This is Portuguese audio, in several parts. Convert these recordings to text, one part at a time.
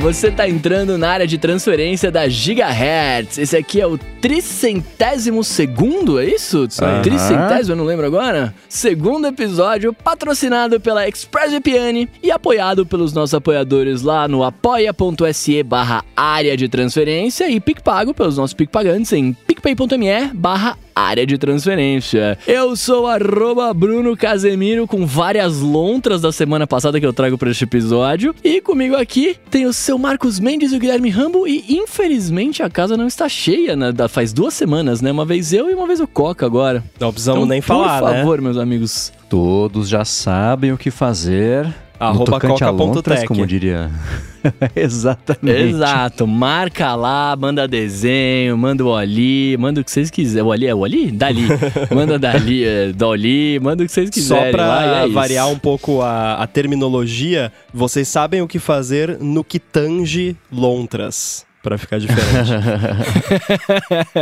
você tá entrando na área de transferência da Gigahertz. Esse aqui é o tricentésimo segundo, é isso? Aham. Tricentésimo, eu não lembro agora? Segundo episódio, patrocinado pela ExpressVPN e apoiado pelos nossos apoiadores lá no apoia.se barra área de transferência e PicPago pelos nossos PicPagantes em picpay.me barra área de transferência. Eu sou arroba Bruno Casemiro com várias lontras da semana passada que eu trago para este episódio. E comigo aqui tem o seu Marcos Mendes e o Guilherme Rambo. E infelizmente a casa não está cheia, né? Da- Faz duas semanas, né? Uma vez eu e uma vez o Coca agora. Não precisamos Então, nem falar, Por né? favor, meus amigos. Todos já sabem o que fazer. Arroba tocante a coca ponto lontras, tech. como diria. Exatamente. Exato, marca lá, manda desenho, manda o Ali, manda o que vocês quiserem. O Ali é o Ali? Dali. manda Dali, é, Dali, manda o que vocês quiserem. Só pra lá, é variar um pouco a, a terminologia, vocês sabem o que fazer no que tange lontras. Pra ficar diferente.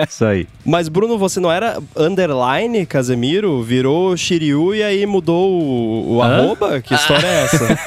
Isso aí. Mas, Bruno, você não era underline Casemiro? Virou Shiryu e aí mudou o, o arroba? Que história é essa?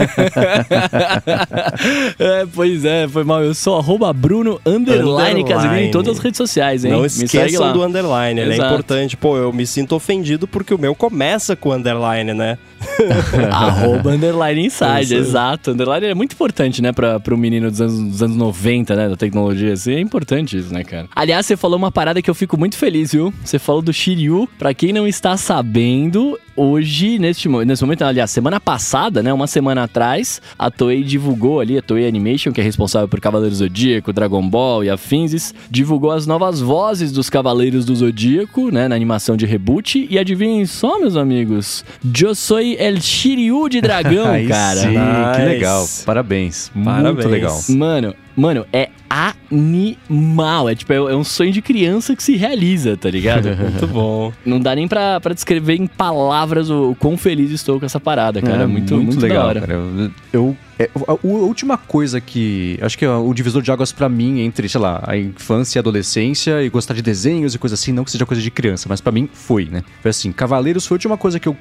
é, pois é, foi mal. Eu sou arroba Bruno underline, Underline. Casemiro em todas as redes sociais, hein? Não esqueçam do underline, ele é Exato. importante. Pô, eu me sinto ofendido porque o meu começa com underline, né? Arroba underline inside, aí. exato. Underline é muito importante, né, pra, pro menino dos anos, dos anos 90, né, da tecnologia, assim, é importante isso, né, cara? Aliás, você falou uma parada que eu fico muito feliz, viu? Você falou do Shiryu. Pra quem não está sabendo, hoje, neste, nesse momento, aliás, semana passada, né, uma semana atrás, a Toei divulgou ali, a Toei Animation, que é responsável por Cavaleiros do Zodíaco, Dragon Ball e afins, divulgou as novas vozes dos Cavaleiros do Zodíaco, né, na animação de reboot. E adivinhem só, meus amigos, eu sou El Shiryu de dragão, cara. sim, que Nice. legal. Parabéns. Muito Parabéns. legal. Mano, mano, é animal. É tipo, é, é um sonho de criança que se realiza, tá ligado? Muito bom. Não dá nem pra, pra descrever em palavras o, o quão feliz estou com essa parada, cara. É, muito, muito, legal, da hora. cara. Eu, eu- é, a, a última coisa que. Acho que é o divisor de águas pra mim entre, sei lá, a infância e a adolescência e gostar de desenhos e coisa assim, não que seja coisa de criança, mas pra mim foi, né? Foi assim: Cavaleiros foi a última coisa que eu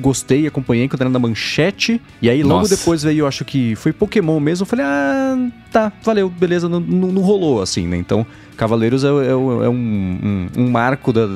gostei, acompanhei quando era na manchete. E aí logo Nossa. depois veio, eu acho que foi Pokémon mesmo. Eu falei, ah, tá, valeu, beleza, não, não, não rolou assim, né? Então. Cavaleiros é, é- é um, um- um marco, da,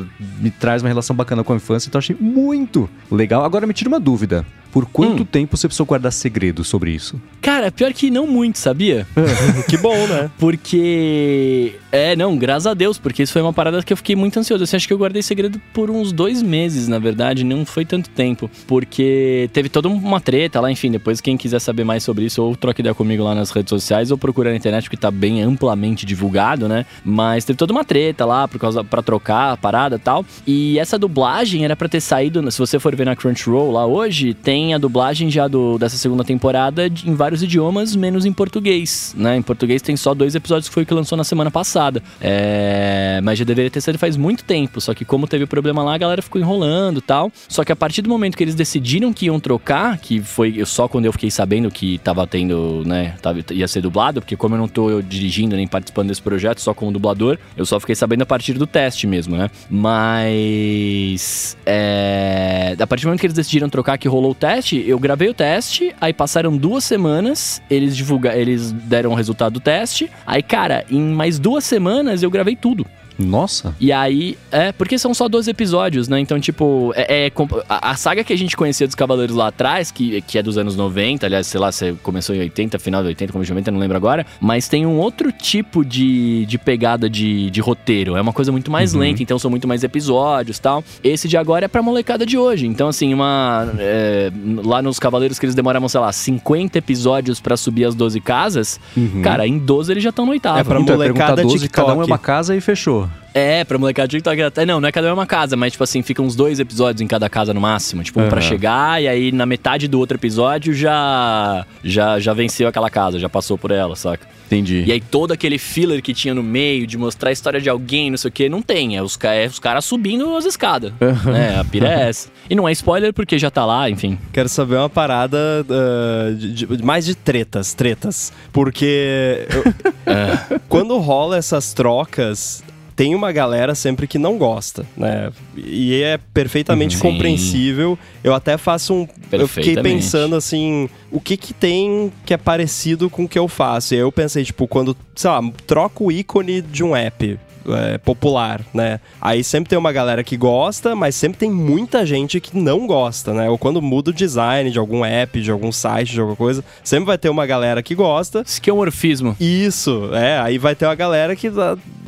me traz uma relação bacana com a infância, então achei muito legal. Agora me tira uma dúvida. Por quanto Hum. tempo você precisou guardar segredo sobre isso? Cara, pior que não muito, sabia? Que bom, né? Porque. É, não, graças a Deus, porque isso foi uma parada que eu fiquei muito ansioso. Assim, acho que eu guardei segredo por uns dois meses, na verdade, não foi tanto tempo. Porque teve toda uma treta lá, enfim, depois quem quiser saber mais sobre isso, ou troca ideia comigo lá nas redes sociais, ou procura na internet, porque tá bem amplamente divulgado, né? Mas teve toda uma treta lá, por causa para trocar a parada e tal. E essa dublagem era pra ter saído, se você for ver na Crunchyroll lá hoje, tem a dublagem já do, dessa segunda temporada em vários idiomas, menos em português, né? Em português tem só dois episódios que foi o que lançou na semana passada. É, Mas já deveria ter saído faz muito tempo, só que como teve problema lá, a galera ficou enrolando tal. Só que a partir do momento que eles decidiram que iam trocar, que foi só quando eu fiquei sabendo que tava tendo, né, tava, ia ser dublado, porque como eu não tô dirigindo nem participando desse projeto, só como dublador, eu só fiquei sabendo a partir do teste mesmo, né? Mas. É, a partir do momento que eles decidiram trocar, que rolou o teste, eu gravei o teste, aí passaram duas semanas, eles divulga, eles deram o resultado do teste. Aí, cara, em mais duas semanas eu gravei tudo. Nossa. E aí, é, porque são só 12 episódios, né? Então, tipo, é, é a, a saga que a gente conhecia dos Cavaleiros lá atrás, que, que é dos anos 90, aliás, sei lá, você começou em 80, final de 80, começo de 90, não lembro agora, mas tem um outro tipo de, de pegada de, de roteiro. É uma coisa muito mais Uhum. lenta, então são muito mais episódios tal. Esse de agora é pra molecada de hoje. Então, assim, uma. é, lá nos Cavaleiros que eles demoravam, sei lá, 50 episódios pra subir as 12 casas, Uhum. cara, em 12 eles já estão no oitavo. É pra então, é molecada 12, cada um é TikTok. uma casa e fechou. É, pra molecada TikTok até. Não, não é cada uma casa, mas tipo assim, fica uns dois episódios em cada casa no máximo. Tipo, um pra Aham. chegar e aí na metade do outro episódio já, já já venceu aquela casa, já passou por ela, saca? Entendi. E aí todo aquele filler que tinha no meio de mostrar a história de alguém, não sei o que, não tem. É os, é os caras subindo as escadas. É, a pira é essa. E não é spoiler porque já tá lá, enfim. Quero saber uma parada ah, de- de- mais de tretas, tretas. Porque eu- quando rola essas trocas, tem uma galera sempre que não gosta, né? E é perfeitamente Sim. compreensível. Eu até faço um. Eu fiquei pensando assim, o que que tem que é parecido com o que eu faço? E aí eu pensei, tipo, quando, sei lá, troco o ícone de um app. É, popular, né? Aí sempre tem uma galera que gosta, mas sempre tem muita gente que não gosta, né? Ou quando muda o design de algum app, de algum site, de alguma coisa, sempre vai ter uma galera que gosta Esquemorfismo. isso, é, aí vai ter uma galera que,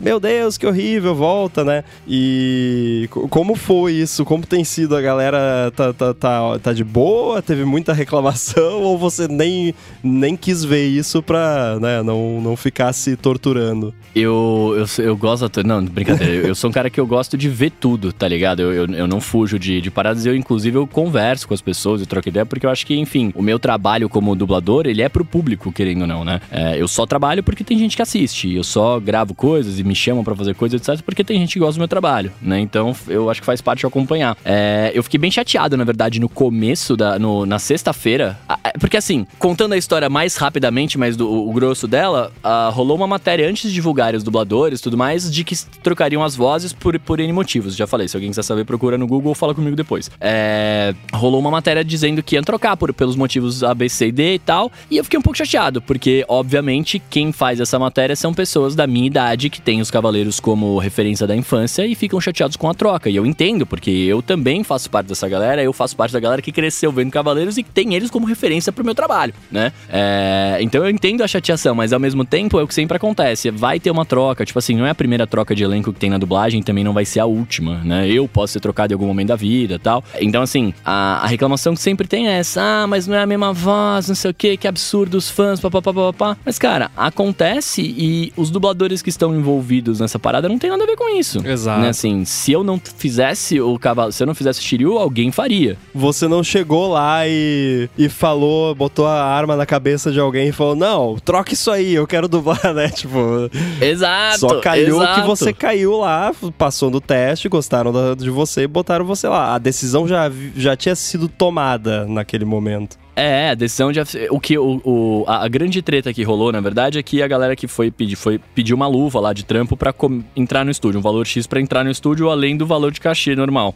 meu Deus, que horrível, volta, né? E co- como foi isso? Como tem sido? A galera tá, tá, tá, tá de boa? Teve muita reclamação? Ou você nem, nem quis ver isso pra né, não, não ficar se torturando? Eu, eu, eu gosto. Da- Não, brincadeira. eu, eu sou um cara que eu gosto de ver tudo, tá ligado? Eu, eu, eu não fujo de, de paradas. Eu, inclusive, eu converso com as pessoas, eu troco ideia, porque eu acho que, enfim, o meu trabalho como dublador, ele é pro público, querendo ou não, né? É, eu só trabalho porque tem gente que assiste. Eu só gravo coisas e me chamam pra fazer coisas, etc., porque tem gente que gosta do meu trabalho, né? Então, eu acho que faz parte de acompanhar. É, eu fiquei bem chateado, na verdade, no começo da. No, na sexta-feira. É, Porque, assim, contando a história mais rapidamente, mas do, o grosso dela, ah, rolou uma matéria antes de divulgarem os dubladores tudo mais, de que s- trocariam as vozes por, por N motivos. Já falei, se alguém quiser saber, procura no Google ou fala comigo depois. É, rolou uma matéria dizendo que iam trocar por, pelos motivos A, B, C e D e tal. E eu fiquei um pouco chateado, porque, obviamente, quem faz essa matéria são pessoas da minha idade que têm os Cavaleiros como referência da infância e ficam chateados com a troca. E eu entendo, porque eu também faço parte dessa galera, eu faço parte da galera que cresceu vendo Cavaleiros e que tem eles como referência pro meu trabalho, né? É, então eu entendo a chateação, mas ao mesmo tempo é o que sempre acontece. Vai ter uma troca, tipo assim, não é a primeira troca de elenco que tem na dublagem, também não vai ser a última, né? Eu posso ser trocado em algum momento da vida e tal. Então, assim, a, a reclamação que sempre tem é essa: ah, mas não é a mesma voz, não sei o que, que absurdo os fãs, papapá, papapá. Mas, cara, acontece e os dubladores que estão envolvidos nessa parada não tem nada a ver com isso. Exato. Né? Assim, se eu não fizesse o cavalo, se eu não fizesse o Shiryu, alguém faria. Você não chegou lá e, e falou, botou a arma na cabeça de alguém e falou: Não, troca isso aí, eu quero dublar, né? Tipo. Exato. Só exato. Que você caiu lá, passou no teste, gostaram da- de você e botaram você lá. A decisão já, já tinha sido tomada naquele momento. É, a decisão de. O que o, o- a, a grande treta que rolou, na verdade, é que a galera que foi pedir, foi pedir uma luva lá de trampo pra com- entrar no estúdio, um valor X pra entrar no estúdio, além do valor de cachê normal.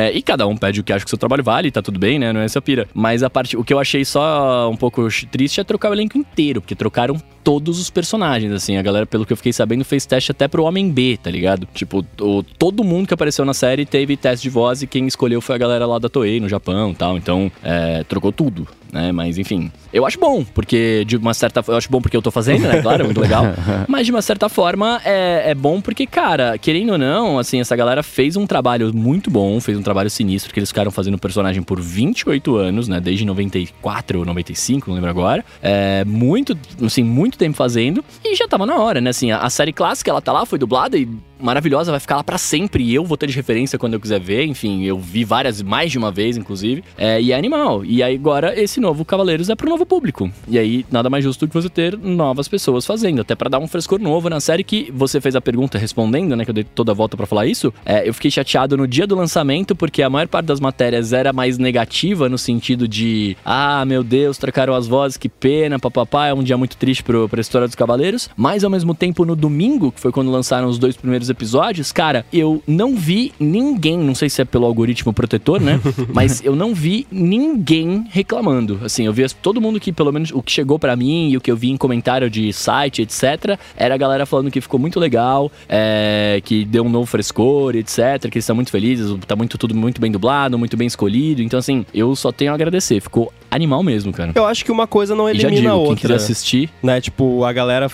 É, e cada um pede o que acha que o seu trabalho vale, tá tudo bem, né? Não é essa pira. Mas a parte, o que eu achei só um pouco triste é trocar o elenco inteiro, porque trocaram todos os personagens, assim. A galera, pelo que eu fiquei sabendo, fez teste até pro Homem B, tá ligado? Tipo, o- todo mundo que apareceu na série teve teste de voz e quem escolheu foi a galera lá da Toei, no Japão e tal. Então, é, trocou tudo, né? Mas, enfim. Eu acho bom, porque de uma certa Eu acho bom porque eu tô fazendo, né? Claro, é muito legal. Mas, de uma certa forma, é, é bom porque, cara, querendo ou não, assim, essa galera fez um trabalho muito bom, fez um trabalho sinistro, porque eles ficaram fazendo o personagem por 28 anos, né? Desde 94 ou 95, não lembro agora. É, muito, assim, muito tempo fazendo. E já tava na hora, né? Assim, a, a série clássica, ela tá lá, foi dublada e maravilhosa, vai ficar lá pra sempre. E eu vou ter de referência quando eu quiser ver. Enfim, eu vi várias, mais de uma vez, inclusive. É, e é animal. E aí agora esse novo Cavaleiros é pro novo público. E aí nada mais justo que você ter novas pessoas fazendo. Até pra dar um frescor novo na série que você fez a pergunta respondendo, né? Que eu dei toda a volta pra falar isso. É, eu fiquei chateado no dia do lançamento porque a maior parte das matérias era mais negativa no sentido de ah, meu Deus, trocaram as vozes, que pena, papapá, é um dia muito triste pro, pra história dos Cavaleiros. Mas ao mesmo tempo, no domingo, que foi quando lançaram os dois primeiros episódios, cara, eu não vi ninguém, não sei se é pelo algoritmo protetor, né? mas eu não vi ninguém reclamando. Assim, eu vi todo mundo que, pelo menos, o que chegou pra mim e o que eu vi em comentário de site, etc., era a galera falando que ficou muito legal, é, que deu um novo frescor, etc., que eles estão muito felizes, tá muito, tudo muito bem dublado, muito bem escolhido. Então, assim, eu só tenho a agradecer. Ficou animal mesmo, cara. Eu acho que uma coisa não E já elimina a digo, quem outra. quiser assistir, né? Tipo, a galera,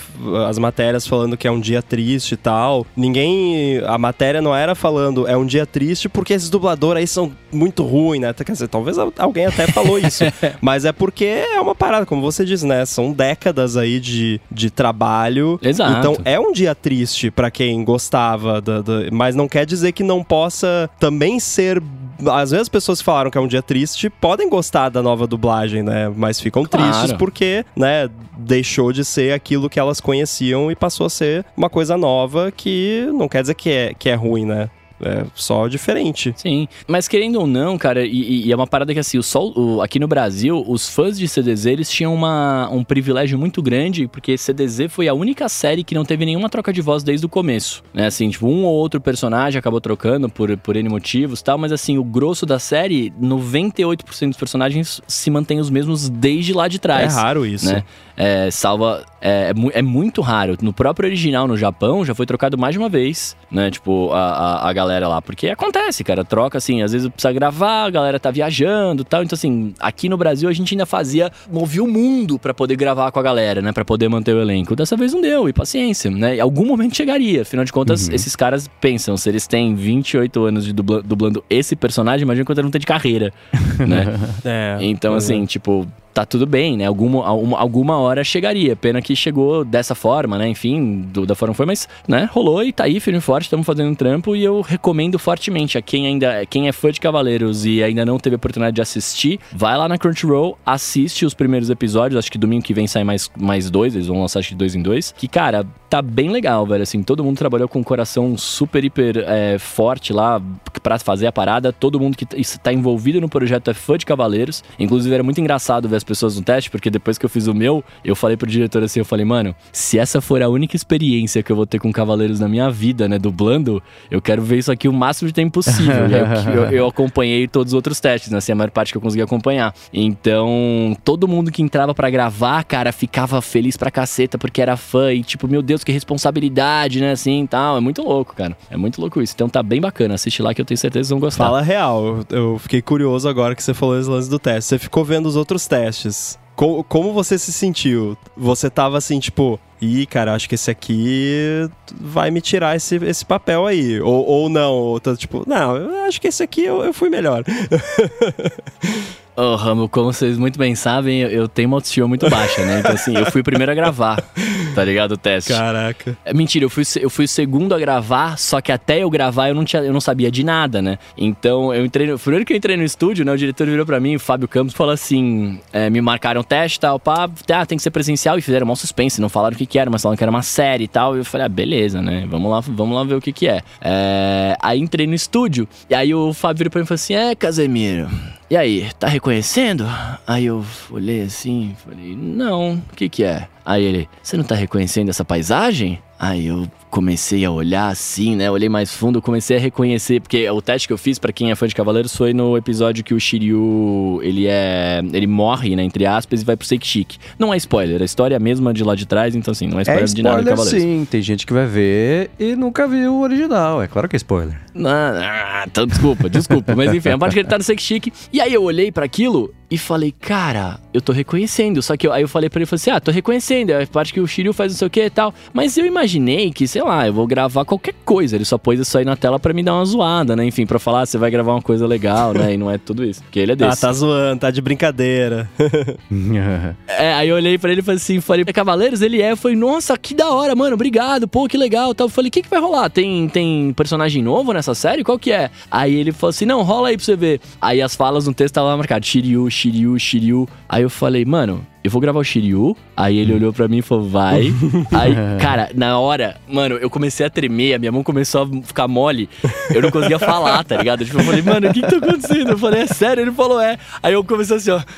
as matérias falando que é um dia triste e tal. Ninguém. A matéria não era falando é um dia triste porque esses dubladores aí são muito ruins, né? Quer dizer, talvez alguém até falou isso. mas é porque é uma parada, como você diz, né? São décadas aí de, de trabalho. Exato. Então é um dia triste pra quem gostava, da, da- mas não quer dizer que não possa também ser. Às vezes as pessoas que falaram que é um dia triste podem gostar da nova dublagem, né? Mas ficam Claro. tristes porque, né, deixou de ser aquilo que elas conheciam e passou a ser uma coisa nova que não quer dizer que é, que é ruim, né? É só diferente. Sim, mas querendo ou não, cara, e, e é uma parada que assim, o sol, o, aqui no Brasil, os fãs de CDZ, eles tinham uma, um privilégio muito grande, porque CDZ foi a única série que não teve nenhuma troca de voz desde o começo, né? Assim, tipo, um ou outro personagem acabou trocando por, por N motivos tal, mas assim, o grosso da série, 98% dos personagens se mantêm os mesmos desde lá de trás. É raro isso. Né? É, salva. É, é, muito raro. No próprio original no Japão já foi trocado mais de uma vez, né? Tipo, a, a, a, galera lá. Porque acontece, cara. Troca assim, às vezes precisa gravar, a galera tá viajando tal. Então, assim, aqui no Brasil a gente ainda fazia. Movia o mundo para poder gravar com a galera, né? Pra poder manter o elenco. Dessa vez não deu, e paciência, né? Em algum momento chegaria. Afinal de contas, uhum. esses caras pensam, se eles têm 28 anos de dubla, dublando esse personagem, imagina quanto não tem de carreira, né? é, então, é. assim, tipo, tá tudo bem, né? Alguma, alguma hora chegaria. Pena que chegou dessa forma, né? Enfim, do, da forma que foi, mas, né? Rolou e tá aí, firme e forte, estamos fazendo um trampo e eu recomendo fortemente a quem ainda, quem é fã de Cavaleiros e ainda não teve a oportunidade de assistir, vai lá na Crunchyroll, assiste os primeiros episódios, acho que domingo que vem sai mais, mais dois, eles vão lançar acho que dois em dois, que, cara, tá bem legal, velho, assim, todo mundo trabalhou com um coração super, hiper é, forte lá para fazer a parada, todo mundo que está envolvido no projeto é fã de Cavaleiros, inclusive era muito engraçado ver as pessoas no teste, porque depois que eu fiz o meu, eu falei pro diretor assim, eu falei, mano, se essa for a única experiência que eu vou ter com Cavaleiros na minha vida, né, dublando, eu quero ver isso aqui o máximo de tempo possível. eu, eu, acompanhei todos os outros testes, né, assim, a maior parte que eu consegui acompanhar. Então, todo mundo que entrava para gravar, cara, ficava feliz pra caceta, porque era fã e tipo, meu Deus, que responsabilidade, né, assim, tal. É muito louco, cara. É muito louco isso. Então tá bem bacana. Assiste lá que eu tenho certeza que vão gostar. Fala real. Eu fiquei curioso agora que você falou esse lance do teste. Você ficou vendo os outros testes. Como, como você se sentiu? Você tava assim, tipo, ih, cara, acho que esse aqui vai me tirar esse, esse papel aí. Ou, ou não, ou tá, tipo, não, acho que esse aqui eu, eu fui melhor. Ô, oh, Ramo, como vocês muito bem sabem, eu tenho uma autoestima muito baixa, né? Então, assim, eu fui o primeiro a gravar, tá ligado? O teste. Caraca. É mentira, eu fui, eu fui o segundo a gravar, só que até eu gravar eu não, tinha, eu não sabia de nada, né? Então, eu entrei. No, primeiro que eu entrei no estúdio, né? O diretor virou pra mim, o Fábio Campos, falou assim: é, me marcaram teste e tal, pá, ah, tem que ser presencial. E fizeram um suspense, não falaram o que, que era, mas falaram que era uma série e tal. E eu falei, ah, beleza, né? Vamos lá, vamos lá ver o que, que é. é. Aí entrei no estúdio, e aí o Fábio virou pra mim e falou assim: é, Casemiro. E aí, tá reconhecendo? Aí eu olhei assim, falei, não, o que que é? Aí ele, você não tá reconhecendo essa paisagem? Aí eu comecei a olhar assim, né? Olhei mais fundo, comecei a reconhecer, porque o teste que eu fiz para quem é fã de Cavaleiros foi no episódio que o Shiryu, ele é, ele morre, né, entre aspas, e vai pro Seikshik. Não é spoiler, a história é a mesma de lá de trás, então assim, não é spoiler, é spoiler de nada de Cavaleiros. sim, tem gente que vai ver e nunca viu o original, é claro que é spoiler. Ah, então desculpa, desculpa, mas enfim, a parte que ele tá no Seikshik, e aí eu olhei para aquilo e falei, cara, eu tô reconhecendo. Só que eu, aí eu falei pra ele, falei assim, ah, tô reconhecendo, é a parte que o Shiryu faz não sei o que e tal. Mas eu imaginei que, sei lá, eu vou gravar qualquer coisa. Ele só pôs isso aí na tela pra me dar uma zoada, né? Enfim, pra falar, ah, você vai gravar uma coisa legal, né? E não é tudo isso. Porque ele é desse. Ah, tá zoando, tá de brincadeira. é, aí eu olhei pra ele e falei assim, falei, Cavaleiros, ele é. Eu falei, nossa, que da hora, mano, obrigado, pô, que legal tal. Eu falei, o que que vai rolar? Tem, tem personagem novo nessa série? Qual que é? Aí ele falou assim, não, rola aí pra você ver. Aí as falas no texto estavam lá marcadas, Shiryu, Shiryu, Shiryu. Aí eu falei, mano, eu vou gravar o Shiryu. Aí ele olhou pra mim e falou, vai. Aí, cara, na hora, mano, eu comecei a tremer, a minha mão começou a ficar mole. Eu não conseguia falar, tá ligado? Tipo, eu falei, mano, o que que tá acontecendo? Eu falei, é sério? Ele falou, é. Aí eu comecei assim, ó.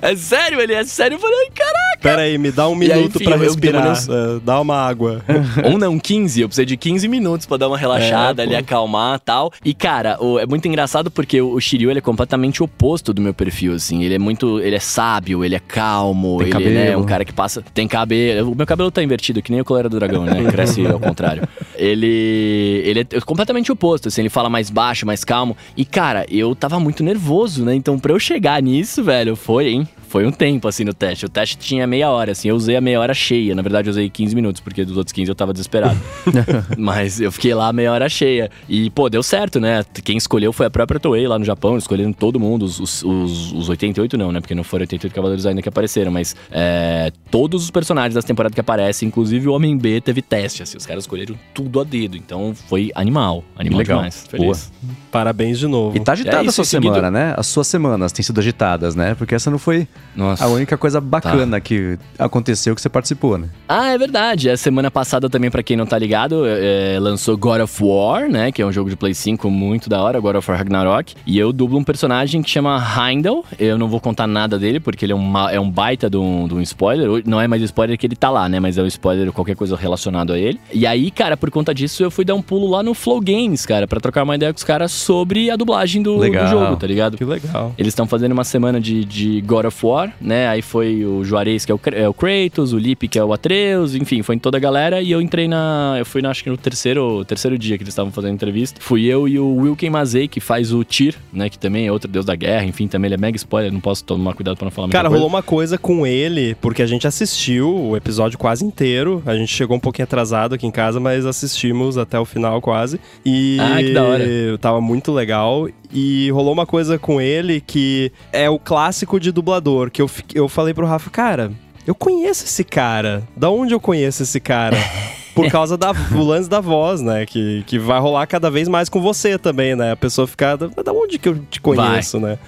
é sério? Ele é sério? Eu falei, caraca. Pera aí, me dá um minuto pra respirar. Uh, dá uma água. Ou não, 15. Eu precisei de 15 minutos pra dar uma relaxada é, ali, acalmar e tal. E, cara, o, é muito engraçado porque o, o Shiryu, ele é completamente oposto oposto do meu perfil, assim. Ele é muito. Ele é sábio, ele é calmo, tem ele cabelo. Né, é um cara que passa. Tem cabelo. O meu cabelo tá invertido, que nem o coleira do dragão, né? Cresce ao contrário. Ele. Ele é completamente oposto, assim. Ele fala mais baixo, mais calmo. E, cara, eu tava muito nervoso, né? Então, pra eu chegar nisso, velho, foi, hein? Foi um tempo, assim, no teste. O teste tinha meia hora, assim. Eu usei a meia hora cheia. Na verdade, eu usei 15 minutos, porque dos outros 15 eu tava desesperado. Mas eu fiquei lá meia hora cheia. E, pô, deu certo, né? Quem escolheu foi a própria Toei lá no Japão. Escolheram todo mundo. Os, os, os, os 88 não, né? Porque não foram 88 cavaleiros ainda que apareceram. Mas é, todos os personagens das temporadas que aparecem, inclusive o Homem B, teve teste, assim. Os caras escolheram tudo a dedo. Então, foi animal. Animal Legal. demais. Feliz. Parabéns de novo. E tá agitada é, a sua seguido... semana, né? As suas semanas têm sido agitadas, né? Porque essa não foi Nossa. A única coisa bacana que aconteceu que você participou, né? Ah, é verdade. A semana passada também, pra quem não tá ligado, é, lançou God of War, né? Que é um jogo de Play 5 muito da hora, God of War Ragnarok. E eu dublo um personagem que chama Heindel. Eu não vou contar nada dele, porque ele é, uma, é um baita de um, de um spoiler. Não é mais spoiler que ele tá lá, né? Mas é um spoiler qualquer coisa relacionado a ele. E aí, cara, por conta disso, eu fui dar um pulo lá no Flow Games, cara, pra trocar uma ideia com os caras sobre a dublagem do, do jogo, tá ligado? Que legal. Eles estão fazendo uma semana de, de God of War, né? Aí foi o Juarez, que é o, é o Kratos, o Lipe, que é o Atreus, enfim, foi em toda a galera. E eu entrei na. Eu fui, na, acho que no terceiro, terceiro dia que eles estavam fazendo a entrevista. Fui eu e o Wilken Mazei, que faz o Tyr, né? Que também é outro deus da guerra, enfim, também ele é mega spoiler, não posso tomar cuidado pra não falar Cara, rolou uma coisa com ele, porque a gente assistiu o episódio quase inteiro. A gente chegou um pouquinho atrasado aqui em casa, mas assistimos até o final quase. E Ah, que da hora. tava muito legal. E rolou uma coisa com ele que é o clássico de dublador, que eu, eu falei pro Rafa, cara, eu conheço esse cara. Da onde eu conheço esse cara? Por causa da, do lance da voz, né? Que, que vai rolar cada vez mais com você também, né? A pessoa ficar, "Da- da onde que eu te conheço, né?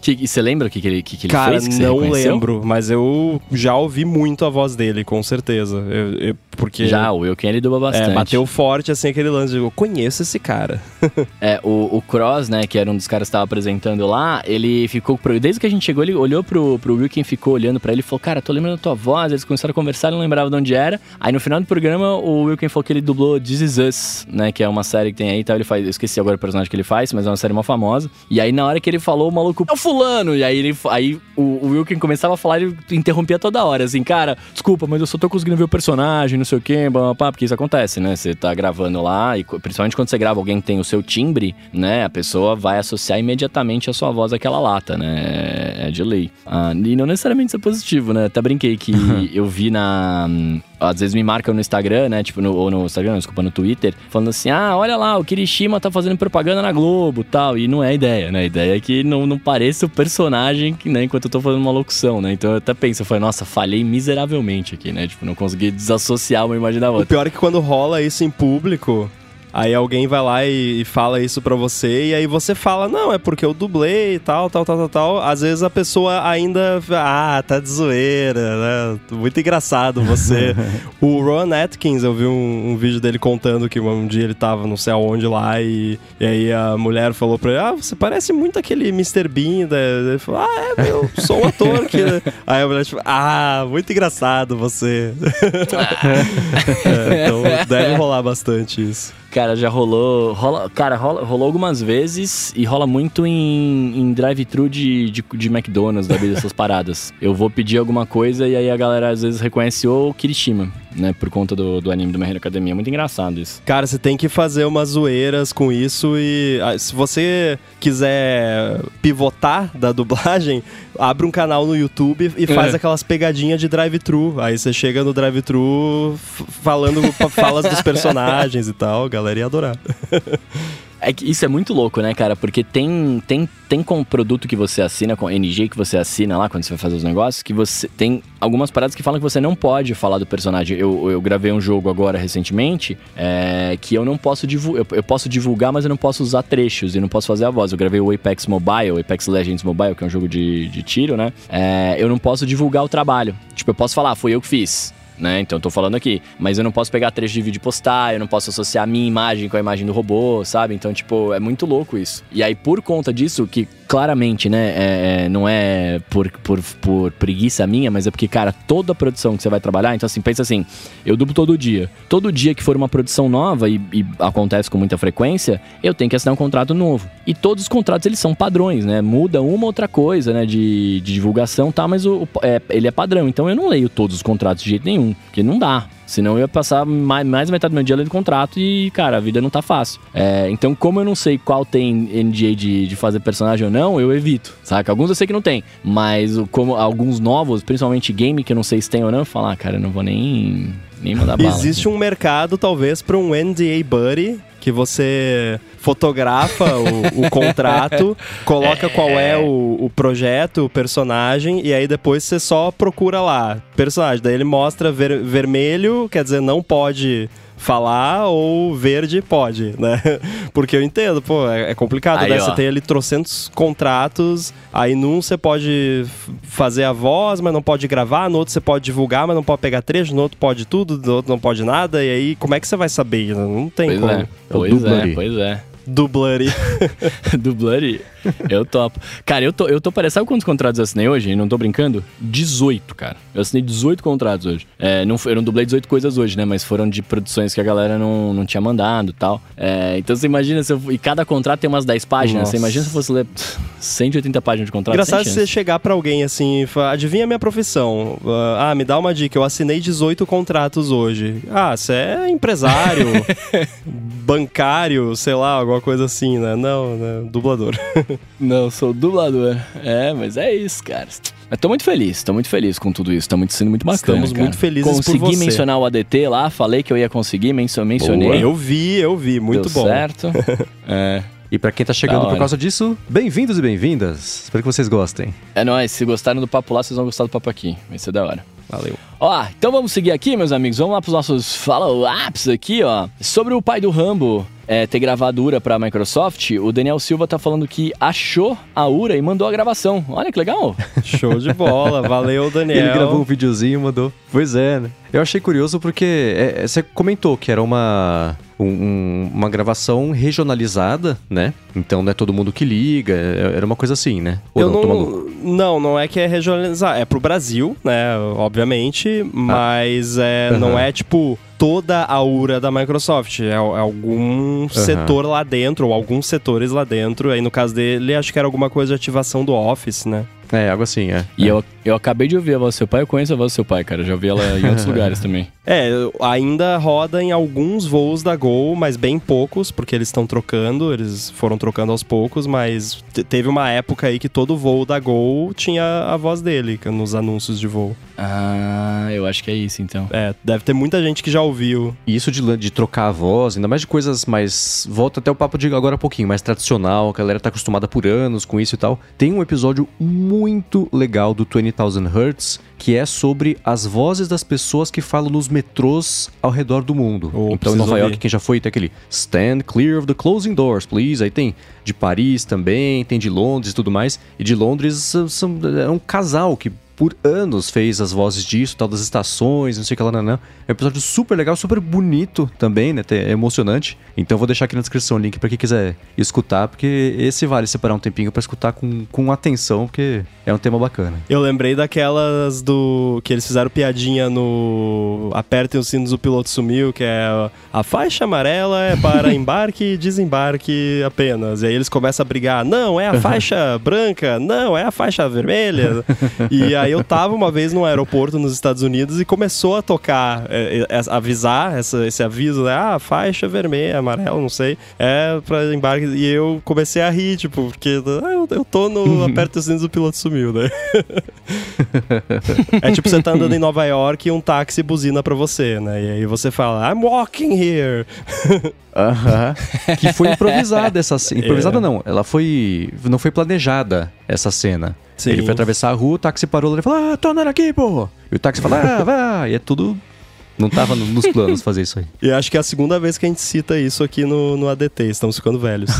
Que- e você lembra o que, que ele, que, que ele Cara, fez? Você não lembro, mas eu já ouvi muito a voz dele, com certeza. Eu- eu- porque Já, o Wilken ele dubla bastante. é, bateu forte assim aquele lance de eu conheço esse cara. É, o, o Cross, né, que era um dos caras que estava apresentando lá, ele ficou. Desde que a gente chegou, ele olhou pro, pro Wilkin, ficou olhando pra ele e falou: Cara, tô lembrando da tua voz. Eles começaram a conversar, não lembrava de onde era. Aí no final do programa, o Wilkin falou que ele dublou This Is Us, né, que é uma série que tem aí e tal. Ele faz, eu esqueci agora o personagem que ele faz, mas é uma série mó famosa. E aí na hora que ele falou, o maluco, é o Fulano! E aí, ele, aí o, o Wilkin começava a falar, ele interrompia toda hora, assim, cara, desculpa, mas eu só tô conseguindo ver o personagem, não sei o quê, blá, blá, porque isso acontece, né? Você tá gravando lá, e principalmente quando você grava alguém que tem o seu timbre, né? A pessoa vai associar imediatamente a sua voz àquela lata, né? É de lei. Ah, e não necessariamente isso é positivo, né? Até brinquei que eu vi na. Às vezes me marcam no Instagram, né? Tipo, no, ou no Instagram, desculpa, no Twitter, falando assim: ah, olha lá, o Kirishima tá fazendo propaganda na Globo tal. E não é ideia, né? A ideia é que não, não pareça o personagem, né? Enquanto eu tô fazendo uma locução, né? Então eu até penso, eu falei, nossa, falhei miseravelmente aqui, né? Tipo, não consegui desassociar uma imagem da O outra. pior é que quando rola isso em público, aí alguém vai lá e, e fala isso pra você, e aí você fala, não, é porque eu dublei e tal, tal, tal, tal, tal. Às vezes a pessoa ainda, ah, tá de zoeira, né? Muito engraçado você. o Ron Atkins, eu vi um, um vídeo dele contando que um dia ele tava não sei aonde lá, e, e aí a mulher falou pra ele, ah, você parece muito aquele Mr. Bean, né? Ele falou, ah, é, eu sou um ator que... aí a mulher tipo, ah, muito engraçado você. É, então deve rolar bastante isso. Cara, já rolou. Rola, cara, rola, rolou algumas vezes e rola muito em, em drive-thru de, de, de McDonald's, da vida dessas paradas. Eu vou pedir alguma coisa e aí a galera às vezes reconhece o Kirishima, né? Por conta do, do anime do My Hero Academia. Muito engraçado isso. Cara, você tem que fazer umas zoeiras com isso e ah, se você quiser pivotar da dublagem, abre um canal no YouTube e faz É. aquelas pegadinhas de drive-thru. Aí você chega no drive-thru falando falas dos personagens e tal, a galera ia adorar. É que isso é muito louco, né, cara? Porque tem, tem, tem com o produto que você assina, com NG que você assina lá quando você vai fazer os negócios, que você tem algumas paradas que falam que você não pode falar do personagem. Eu, eu gravei um jogo agora recentemente é, que eu não posso divulgar. Eu, eu posso divulgar, mas eu não posso usar trechos e não posso fazer a voz. Eu gravei o Apex Mobile, Apex Legends Mobile, que é um jogo de, de tiro, né? É, eu não posso divulgar o trabalho. Tipo, eu posso falar, "Ah, foi eu que fiz né? Então eu tô falando aqui. Mas eu não posso pegar trecho de vídeo e postar, eu não posso associar a minha imagem com a imagem do robô, sabe? Então, tipo, é muito louco isso. E aí, por conta disso, que claramente, né, é- é- não é por, por, por preguiça minha, mas é porque, cara, toda a produção que você vai trabalhar, então assim, pensa assim, eu dublo todo dia. Todo dia que for uma produção nova, e, e acontece com muita frequência, eu tenho que assinar um contrato novo. E todos os contratos, eles são padrões, né? Muda uma outra coisa, né, de, de divulgação, tá? Mas o, o- é, ele é padrão. Então eu não leio todos os contratos de jeito nenhum, porque não dá. Senão eu ia passar mais, mais metade do meu dia lendo contrato e, cara, a vida não tá fácil. É, então, como eu não sei qual tem NDA de, de fazer personagem ou não, eu evito, saca? Alguns eu sei que não tem, mas como alguns novos, principalmente game, que eu não sei se tem ou não, eu falo, ah, cara, eu não vou nem, nem mandar bala. Existe um mercado, talvez, para um NDA Buddy, que você fotografa o, o contrato, coloca qual é o, o projeto, o personagem, e aí depois você só procura lá, personagem. Daí ele mostra ver- vermelho, quer dizer, não pode falar ou verde pode, né? Porque eu entendo, pô, é, é complicado, Aí, né? ó. Você tem ali trocentos contratos, aí num você pode fazer a voz, mas não pode gravar, no outro você pode divulgar, mas não pode pegar trecho, no outro pode tudo, no outro não pode nada, e aí como é que você vai saber? Não tem Pois como. é, É pois é, pois é. Dublary. do Bloody, eu topo. Cara, eu tô, eu tô parecendo. Sabe quantos contratos eu assinei hoje? Não tô brincando? 18, cara. Eu assinei 18 contratos hoje. É, não, eu não dublei 18 coisas hoje, né? Mas foram de produções que a galera não, não tinha mandado e tal. É, então você imagina se eu. E cada contrato tem umas 10 páginas. Nossa. Você imagina se eu fosse ler pff, 180 páginas de contrato? Engraçado você chegar pra alguém assim e falar, adivinha a minha profissão. Ah, ah, me dá uma dica, eu assinei 18 contratos hoje. Ah, você é empresário, bancário, sei lá, alguma coisa assim, né? Não, né? Dublador. Não, sou dublador. É, mas é isso, cara. Mas tô muito feliz, tô muito feliz com tudo isso. Tá muito, sendo muito bacana. Estamos cara. muito felizes por Consegui você. mencionar o ADT lá, falei que eu ia conseguir, mencio- mencionei. Eu vi, eu vi, muito Deu bom. certo. é. E pra quem tá chegando por causa disso, bem-vindos e bem-vindas. Espero que vocês gostem. É nóis, se gostaram do papo lá, vocês vão gostar do papo aqui. Vai ser da hora. Valeu. Ó, então vamos seguir aqui, meus amigos. Vamos lá pros nossos follow-ups aqui, ó. Sobre o pai do Rambo é, ter gravado Ura pra Microsoft, o Daniel Silva tá falando que achou a Ura e mandou a gravação. Olha que legal. Show de bola. Valeu, Daniel. Ele gravou um videozinho e mandou. Pois é, né? Eu achei curioso porque é, é, você comentou que era uma, um- um- uma gravação regionalizada, né? Então não é todo mundo que liga, é- era uma coisa assim, né? Ou Eu não, maluco? não, não é que é regionalizar, é pro Brasil, né, obviamente, mas é, Aham. não é tipo toda a URA da Microsoft, é, é algum setor lá dentro, ou alguns setores lá dentro, aí no caso dele, acho que era alguma coisa de ativação do Office, né. É, algo assim, é. E eu, eu acabei de ouvir a voz do seu pai, eu conheço a voz do seu pai, cara. Eu já ouvi ela em outros lugares também. É, ainda roda em alguns voos da Gol, mas bem poucos, porque eles estão trocando, eles foram trocando aos poucos, mas te- teve uma época aí que todo voo da Gol tinha a voz dele nos anúncios de voo. Ah, eu acho que é isso então. É, deve ter muita gente que já ouviu. E isso de, de trocar a voz, ainda mais de coisas mais. Volta até o papo de agora há pouquinho, mais tradicional, a galera tá acostumada por anos com isso e tal. Tem um episódio muito legal do 20,000 Hertz que é sobre as vozes das pessoas que falam nos metrôs ao redor do mundo. Oh, então, em Nova ouvir. York, quem já foi, tem aquele Stand clear of the closing doors, please. Aí tem de Paris também, tem de Londres e tudo mais. E de Londres são- é um casal que por anos fez as vozes disso, tal das estações, não sei o que lá, não, não. É um episódio super legal, super bonito também, né? É emocionante. Então eu vou deixar aqui na descrição o link pra quem quiser escutar, porque esse vale separar um tempinho pra escutar com, com atenção, porque é um tema bacana. Eu lembrei daquelas do. que eles fizeram piadinha no. Apertem os sinos, o piloto sumiu, que é. A faixa amarela é para embarque e desembarque apenas. E aí eles começam a brigar. Não, é a faixa branca. Não, é a faixa vermelha. e aí eu tava uma vez num aeroporto nos Estados Unidos e começou a tocar, é, é, avisar essa- esse aviso, né? Ah, faixa vermelha, amarela, não sei. É para embarque. E eu comecei a rir, tipo, porque ah, eu, eu tô no. Aperta os sinos, o piloto sumiu, né? É tipo você tá andando em Nova York e um táxi buzina pra você, né? E aí você fala, I'm walking here. Aham. que foi improvisada essa cena. Improvisada É. não, ela foi. Não foi planejada essa cena. Sim. Ele foi atravessar a rua, o táxi parou lá e falou: Ah, tô andando aqui, pô! E o táxi falou: Ah, vai! E é tudo. Não tava no- nos planos fazer isso aí. E acho que é a segunda vez que a gente cita isso aqui no, no ADT, estamos ficando velhos.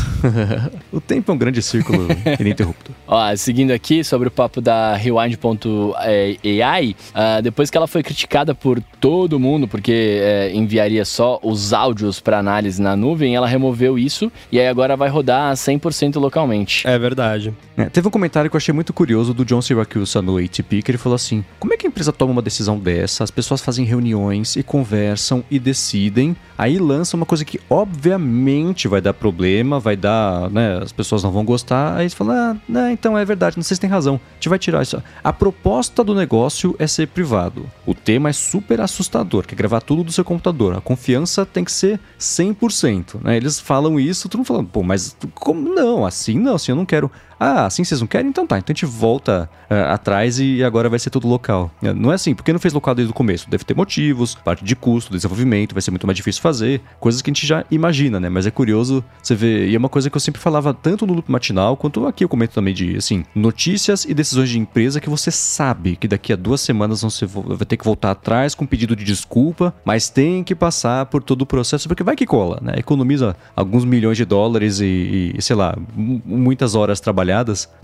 o tempo é um grande círculo ininterrupto. Ó, seguindo aqui sobre o papo da Rewind.ai, ah, depois que ela foi criticada por todo mundo, porque é, enviaria só os áudios para análise na nuvem, ela removeu isso e aí agora vai rodar 100% localmente. É verdade. É, teve um comentário que eu achei muito curioso do John Syracuse no ATP, que ele falou assim: Como é que a empresa toma uma decisão dessa? As pessoas fazem reuniões e conversam e decidem, aí lançam uma coisa que obviamente vai dar problema, vai dar, né? As pessoas não vão gostar, aí você fala: Ah, não, então é verdade, se tem razão, a gente vai tirar isso. A proposta do negócio é ser privado. O tema é super assustador, que é gravar tudo do seu computador. A confiança tem que ser 100%, né? Eles falam isso, todo mundo falando, pô, mas como não? Assim não, assim eu não quero. Ah, assim vocês não querem? Então tá, então a gente volta uh, atrás e agora vai ser tudo local. É, não é assim, porque não fez local desde o começo? Deve ter motivos, parte de custo, desenvolvimento, vai ser muito mais difícil fazer, coisas que a gente já imagina, né? Mas é curioso você ver, e é uma coisa que eu sempre falava tanto no loop matinal, quanto aqui eu comento também de, assim, notícias e decisões de empresa que você sabe que daqui a duas semanas você vai ter que voltar atrás com pedido de desculpa, mas tem que passar por todo o processo, porque vai que cola, né? Economiza alguns milhões de dólares e, e sei lá, muitas horas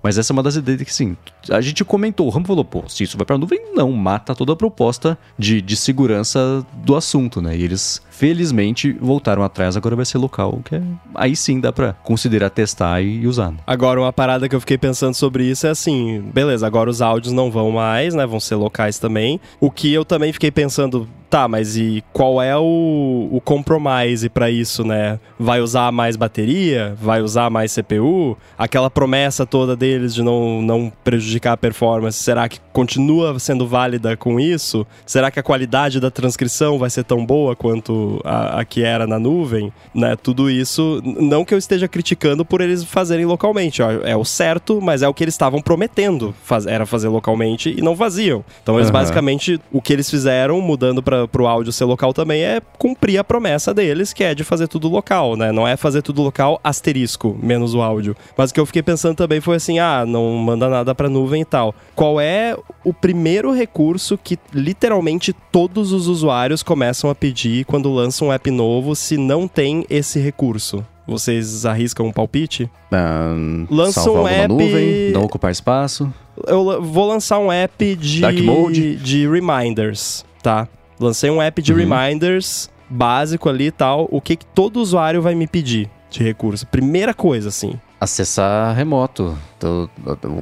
mas essa é uma das ideias que, sim, a gente comentou, o Rambo falou, pô, se isso vai pra nuvem, não, mata toda a proposta de, de segurança do assunto, né? E eles, felizmente, voltaram atrás, agora vai ser local, que é... aí sim dá pra considerar testar e, usar. Né? Agora, uma parada que eu fiquei pensando sobre isso é assim, beleza, agora os áudios não vão mais, né? Vão ser locais também. O que eu também fiquei pensando, Tá, mas e qual é o, o compromise para isso, né? Vai usar mais bateria? Vai usar mais CPU? Aquela promessa toda deles de não, não prejudicar a performance, será que continua sendo válida com isso? Será que a qualidade da transcrição vai ser tão boa quanto a, a que era na nuvem? Né? Tudo isso, não que eu esteja criticando por eles fazerem localmente, ó, é o certo, mas é o que eles estavam prometendo, faz, era fazer localmente e não faziam. Então eles uhum. basicamente, o que eles fizeram, mudando para pro áudio ser local também é cumprir a promessa deles, que é de fazer tudo local, né? Não é fazer tudo local asterisco, menos o áudio. Mas o que eu fiquei pensando também foi assim: ah, não manda nada pra nuvem e tal. Qual é o primeiro recurso que literalmente todos os usuários começam a pedir quando lançam um app novo se não tem esse recurso? Vocês arriscam um palpite? Um, Lança um app. Nuvem, não ocupar espaço. Eu vou lançar um app de, Dark mode. de reminders, tá? Lancei um app de uhum. reminders básico ali e tal. O que, que todo usuário vai me pedir de recurso? Primeira coisa, assim. Acessar remoto.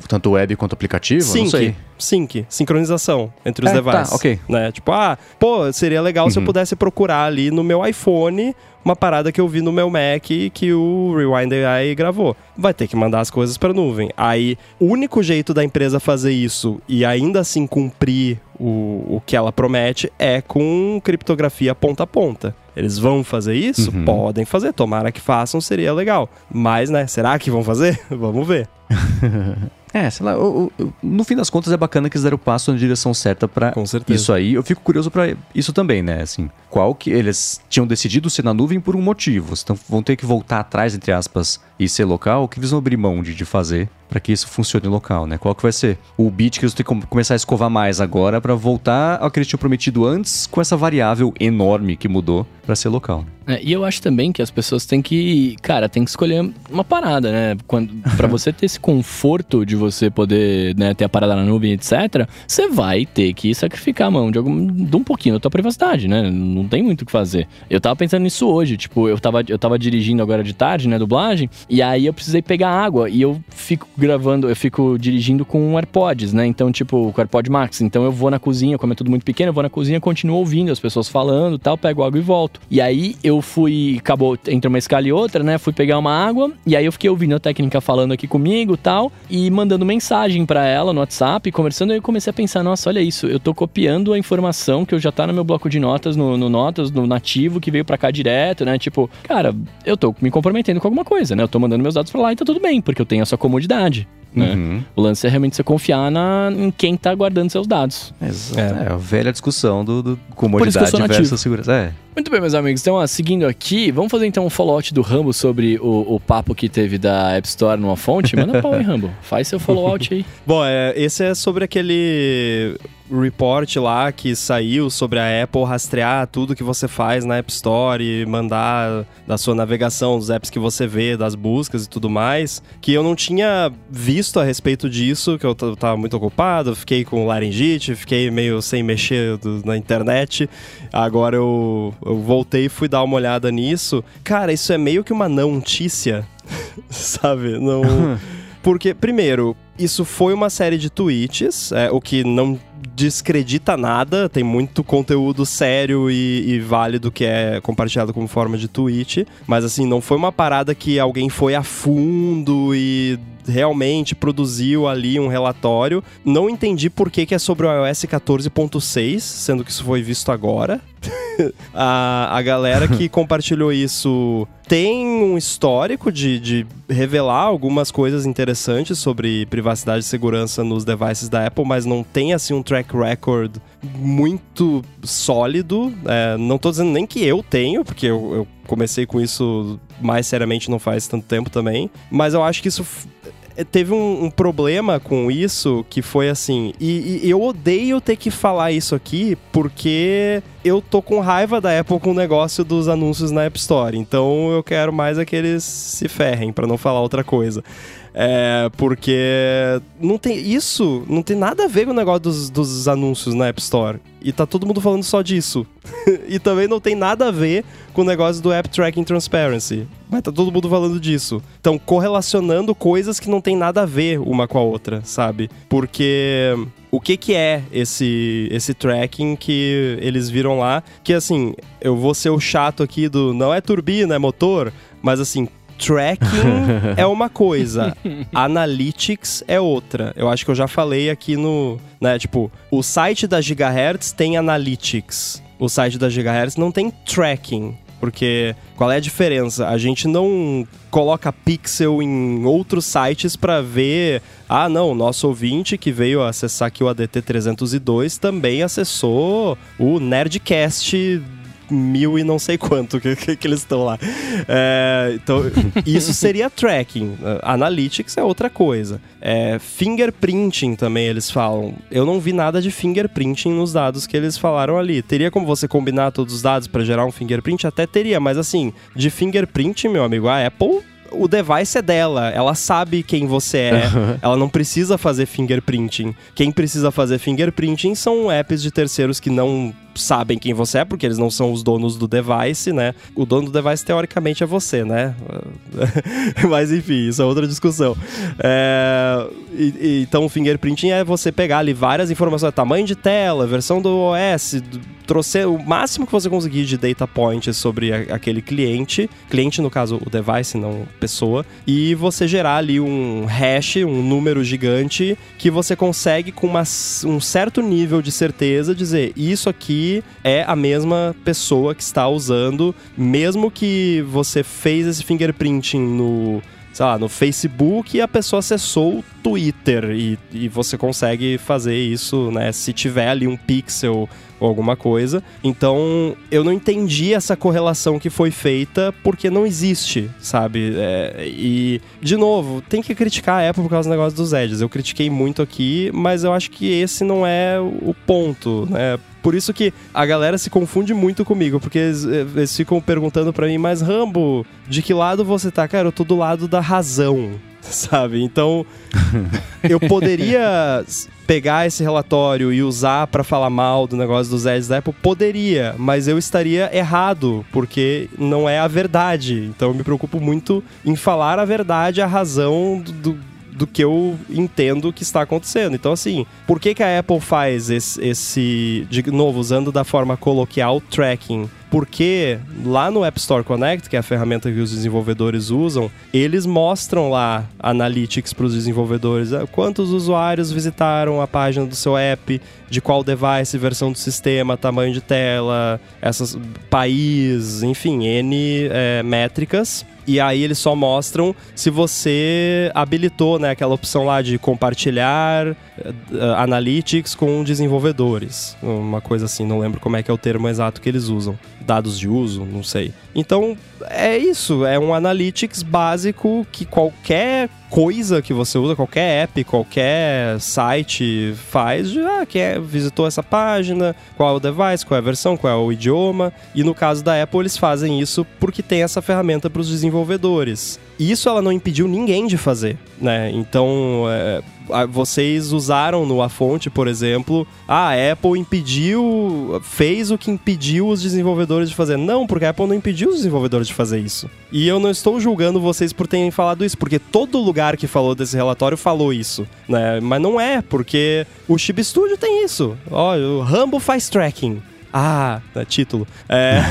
Tanto web quanto aplicativo? Sync. Não sei. Sync. Sincronização entre os é, devices. Tá, ok. Né? Tipo, ah, pô, seria legal uhum. se eu uhum. pudesse procurar ali no meu iPhone uma parada que eu vi no meu Mac que o Rewind AI gravou. Vai ter que mandar as coisas para nuvem. Aí, o único jeito da empresa fazer isso e ainda assim cumprir o, o que ela promete é com criptografia ponta a ponta. Eles vão fazer isso? Uhum. Podem fazer. Tomara que façam, seria legal. Mas, né, será que vão fazer? Vamos ver. É, sei lá, o, o, no fim das contas é bacana que eles deram o passo na direção certa para isso aí. Eu fico curioso para isso também, né? Assim, qual que eles tinham decidido ser na nuvem por um motivo. Então vão ter que voltar atrás, entre aspas, e ser local, o que eles vão abrir mão de, de fazer para que isso funcione local, né? Qual que vai ser o bit que eles têm que começar a escovar mais agora para voltar ao que eles tinham prometido antes com essa variável enorme que mudou para ser local. É, e eu acho também que as pessoas têm que, cara, tem que escolher uma parada, né? Para você ter esse conforto de você poder né, ter a parada na nuvem, etc., você vai ter que sacrificar a mão de, algum, de um pouquinho da tua privacidade, né? Não tem muito o que fazer. Eu tava pensando nisso hoje, tipo, eu tava, eu tava dirigindo agora de tarde, né, dublagem, e aí eu precisei pegar água e eu fico gravando, eu fico dirigindo com AirPods, né? Então, tipo, com AirPod Max. Então eu vou na cozinha, como é tudo muito pequeno, eu vou na cozinha, continuo ouvindo as pessoas falando tal, pego água e volto. E aí eu fui, acabou entre uma escala e outra, né? Fui pegar uma água e aí eu fiquei ouvindo a técnica falando aqui comigo tal, e mandando mensagem para ela no WhatsApp, conversando, e eu comecei a pensar, nossa, olha isso, eu tô copiando a informação que eu já tá no meu bloco de notas, no, no Notas, no nativo, que veio para cá direto, né? Tipo, cara, eu tô me comprometendo com alguma coisa, né? Eu tô mandando meus dados pra lá e tá tudo bem, porque eu tenho essa comodidade. Né? Uhum. O lance é realmente você confiar na, em quem está guardando seus dados. Exato. É. é a velha discussão do, do comodidade versus segurança. É. Muito bem, meus amigos. Então, ó, seguindo aqui, vamos fazer então um follow-out do Rambo sobre o, o, papo que teve da App Store numa fonte. Manda pau, hein, Rambo? Faz seu follow-out aí. Bom, é, esse é sobre aquele report lá que saiu sobre a Apple rastrear tudo que você faz na App Store e mandar da sua navegação, dos apps que você vê, das buscas e tudo mais, que eu não tinha visto a respeito disso, que eu tava muito ocupado, fiquei com laringite, fiquei meio sem mexer do, na internet. Agora eu, eu voltei e fui dar uma olhada nisso. Cara, isso é meio que uma não notícia, sabe? Não. Porque, primeiro, isso foi uma série de tweets, é, o que não descredita nada, tem muito conteúdo sério e, e, válido que é compartilhado como forma de tweet, mas assim, não foi uma parada que alguém foi a fundo e realmente produziu ali um relatório. Não entendi por que, que é sobre o iOS 14.6, sendo que isso foi visto agora. a, a galera que compartilhou isso tem um histórico de, de revelar algumas coisas interessantes sobre privacidade e segurança nos devices da Apple, mas não tem assim um track record muito sólido. É, não tô dizendo nem que eu tenho, porque eu, eu comecei com isso mais seriamente não faz tanto tempo também, mas eu acho que isso teve um, um, problema com isso que foi assim. E, e, eu odeio ter que falar isso aqui porque eu tô com raiva da Apple com o negócio dos anúncios na App Store. Então eu quero mais é que eles se ferrem, para não falar outra coisa. É, porque não tem isso não tem nada a ver com o negócio dos, dos anúncios na App Store. E tá todo mundo falando só disso. e também não tem nada a ver com o negócio do App Tracking Transparency. Mas tá todo mundo falando disso. Então, correlacionando coisas que não tem nada a ver uma com a outra, sabe? Porque o que que é esse esse tracking que eles viram lá? Que assim, eu vou ser o chato aqui do não é turbina, é motor, mas assim, tracking é uma coisa, analytics é outra. Eu acho que eu já falei aqui no, né, tipo, o site da Gigahertz tem analytics. O site da Gigahertz não tem tracking. Porque qual é a diferença? A gente não coloca pixel em outros sites para ver. Ah, não, nosso ouvinte que veio acessar aqui o ADT 302 também acessou o Nerdcast mil e não sei quanto que, que, que eles estão lá. É, então, isso seria tracking. Analytics é outra coisa. É, fingerprinting também eles falam. Eu não vi nada de fingerprinting nos dados que eles falaram ali. Teria como você combinar todos os dados para gerar um fingerprint? Até teria, mas assim, de fingerprint, meu amigo, a Apple o device é dela, ela sabe quem você é, ela não precisa fazer fingerprinting. Quem precisa fazer fingerprinting são apps de terceiros que não sabem quem você é, porque eles não são os donos do device, né? O dono do device, teoricamente, é você, né? Mas enfim, isso é outra discussão. É... E, e, então, o fingerprinting é você pegar ali várias informações, tamanho de tela, versão do OS, trouxe o máximo que você conseguir de data points sobre a, aquele cliente, cliente no caso o device, não pessoa, e você gerar ali um hash, um número gigante que você consegue com uma, um certo nível de certeza dizer isso aqui é a mesma pessoa que está usando, mesmo que você fez esse fingerprinting no sei lá, no Facebook e a pessoa acessou o Twitter e, e você consegue fazer isso, né, se tiver ali um pixel ou alguma coisa. Então, eu não entendi essa correlação que foi feita porque não existe, sabe? É, e, de novo, tem que criticar a Apple por causa do negócio dos edges. Eu critiquei muito aqui, mas eu acho que esse não é o ponto, né? Por isso que a galera se confunde muito comigo, porque eles, eles ficam perguntando para mim, mas Rambo, de que lado você tá? Cara, eu tô do lado da razão, sabe? Então, eu poderia pegar esse relatório e usar para falar mal do negócio dos ads da Apple? Poderia, mas eu estaria errado, porque não é a verdade. Então eu me preocupo muito em falar a verdade, a razão do, do do que eu entendo que está acontecendo. Então, assim, por que, que a Apple faz esse, esse, de novo, usando da forma coloquial, tracking? Porque lá no App Store Connect, que é a ferramenta que os desenvolvedores usam, eles mostram lá analytics para os desenvolvedores. Ah, quantos usuários visitaram a página do seu app, de qual device, versão do sistema, tamanho de tela, essas país, enfim, N é, métricas e aí eles só mostram se você habilitou né, aquela opção lá de compartilhar uh, analytics com desenvolvedores. Uma coisa assim, não lembro como é que é o termo exato que eles usam. Dados de uso, não sei. Então, é isso. É um analytics básico que qualquer coisa que você usa, qualquer app, qualquer site faz, de, ah, quem é, visitou essa página, qual é o device, qual é a versão, qual é o idioma. E no caso da Apple, eles fazem isso porque tem essa ferramenta para os desenvolvedores. Isso ela não impediu ninguém de fazer, né? Então, é, vocês usaram no A Fonte, por exemplo, a Apple impediu, fez o que impediu os desenvolvedores de fazer. Não, porque a Apple não impediu os desenvolvedores de fazer isso. E eu não estou julgando vocês por terem falado isso, porque todo lugar que falou desse relatório falou isso, né? Mas não é, porque o Chip Studio tem isso. Ó, o Rambo faz tracking. Ah, é título. É.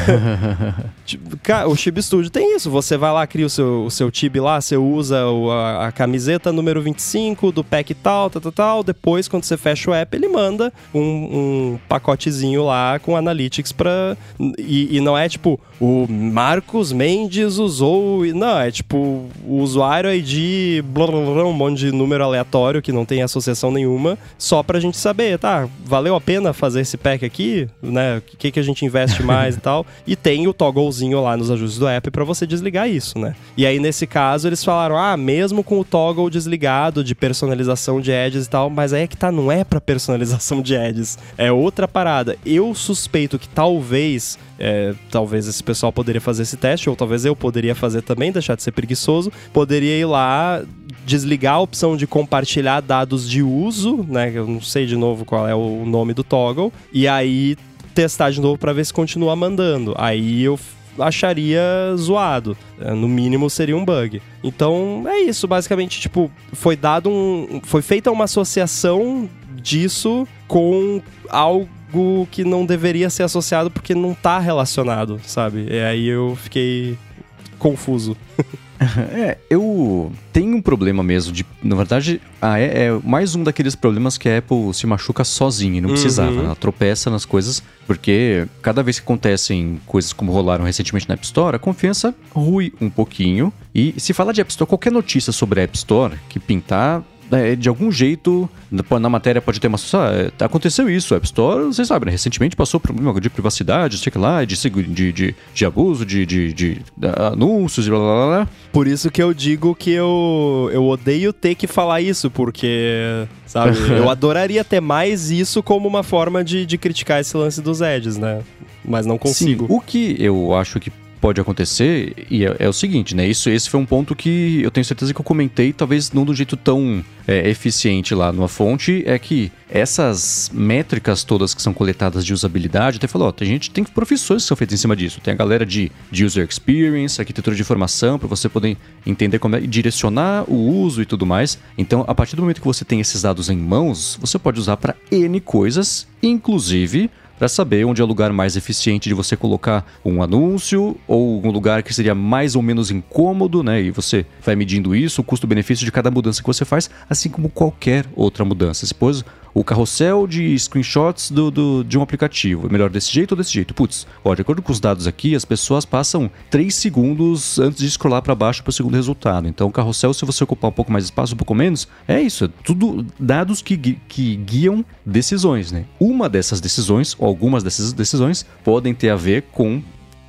Tipo, o Chib Studio tem isso. Você vai lá, cria o seu, o seu lá, você usa o, a, a, camiseta número 25 do pack tal, tal, tal, tal. Depois, quando você fecha o app, ele manda um, um pacotezinho lá com analytics pra. E, e, não é tipo, o Marcos Mendes usou. Não, é tipo, o usuário ID, blá, blá, blá, um monte de número aleatório que não tem associação nenhuma, só pra gente saber, tá? Valeu a pena fazer esse pack aqui, né? O que, que a gente investe mais e tal. E tem o togglezinho lá nos ajustes do app para você desligar isso, né? E aí, nesse caso, eles falaram: ah, mesmo com o toggle desligado de personalização de edges e tal, mas aí é que tá, não é para personalização de edges, é outra parada. Eu suspeito que talvez, é, talvez esse pessoal poderia fazer esse teste, ou talvez eu poderia fazer também, deixar de ser preguiçoso, poderia ir lá desligar a opção de compartilhar dados de uso, né? Eu não sei de novo qual é o nome do toggle, e aí testar de novo para ver se continua mandando. Aí eu acharia zoado. É, no mínimo seria um bug. Então é isso, basicamente, tipo, foi dado um. Foi feita uma associação disso com algo que não deveria ser associado porque não tá relacionado, sabe? E aí eu fiquei confuso. é, eu tenho um problema mesmo de. Na verdade, ah, é, é, mais um daqueles problemas que a Apple se machuca sozinha e não precisava. Uhum. Ela tropeça nas coisas, porque cada vez que acontecem coisas como rolaram recentemente na App Store, a confiança rui um pouquinho. E se falar de App Store, qualquer notícia sobre a App Store que pintar de algum jeito, na matéria pode ter uma. Ah, aconteceu isso, App Store, vocês sabem, né? recentemente passou problema de privacidade, sei lá, de, de, de, de abuso, de, de, de, anúncios e blá blá blá. Por isso que eu digo que eu, eu odeio ter que falar isso, porque, sabe, eu adoraria ter mais isso como uma forma de, de criticar esse lance dos Edges, né? Mas não consigo. Sim, o que eu acho que pode acontecer e é, é, o seguinte, né? Isso, esse foi um ponto que eu tenho certeza que eu comentei, talvez não do jeito tão é, eficiente lá numa fonte, é que essas métricas todas que são coletadas de usabilidade, até falou, ó, a gente tem profissões que são feitas em cima disso. Tem a galera de, de user experience, arquitetura de informação, para você poder entender como é, direcionar o uso e tudo mais. Então, a partir do momento que você tem esses dados em mãos, você pode usar para N coisas, inclusive para saber onde é o lugar mais eficiente de você colocar um anúncio ou um lugar que seria mais ou menos incômodo, né? E você vai medindo isso, o custo-benefício de cada mudança que você faz, assim como qualquer outra mudança. Depois, o carrossel de screenshots do, do, de um aplicativo. É melhor desse jeito ou desse jeito? Putz, ó, de acordo com os dados aqui, as pessoas passam 3 segundos antes de scrollar para baixo para o segundo resultado. Então, o carrossel, se você ocupar um pouco mais espaço, um pouco menos, é isso. É tudo dados que, que guiam decisões, né? Uma dessas decisões, ou algumas dessas decisões, podem ter a ver com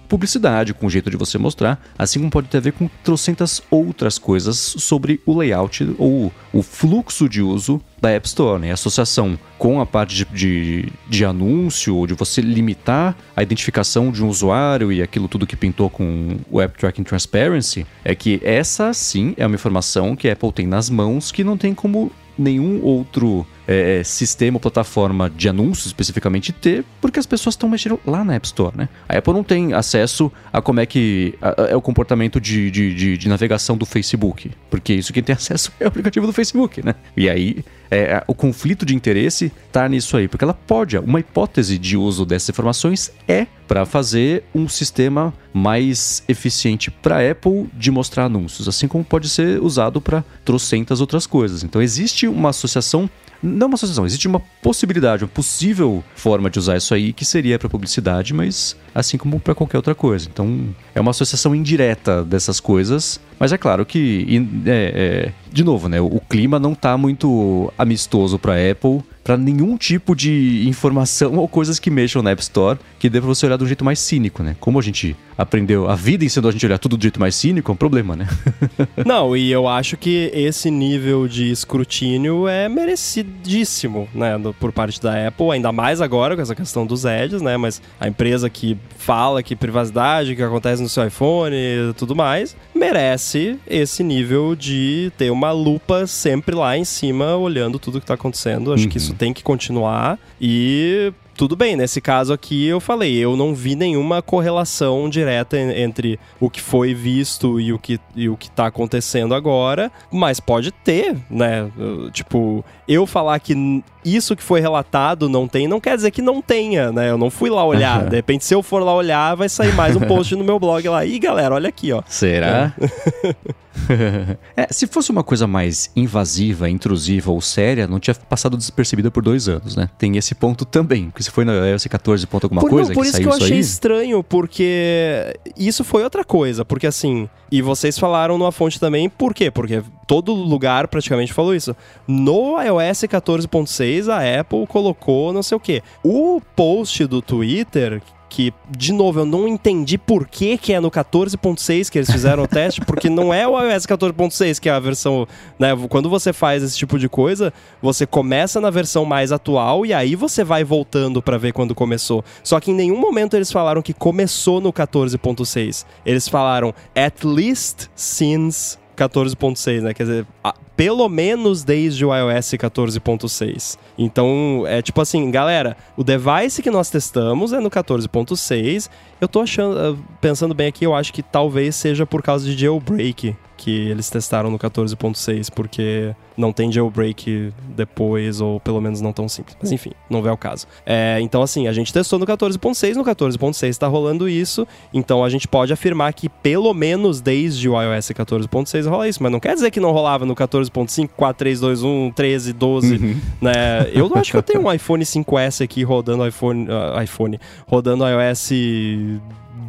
publicidade, com o jeito de você mostrar, assim como pode ter a ver com trocentas outras coisas sobre o layout ou o fluxo de uso da App Store, né? A associação com a parte de, de, de, anúncio, ou de você limitar a identificação de um usuário e aquilo tudo que pintou com o App Tracking Transparency, é que essa sim é uma informação que a Apple tem nas mãos que não tem como nenhum outro é, é, sistema ou plataforma de anúncios especificamente ter, porque as pessoas estão mexendo lá na App Store, né? A Apple não tem acesso a como é que é o comportamento de, de, de, de, navegação do Facebook, porque isso quem tem acesso é o aplicativo do Facebook, né? E aí é, o conflito de interesse tá nisso aí, porque ela pode, uma hipótese de uso dessas informações é para fazer um sistema mais eficiente para Apple de mostrar anúncios, assim como pode ser usado para trocentas outras coisas. Então existe uma associação não uma associação, existe uma possibilidade, uma possível forma de usar isso aí que seria para publicidade, mas assim como para qualquer outra coisa. Então é uma associação indireta dessas coisas, mas é claro que, é, é, de novo, né, o clima não está muito amistoso para Apple para nenhum tipo de informação ou coisas que mexam na App Store que dê para você olhar de um jeito mais cínico, né? Como a gente aprendeu, a vida ensinou a gente a olhar tudo do jeito mais cínico, é um problema, né? Não, e eu acho que esse nível de escrutínio é merecidíssimo, né, por parte da Apple, ainda mais agora com essa questão dos edges, né? Mas a empresa que fala que privacidade, que acontece no seu iPhone e tudo mais, merece esse nível de ter uma lupa sempre lá em cima olhando tudo que tá acontecendo. Acho uhum. que isso tem que continuar e tudo bem, nesse caso aqui eu falei, eu não vi nenhuma correlação direta entre o que foi visto e o que, e o que tá acontecendo agora, mas pode ter, né? Tipo, eu falar que isso que foi relatado não tem, não quer dizer que não tenha, né? Eu não fui lá olhar. De repente, se eu for lá olhar, vai sair mais um post no meu blog lá. Ih, galera, olha aqui, ó. Será? é, se fosse uma coisa mais invasiva, intrusiva ou séria, não tinha passado despercebida por dois anos, né? Tem esse ponto também. Porque se foi na iOS 14 ponto alguma por, coisa não, por que isso que eu isso achei aí... estranho, porque isso foi outra coisa. Porque assim, e vocês falaram numa fonte também, por quê? Porque todo lugar praticamente falou isso. No iOS 14.6, a Apple colocou não sei o quê. O post do Twitter que, de novo, eu não entendi por que, que é no 14.6 que eles fizeram o teste, porque não é o iOS 14.6 que é a versão, né, quando você faz esse tipo de coisa, você começa na versão mais atual e aí você vai voltando para ver quando começou. Só que em nenhum momento eles falaram que começou no 14.6. Eles falaram at least since 14.6, né? Quer dizer, pelo menos desde o iOS 14.6. Então, é tipo assim, galera, o device que nós testamos é no 14.6. Eu tô achando, pensando bem aqui, eu acho que talvez seja por causa de jailbreak que eles testaram no 14.6, porque não tem jailbreak depois, ou pelo menos não tão simples. Mas enfim, não é o caso. É, então, assim, a gente testou no 14.6, no 14.6 está rolando isso, então a gente pode afirmar que pelo menos desde o iOS 14.6 rola isso, mas não quer dizer que não rolava no 14.5, 4, 3, 2, 1, 13, 12, uhum. né? Eu acho que eu tenho um iPhone 5S aqui rodando iPhone, uh, iPhone rodando iOS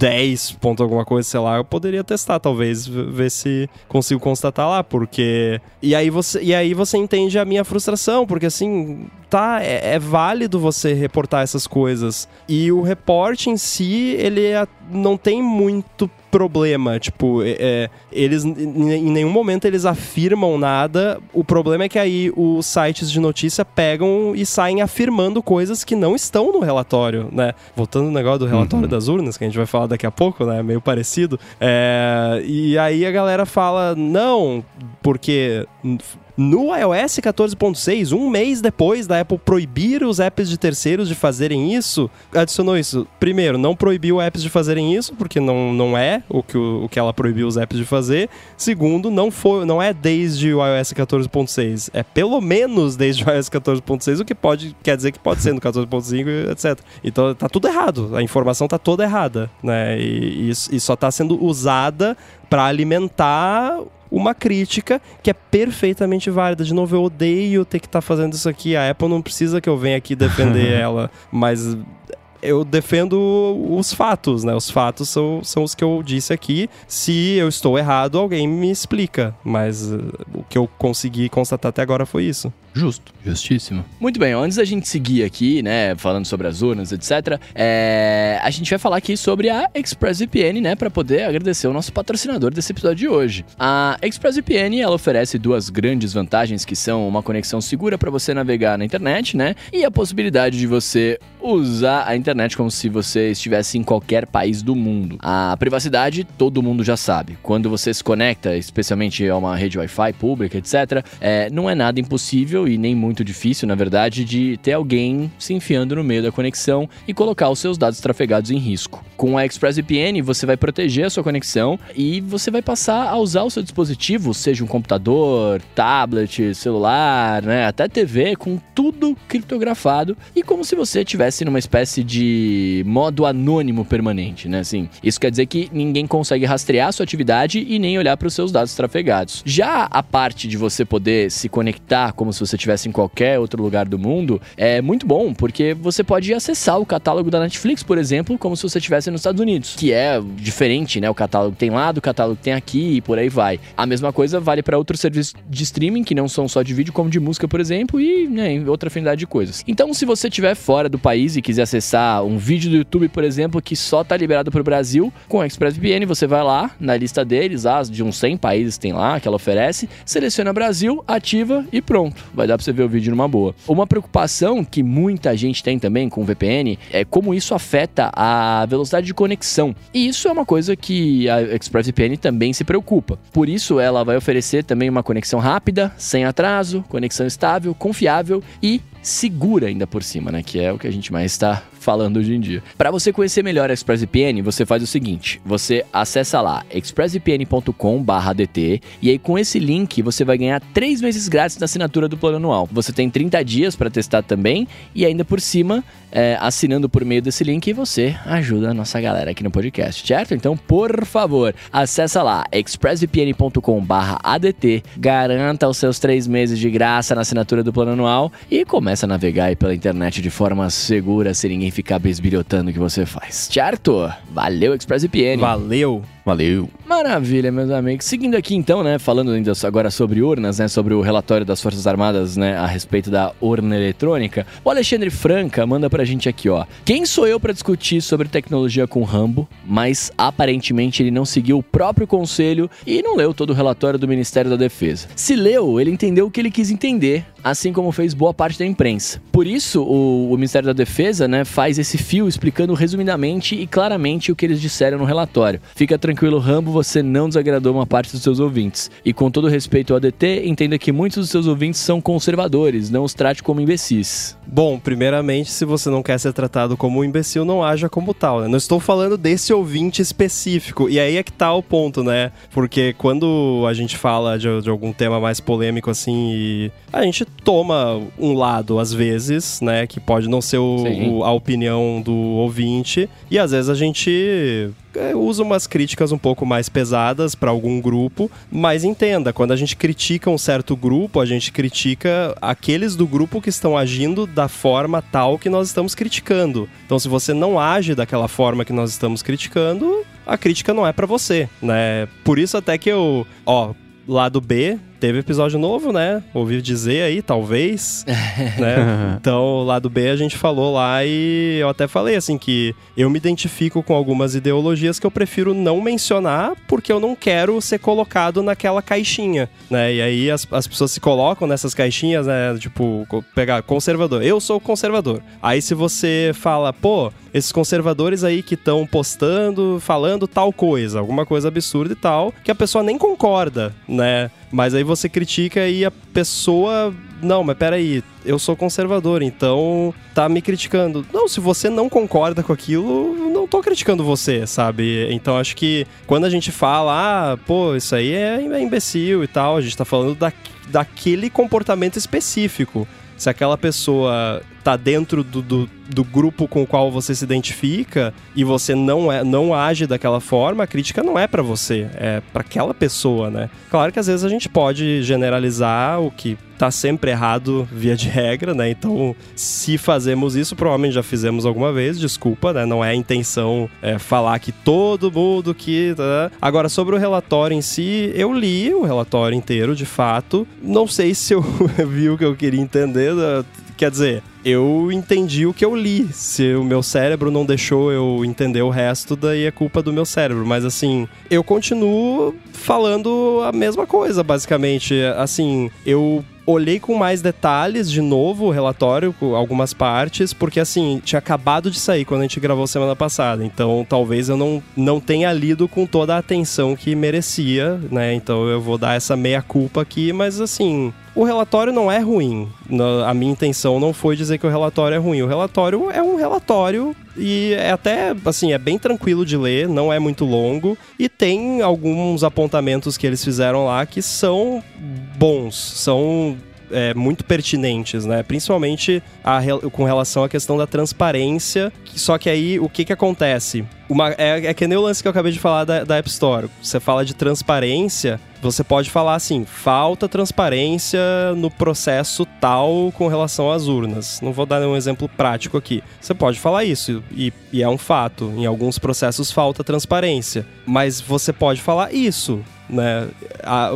10 ponto alguma coisa, sei lá, eu poderia testar, talvez, ver se consigo constatar lá, porque. E aí você, e aí você entende a minha frustração, porque assim, tá, é, é válido você reportar essas coisas. E o reporte em si, ele é, não tem muito problema. Tipo, é, é eles em nenhum momento eles afirmam nada. O problema é que aí os sites de notícia pegam e saem afirmando coisas que não estão no relatório, né? Voltando no negócio do relatório uhum. das urnas, que a gente vai falar daqui a pouco, né? Meio parecido. É, e aí a galera fala, não, porque no iOS 14.6, um mês depois da Apple proibir os apps de terceiros de fazerem isso, adicionou isso. Primeiro, não proibiu apps de fazerem isso, porque não, não é o que, o, o que ela proibiu os apps de fazer. Segundo, não, foi, não é desde o iOS 14.6, é pelo menos desde o iOS 14.6, o que pode, quer dizer que pode ser no 14.5, etc. Então tá tudo errado, a informação tá toda errada, né? E, e, e só tá sendo usada para alimentar uma crítica que é perfeitamente válida. De novo, eu odeio ter que estar tá fazendo isso aqui. A Apple não precisa que eu venha aqui defender ela, mas eu defendo os fatos, né? Os fatos são, são os que eu disse aqui. Se eu estou errado, alguém me explica. Mas uh, o que eu consegui constatar até agora foi isso. Justo. Justíssimo. Muito bem, antes da gente seguir aqui, né, falando sobre as urnas, etc., é, a gente vai falar aqui sobre a ExpressVPN, né, para poder agradecer o nosso patrocinador desse episódio de hoje. A ExpressVPN, ela oferece duas grandes vantagens que são uma conexão segura para você navegar na internet, né, e a possibilidade de você usar a internet como se você estivesse em qualquer país do mundo. A privacidade, todo mundo já sabe. Quando você se conecta, especialmente a uma rede Wi-Fi pública, etc., é, não é nada impossível e nem muito difícil, na verdade, de ter alguém se enfiando no meio da conexão e colocar os seus dados trafegados em risco. Com a ExpressVPN, você vai proteger a sua conexão e você vai passar a usar o seu dispositivo, seja um computador, tablet, celular, né, até TV, com tudo criptografado e como se você estivesse numa espécie de modo anônimo permanente, né? Assim, isso quer dizer que ninguém consegue rastrear sua atividade e nem olhar para os seus dados trafegados. Já a parte de você poder se conectar como se você estivesse em qualquer outro lugar do mundo é muito bom, porque você pode acessar o catálogo da Netflix, por exemplo, como se você estivesse nos Estados Unidos, que é diferente, né? O catálogo tem lá, do catálogo tem aqui e por aí vai. A mesma coisa vale para outros serviços de streaming que não são só de vídeo, como de música, por exemplo, e né, outra afinidade de coisas. Então, se você estiver fora do país e quiser acessar um vídeo do YouTube, por exemplo, que só tá liberado para o Brasil, com a ExpressVPN você vai lá na lista deles, ah, de uns 100 países tem lá que ela oferece, seleciona Brasil, ativa e pronto. Vai dar para você ver o vídeo numa boa. Uma preocupação que muita gente tem também com o VPN é como isso afeta a velocidade de conexão. E isso é uma coisa que a ExpressVPN também se preocupa. Por isso, ela vai oferecer também uma conexão rápida, sem atraso, conexão estável, confiável e segura ainda por cima, né? Que é o que a gente mais está falando hoje em dia. Para você conhecer melhor a ExpressVPN, você faz o seguinte: você acessa lá expressvpn.com/dt e aí com esse link você vai ganhar três meses grátis na assinatura do plano anual. Você tem 30 dias para testar também e ainda por cima é, assinando por meio desse link você ajuda a nossa galera aqui no podcast, certo? Então, por favor, acessa lá expressvpn.com/adt, garanta os seus três meses de graça na assinatura do plano anual e começa a navegar pela internet de forma segura, sem ninguém ficar besbilhotando o que você faz, certo? Valeu, ExpressVPN! Valeu! Valeu. Maravilha, meus amigos. Seguindo aqui então, né, falando ainda agora sobre urnas, né, sobre o relatório das Forças Armadas, né, a respeito da urna eletrônica, o Alexandre Franca manda pra gente aqui, ó. Quem sou eu para discutir sobre tecnologia com Rambo, mas aparentemente ele não seguiu o próprio conselho e não leu todo o relatório do Ministério da Defesa. Se leu, ele entendeu o que ele quis entender, assim como fez boa parte da imprensa. Por isso, o, o Ministério da Defesa, né, faz esse fio explicando resumidamente e claramente o que eles disseram no relatório. Fica tranquilo, Rambo, você não desagradou uma parte dos seus ouvintes. E com todo respeito ao ADT, entenda que muitos dos seus ouvintes são conservadores, não os trate como imbecis. Bom, primeiramente, se você não quer ser tratado como um imbecil, não haja como tal, né? Não estou falando desse ouvinte específico. E aí é que tá o ponto, né? Porque quando a gente fala de, de algum tema mais polêmico assim, a gente toma um lado às vezes, né? Que pode não ser o, o, a opinião do ouvinte. E às vezes a gente é, usa umas críticas um pouco mais pesadas para algum grupo, mas entenda, quando a gente critica um certo grupo, a gente critica aqueles do grupo que estão agindo da forma tal que nós estamos criticando. Então, se você não age daquela forma que nós estamos criticando, a crítica não é para você, né? Por isso até que eu, ó, lado B, teve episódio novo, né? Ouvi dizer aí, talvez. né? Então, lá do B a gente falou lá e eu até falei assim que eu me identifico com algumas ideologias que eu prefiro não mencionar porque eu não quero ser colocado naquela caixinha, né? E aí as, as pessoas se colocam nessas caixinhas, né? Tipo, pegar conservador. Eu sou conservador. Aí se você fala, pô, esses conservadores aí que estão postando, falando tal coisa, alguma coisa absurda e tal, que a pessoa nem concorda, né? Mas aí você critica e a pessoa. Não, mas peraí, eu sou conservador, então tá me criticando. Não, se você não concorda com aquilo, não tô criticando você, sabe? Então acho que quando a gente fala, ah, pô, isso aí é, é imbecil e tal, a gente tá falando da, daquele comportamento específico. Se aquela pessoa tá dentro do, do, do, grupo com o qual você se identifica e você não é não age daquela forma, a crítica não é para você, é para aquela pessoa, né? Claro que às vezes a gente pode generalizar o que tá sempre errado via de regra, né? Então, se fazemos isso, provavelmente já fizemos alguma vez, desculpa, né? Não é a intenção é, falar que todo mundo que. Tá? Agora, sobre o relatório em si, eu li o relatório inteiro, de fato. Não sei se eu vi o que eu queria entender. Né? Quer dizer, eu entendi o que eu li. Se o meu cérebro não deixou eu entender o resto, daí é culpa do meu cérebro. Mas assim, eu continuo falando a mesma coisa, basicamente. Assim, eu olhei com mais detalhes de novo o relatório, algumas partes, porque assim, tinha acabado de sair quando a gente gravou semana passada. Então talvez eu não, não tenha lido com toda a atenção que merecia, né? Então eu vou dar essa meia-culpa aqui, mas assim. O relatório não é ruim. A minha intenção não foi dizer que o relatório é ruim. O relatório é um relatório e é até, assim, é bem tranquilo de ler, não é muito longo. E tem alguns apontamentos que eles fizeram lá que são bons, são é, muito pertinentes, né? Principalmente a, com relação à questão da transparência. Só que aí, o que que acontece? Uma, é, é que nem o lance que eu acabei de falar da, da App Store. Você fala de transparência, você pode falar assim: falta transparência no processo tal com relação às urnas. Não vou dar nenhum exemplo prático aqui. Você pode falar isso, e, e é um fato. Em alguns processos falta transparência. Mas você pode falar isso. Né?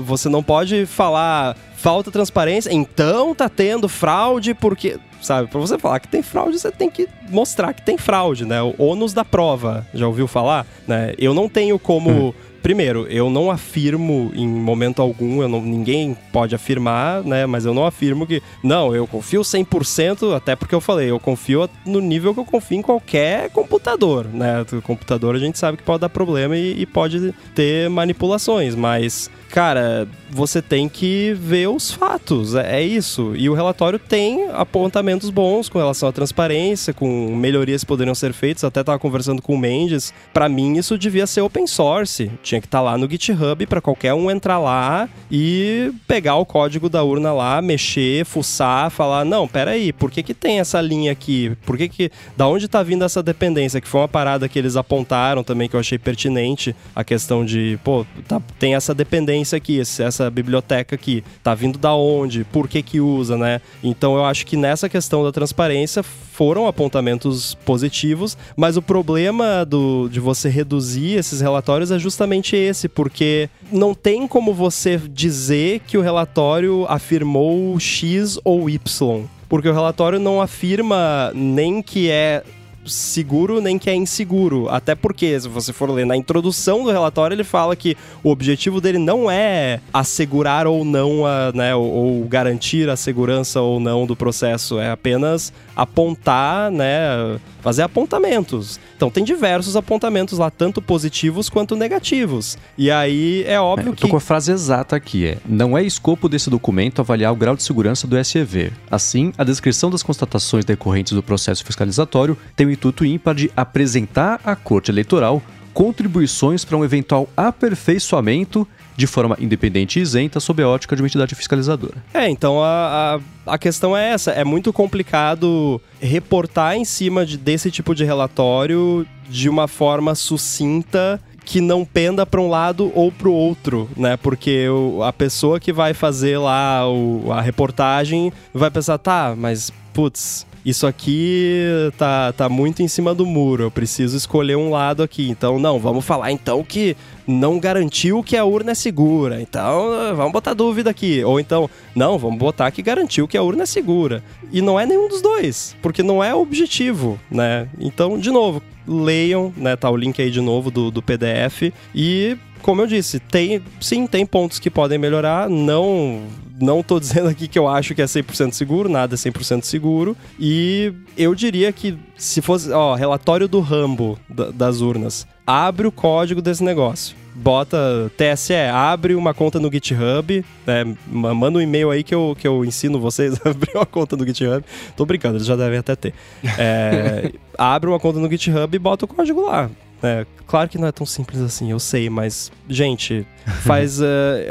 você não pode falar falta transparência, então tá tendo fraude porque sabe? Para você falar que tem fraude, você tem que mostrar que tem fraude, né? O ônus da prova, já ouviu falar? Né? Eu não tenho como hum primeiro, eu não afirmo em momento algum, eu não, ninguém pode afirmar, né? Mas eu não afirmo que, não, eu confio 100%, até porque eu falei, eu confio no nível que eu confio em qualquer computador, né? O computador a gente sabe que pode dar problema e, e pode ter manipulações, mas cara, você tem que ver os fatos, é, é, isso. E o relatório tem apontamentos bons com relação à transparência, com melhorias que poderiam ser feitas. Até estava conversando com o Mendes. Para mim, isso devia ser open source. Tinha que estar tá lá no GitHub para qualquer um entrar lá e pegar o código da urna lá, mexer, fuçar, falar: não, peraí, por que, que tem essa linha aqui? Por que que. Da onde está vindo essa dependência? Que foi uma parada que eles apontaram também que eu achei pertinente. A questão de, pô, tá, tem essa dependência isso aqui, essa biblioteca aqui, tá vindo da onde, por que que usa, né? Então eu acho que nessa questão da transparência foram apontamentos positivos, mas o problema do, de você reduzir esses relatórios é justamente esse, porque não tem como você dizer que o relatório afirmou X ou Y. Porque o relatório não afirma nem que é seguro nem que é inseguro. Até porque, se você for ler na introdução do relatório, ele fala que o objetivo dele não é assegurar ou não, a, né, ou, ou garantir a segurança ou não do processo, é apenas apontar, né, fazer apontamentos. Então tem diversos apontamentos lá, tanto positivos quanto negativos. E aí é óbvio é, que. Tô com a frase exata aqui: é: não é escopo desse documento avaliar o grau de segurança do SEV. Assim, a descrição das constatações decorrentes do processo fiscalizatório tem o intuito ímpar de apresentar à Corte Eleitoral contribuições para um eventual aperfeiçoamento de forma independente e isenta sob a ótica de uma entidade fiscalizadora. É, então a, a, a questão é essa. É muito complicado reportar em cima de, desse tipo de relatório de uma forma sucinta que não penda para um lado ou para o outro, né? Porque o, a pessoa que vai fazer lá o, a reportagem vai pensar, tá, mas putz, isso aqui tá, tá muito em cima do muro, eu preciso escolher um lado aqui. Então, não, vamos falar então que não garantiu que a urna é segura. Então, vamos botar dúvida aqui. Ou então, não, vamos botar que garantiu que a urna é segura. E não é nenhum dos dois, porque não é objetivo, né? Então, de novo, leiam, né? Tá o link aí de novo do, do PDF e como eu disse, tem sim, tem pontos que podem melhorar, não não tô dizendo aqui que eu acho que é 100% seguro, nada é 100% seguro. E eu diria que se fosse, ó, relatório do Rambo da, das urnas, abre o código desse negócio. Bota TSE, abre uma conta no GitHub, né, manda um e-mail aí que eu, que eu ensino vocês a abrir uma conta no GitHub. Tô brincando, eles já devem até ter. É, abre uma conta no GitHub e bota o código lá. É, claro que não é tão simples assim, eu sei, mas, gente, faz. uh,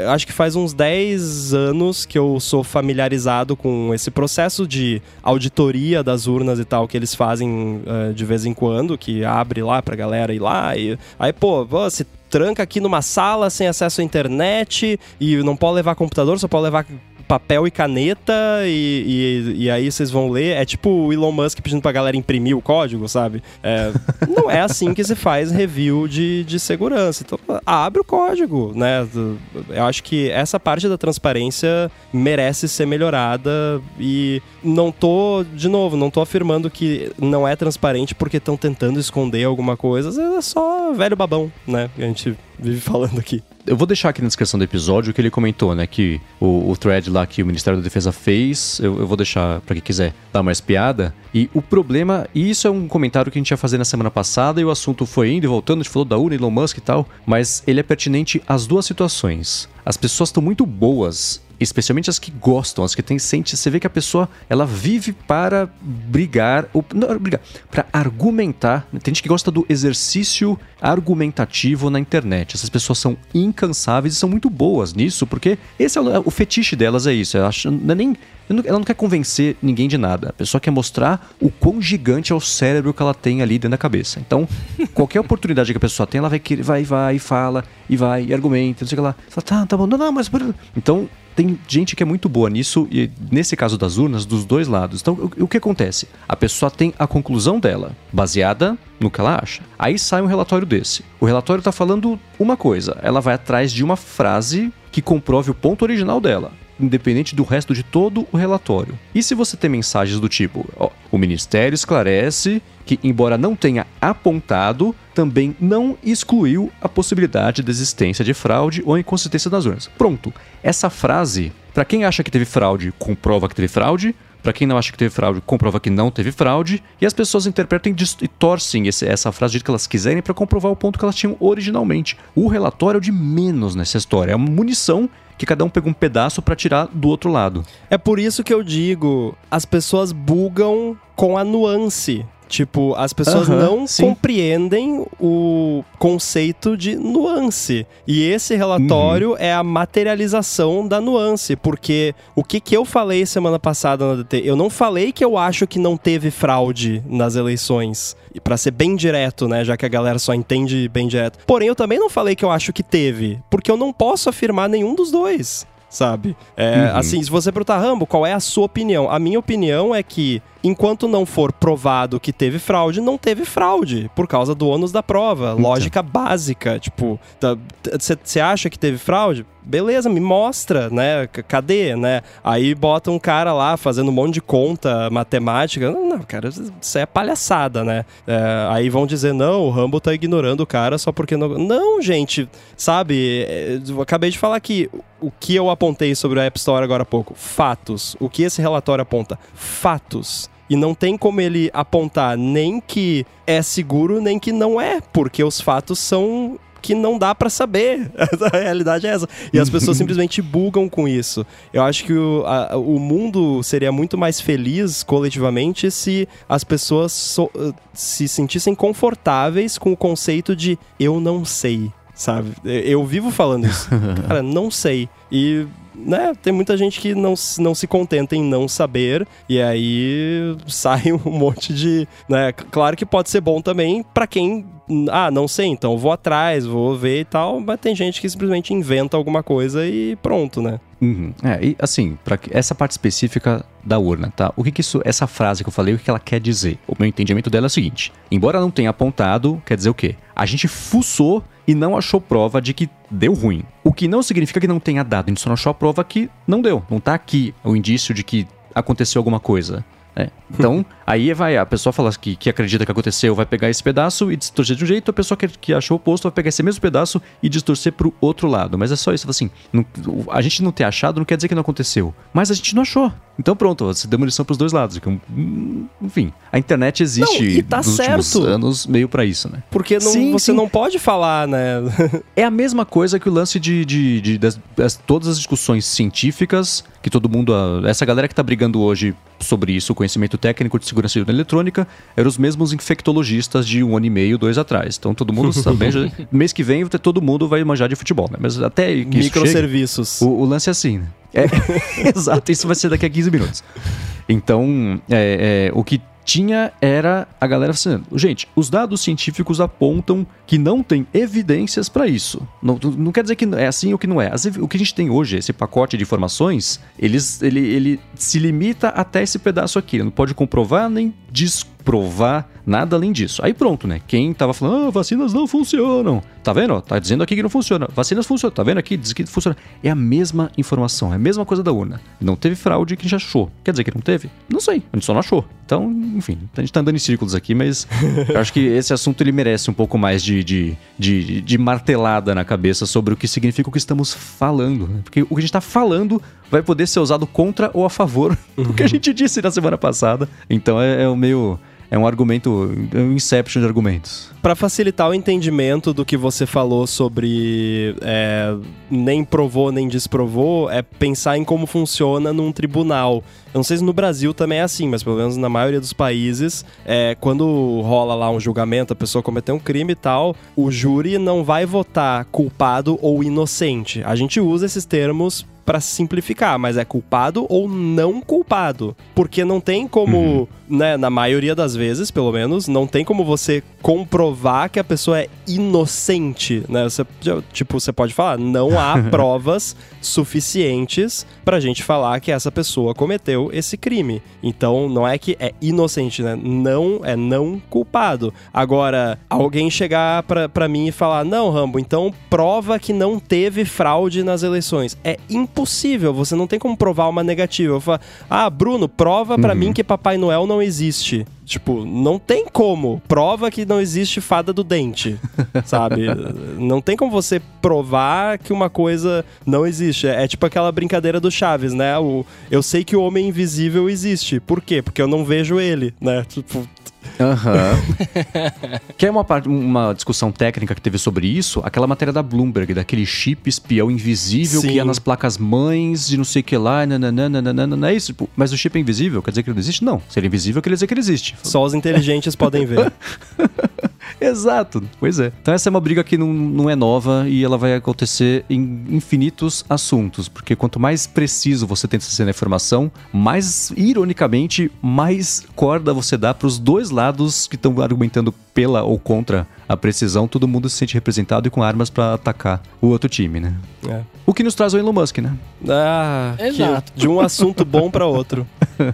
acho que faz uns 10 anos que eu sou familiarizado com esse processo de auditoria das urnas e tal que eles fazem uh, de vez em quando, que abre lá pra galera ir lá. E, aí, pô, você tranca aqui numa sala sem acesso à internet e não pode levar computador, só pode levar papel e caneta e, e, e, aí vocês vão ler. É tipo o Elon Musk pedindo pra galera imprimir o código, sabe? É, não é assim que se faz review de, de segurança. Então, abre o código, né? Eu acho que essa parte da transparência merece ser melhorada e não tô, de novo, não tô afirmando que não é transparente porque estão tentando esconder alguma coisa. É só velho babão, né? A gente vive falando aqui. Eu vou deixar aqui na descrição do episódio o que ele comentou, né? Que o, o thread lá que o Ministério da Defesa fez, eu, eu vou deixar para quem quiser dar uma espiada. E o problema, e isso é um comentário que a gente ia fazer na semana passada, e o assunto foi indo e voltando, a gente falou da UNA, Elon Musk e tal, mas ele é pertinente às duas situações. As pessoas estão muito boas especialmente as que gostam, as que têm sente, você vê que a pessoa ela vive para brigar, ou não brigar, para argumentar. Tem gente que gosta do exercício argumentativo na internet. Essas pessoas são incansáveis e são muito boas nisso, porque esse é o, o fetiche delas é isso. Ela não é nem ela não quer convencer ninguém de nada. A pessoa quer mostrar o quão gigante é o cérebro que ela tem ali dentro da cabeça. Então, qualquer oportunidade que a pessoa tem, ela vai, vai, vai, e fala, e vai, e argumenta, não sei o que lá. Fala, tá, tá bom, não, não, mas. Então, tem gente que é muito boa nisso, e nesse caso das urnas, dos dois lados. Então, o, o que acontece? A pessoa tem a conclusão dela, baseada no que ela acha. Aí sai um relatório desse. O relatório está falando uma coisa, ela vai atrás de uma frase que comprove o ponto original dela. Independente do resto de todo o relatório. E se você tem mensagens do tipo, ó, o Ministério esclarece que, embora não tenha apontado, também não excluiu a possibilidade de existência de fraude ou inconsistência nas urnas. Pronto. Essa frase, para quem acha que teve fraude, comprova que teve fraude. Para quem não acha que teve fraude, comprova que não teve fraude. E as pessoas interpretam e, torcem essa frase do que elas quiserem para comprovar o ponto que elas tinham originalmente. O relatório é o de menos nessa história. É uma munição que cada um pega um pedaço para tirar do outro lado. É por isso que eu digo, as pessoas bugam com a nuance. Tipo, as pessoas não sim. compreendem o conceito de nuance. E esse relatório Uhum. é a materialização da nuance. Porque o que, que eu falei semana passada na DT? Eu não falei que eu acho que não teve fraude nas eleições. E pra ser bem direto, né? Já que a galera só entende bem direto. Porém, eu também não falei que eu acho que teve. Porque eu não posso afirmar nenhum dos dois sabe? É, Uhum. Assim, se você perguntar, Rambo, qual é a sua opinião? A minha opinião é que, enquanto não for provado que teve fraude, não teve fraude, por causa do ônus da prova. Então. Lógica básica. Tipo, você acha que teve fraude? Beleza, me mostra, né? Cadê, né? Aí bota um cara lá fazendo um monte de conta matemática. Não, não, cara, isso é palhaçada, né? É, aí vão dizer, não, o Rambo tá ignorando o cara só porque não. Não, gente, sabe? é, Eu acabei de falar aqui o que eu apontei sobre a App Store agora há pouco. Fatos. O que esse relatório aponta? Fatos. E não tem como ele apontar nem que é seguro, nem que não é, porque os fatos são que não dá pra saber. a realidade é essa. E as pessoas simplesmente bugam com isso. Eu acho que o, a- o mundo seria muito mais feliz coletivamente se as pessoas so- se sentissem confortáveis com o conceito de eu não sei. Sabe? Eu vivo falando isso. Cara, não sei. E, né, tem muita gente que não, não se contenta em não saber, e aí sai um monte de. Né, claro que pode ser bom também pra quem. Ah, não sei, então vou atrás, vou ver e tal, mas tem gente que simplesmente inventa alguma coisa e pronto, né? Uhum. É, e assim, para essa parte específica da urna, tá? O que que isso, essa frase que eu falei, o que que ela quer dizer? O meu entendimento dela é o seguinte: embora não tenha apontado, quer dizer o quê? A gente fuçou e não achou prova de que deu ruim. O que não significa que não tenha dado, a gente só não achou a prova que não deu. Não tá aqui o indício de que aconteceu alguma coisa. né? Então, aí vai, a pessoa fala que, que acredita que aconteceu, vai pegar esse pedaço e distorcer de um jeito, a pessoa que, que achou o oposto vai pegar esse mesmo pedaço e distorcer pro outro lado. Mas é só isso, assim, não- a gente não ter achado não quer dizer que não aconteceu, mas a gente não achou. Então pronto, você deu munição pros dois lados. que, hum, Enfim, a internet existe Não, e tá nos últimos certo. anos meio pra isso, né? Porque não- Sim, você sim. não pode falar, né? É a mesma coisa que o lance de, de, de- das, das- todas as discussões científicas que todo mundo, essa galera que tá brigando hoje sobre isso, o conhecimento técnico de segurança de urna eletrônica, eram os mesmos infectologistas de um ano e meio, dois atrás. Então todo mundo sabe, já- mês que vem todo mundo vai manjar de futebol, né? Mas até que isso chegue, Microserviços. o, o lance é assim, né? É, exato, isso vai ser daqui a 15 minutos. Então, é, é, o que tinha era a galera assim, gente, os dados científicos apontam que não tem evidências para isso. Não, não quer dizer que é assim ou que não é. As o que a gente tem hoje, esse pacote de informações, eles, ele, ele se limita até esse pedaço aqui. Ele não pode comprovar nem desprovar nada além disso. Aí pronto, né? Quem tava falando, ah, vacinas não funcionam. Tá vendo? Tá dizendo aqui que não funciona. Vacinas funcionam. Tá vendo aqui? Diz que funciona. É a mesma informação, é a mesma coisa da urna. Não teve fraude que a gente achou. Quer dizer que não teve? Não sei. A gente só não achou. Então, enfim, a gente tá andando em círculos aqui, mas eu acho que esse assunto ele merece um pouco mais de, de, de, de martelada na cabeça sobre o que significa o que estamos falando. né? Porque o que a gente tá falando vai poder ser usado contra ou a favor do que a gente disse na semana passada. Então é, é o meio. É um argumento, é um inception de argumentos. Pra facilitar o entendimento do que você falou sobre é, nem provou nem desprovou, é pensar em como funciona num tribunal. Eu não sei se no Brasil também é assim, mas pelo menos na maioria dos países, é, quando rola lá um julgamento, a pessoa cometeu um crime e tal, o júri não vai votar culpado ou inocente. A gente usa esses termos pra simplificar, mas é culpado ou não culpado. Porque não tem como né, na maioria das vezes, pelo menos, não tem como você comprovar que a pessoa é inocente, né? Você, tipo, você pode falar, não há provas suficientes pra gente falar que essa pessoa cometeu esse crime. Então, não é que é inocente, né? Não é não culpado. Agora, alguém chegar pra, pra mim e falar, não, Rambo, então prova que não teve fraude nas eleições. É impossível, você não tem como provar uma negativa. Eu falo, ah, Bruno, prova pra uhum. mim que Papai Noel não existe. Tipo, não tem como. Prova que não existe fada do dente, sabe? não tem como você provar que uma coisa não existe. É, é tipo aquela brincadeira do Chaves, né? O, eu sei que o homem invisível existe. Por quê? Porque eu não vejo ele, né? Tipo. Uhum. Quer uma, uma discussão técnica que teve sobre isso? Aquela matéria da Bloomberg, daquele chip espião invisível Sim. que ia nas placas mães de não sei o que lá, nananana, é isso? Tipo, mas o chip é invisível? Quer dizer que ele não existe? Não. Se ele é invisível, quer dizer que ele existe. Só os inteligentes podem ver. Exato, pois é. Então essa é uma briga que não, não é nova e ela vai acontecer em infinitos assuntos, porque quanto mais preciso você tenta ser na informação, mais, ironicamente, mais corda você dá para os dois lados que estão argumentando pela ou contra a precisão, todo mundo se sente representado e com armas para atacar o outro time, né? É. O que nos traz o Elon Musk, né? Ah, Exato. de um assunto bom para outro.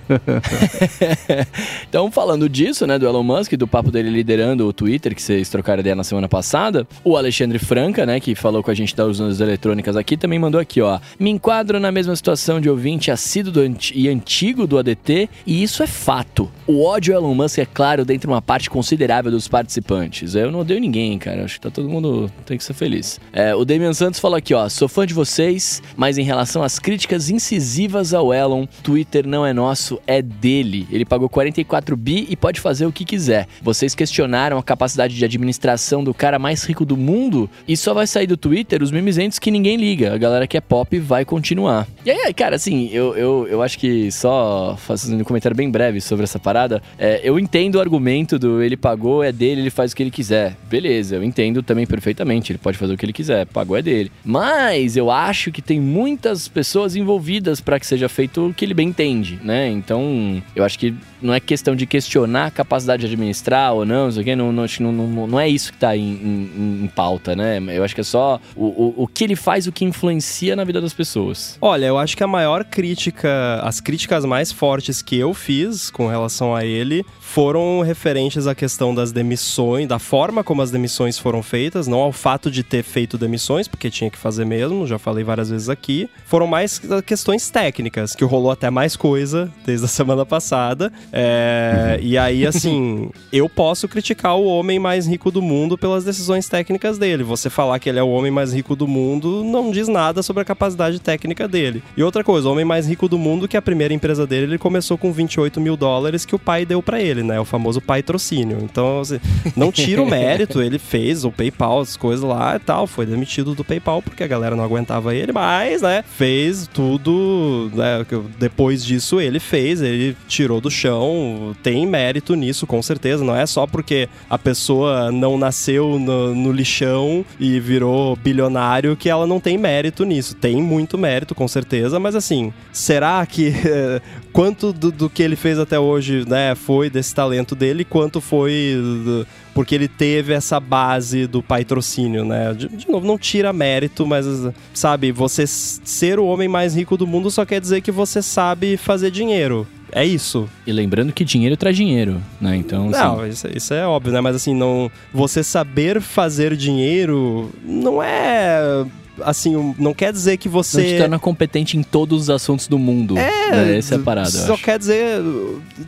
então, falando disso, né, do Elon Musk, do papo dele liderando o Twitter, que vocês trocaram ideia na semana passada, o Alexandre Franca, né, que falou com a gente das urnas eletrônicas aqui, também mandou aqui, ó. Me enquadro na mesma situação de ouvinte assíduo e antigo do ADT, e isso é fato. O ódio ao Elon Musk é claro dentro de uma parte considerável dos participantes. Eu não odeio ninguém, cara. Acho que tá todo mundo tem que ser feliz. É, o Damian Santos falou aqui, ó. Sou fã de vocês, mas em relação às críticas incisivas ao Elon, Twitter não é nosso, é dele. Ele pagou 44 bi e pode fazer o que quiser. Vocês questionaram a capacidade de administração do cara mais rico do mundo e só vai sair do Twitter os mimizentos que ninguém liga. A galera que é pop vai continuar. E aí, cara, assim, eu, eu, eu acho que só fazendo um comentário bem breve sobre essa parada, é, eu entendo o argumento do ele pagou, é dele, ele faz o que ele quiser. Beleza, eu entendo também perfeitamente. Ele pode fazer o que ele quiser, pagou é dele. Mas eu acho que tem muitas pessoas envolvidas para que seja feito o que ele bem entende, né? Então, eu acho que não é questão de questionar a capacidade de administrar ou não, não, não, não, não, não é isso que está em, em, em, pauta, né? Eu acho que é só o, o, o que ele faz, o que influencia na vida das pessoas. Olha, eu acho que a maior crítica, as críticas mais fortes que eu fiz com relação a ele foram referentes à questão das demissões, da forma como as demissões foram feitas, não ao fato de ter feito demissões, porque tinha que fazer mesmo, já falei várias vezes aqui. Foram mais questões técnicas, que rolou até mais coisa desde a semana passada. É, uhum. E aí, assim, eu posso criticar o homem mais rico do mundo pelas decisões técnicas dele. Você falar que ele é o homem mais rico do mundo não diz nada sobre a capacidade técnica dele. E outra coisa, o homem mais rico do mundo, que a primeira empresa dele, ele começou com 28 mil dólares que o pai deu para ele dele, né? O famoso patrocínio. Então, assim, não tira o mérito, ele fez o PayPal, as coisas lá e tal. Foi demitido do PayPal porque a galera não aguentava ele, mas, né? Fez tudo, né? Depois disso, ele fez, ele tirou do chão. Tem mérito nisso, com certeza. Não é só porque a pessoa não nasceu no, no lixão e virou bilionário que ela não tem mérito nisso. Tem muito mérito, com certeza, mas assim, será que quanto do, do que ele fez até hoje, né, foi desse esse talento dele, quanto foi porque ele teve essa base do patrocínio, né? De, de, novo, não tira mérito, mas, sabe, você ser o homem mais rico do mundo só quer dizer que você sabe fazer dinheiro. É isso. E lembrando que dinheiro traz dinheiro, né? Então. Não, assim... isso, isso, é óbvio, né? Mas assim, não. Você saber fazer dinheiro não é assim, não quer dizer que você. Não te torna competente em todos os assuntos do mundo. É. Né? Essa é a parada. Só quer dizer.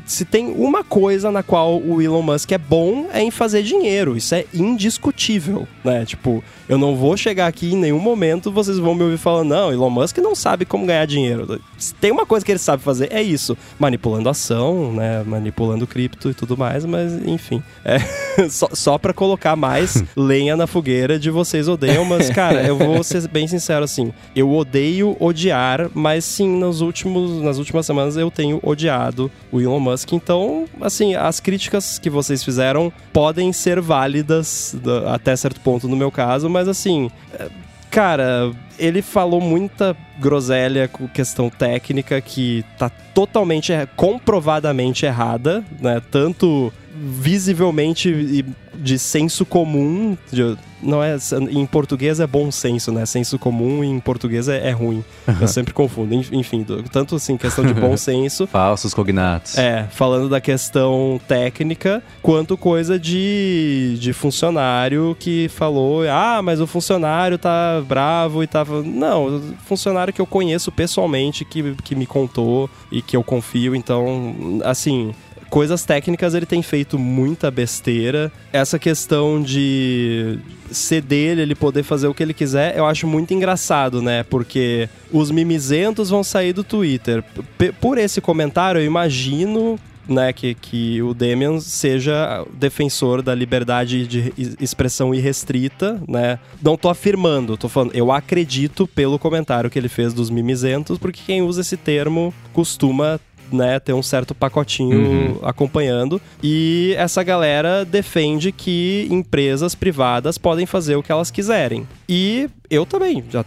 Se tem uma coisa na qual o Elon Musk é bom, é em fazer dinheiro. Isso é indiscutível, né? Tipo, eu não vou chegar aqui em nenhum momento vocês vão me ouvir falando, não, Elon Musk não sabe como ganhar dinheiro. Se tem uma coisa que ele sabe fazer, é isso. Manipulando ação, né? Manipulando cripto e tudo mais, mas enfim. É só, só pra colocar mais lenha na fogueira de vocês odeiam, mas, cara, eu vou ser bem sincero assim. Eu odeio odiar, mas sim, nos últimos, nas últimas semanas eu tenho odiado o Elon Musk. Então, assim, as críticas que vocês fizeram podem ser válidas até certo ponto no meu caso, mas assim. É, Cara, ele falou muita groselha com questão técnica que tá totalmente, comprovadamente errada, né? Tanto visivelmente de senso comum, de, não é em português é bom senso, né? Senso comum em português é, é ruim. Uhum. Eu sempre confundo. Enfim, tanto assim questão de bom senso. Falsos cognatos. É, falando da questão técnica, quanto coisa de, de funcionário que falou: "Ah, mas o funcionário tá bravo e tava Não, funcionário que eu conheço pessoalmente que que me contou e que eu confio, então, assim, coisas técnicas ele tem feito muita besteira. Essa questão de ser dele, ele poder fazer o que ele quiser, eu acho muito engraçado, né? Porque os mimizentos vão sair do Twitter. P por esse comentário, eu imagino né, que, que o Demian seja defensor da liberdade de expressão irrestrita, né? Não tô afirmando, tô falando, eu acredito pelo comentário que ele fez dos mimizentos, porque quem usa esse termo costuma né, ter um certo pacotinho uhum. acompanhando. E essa galera defende que empresas privadas podem fazer o que elas quiserem. E eu também, já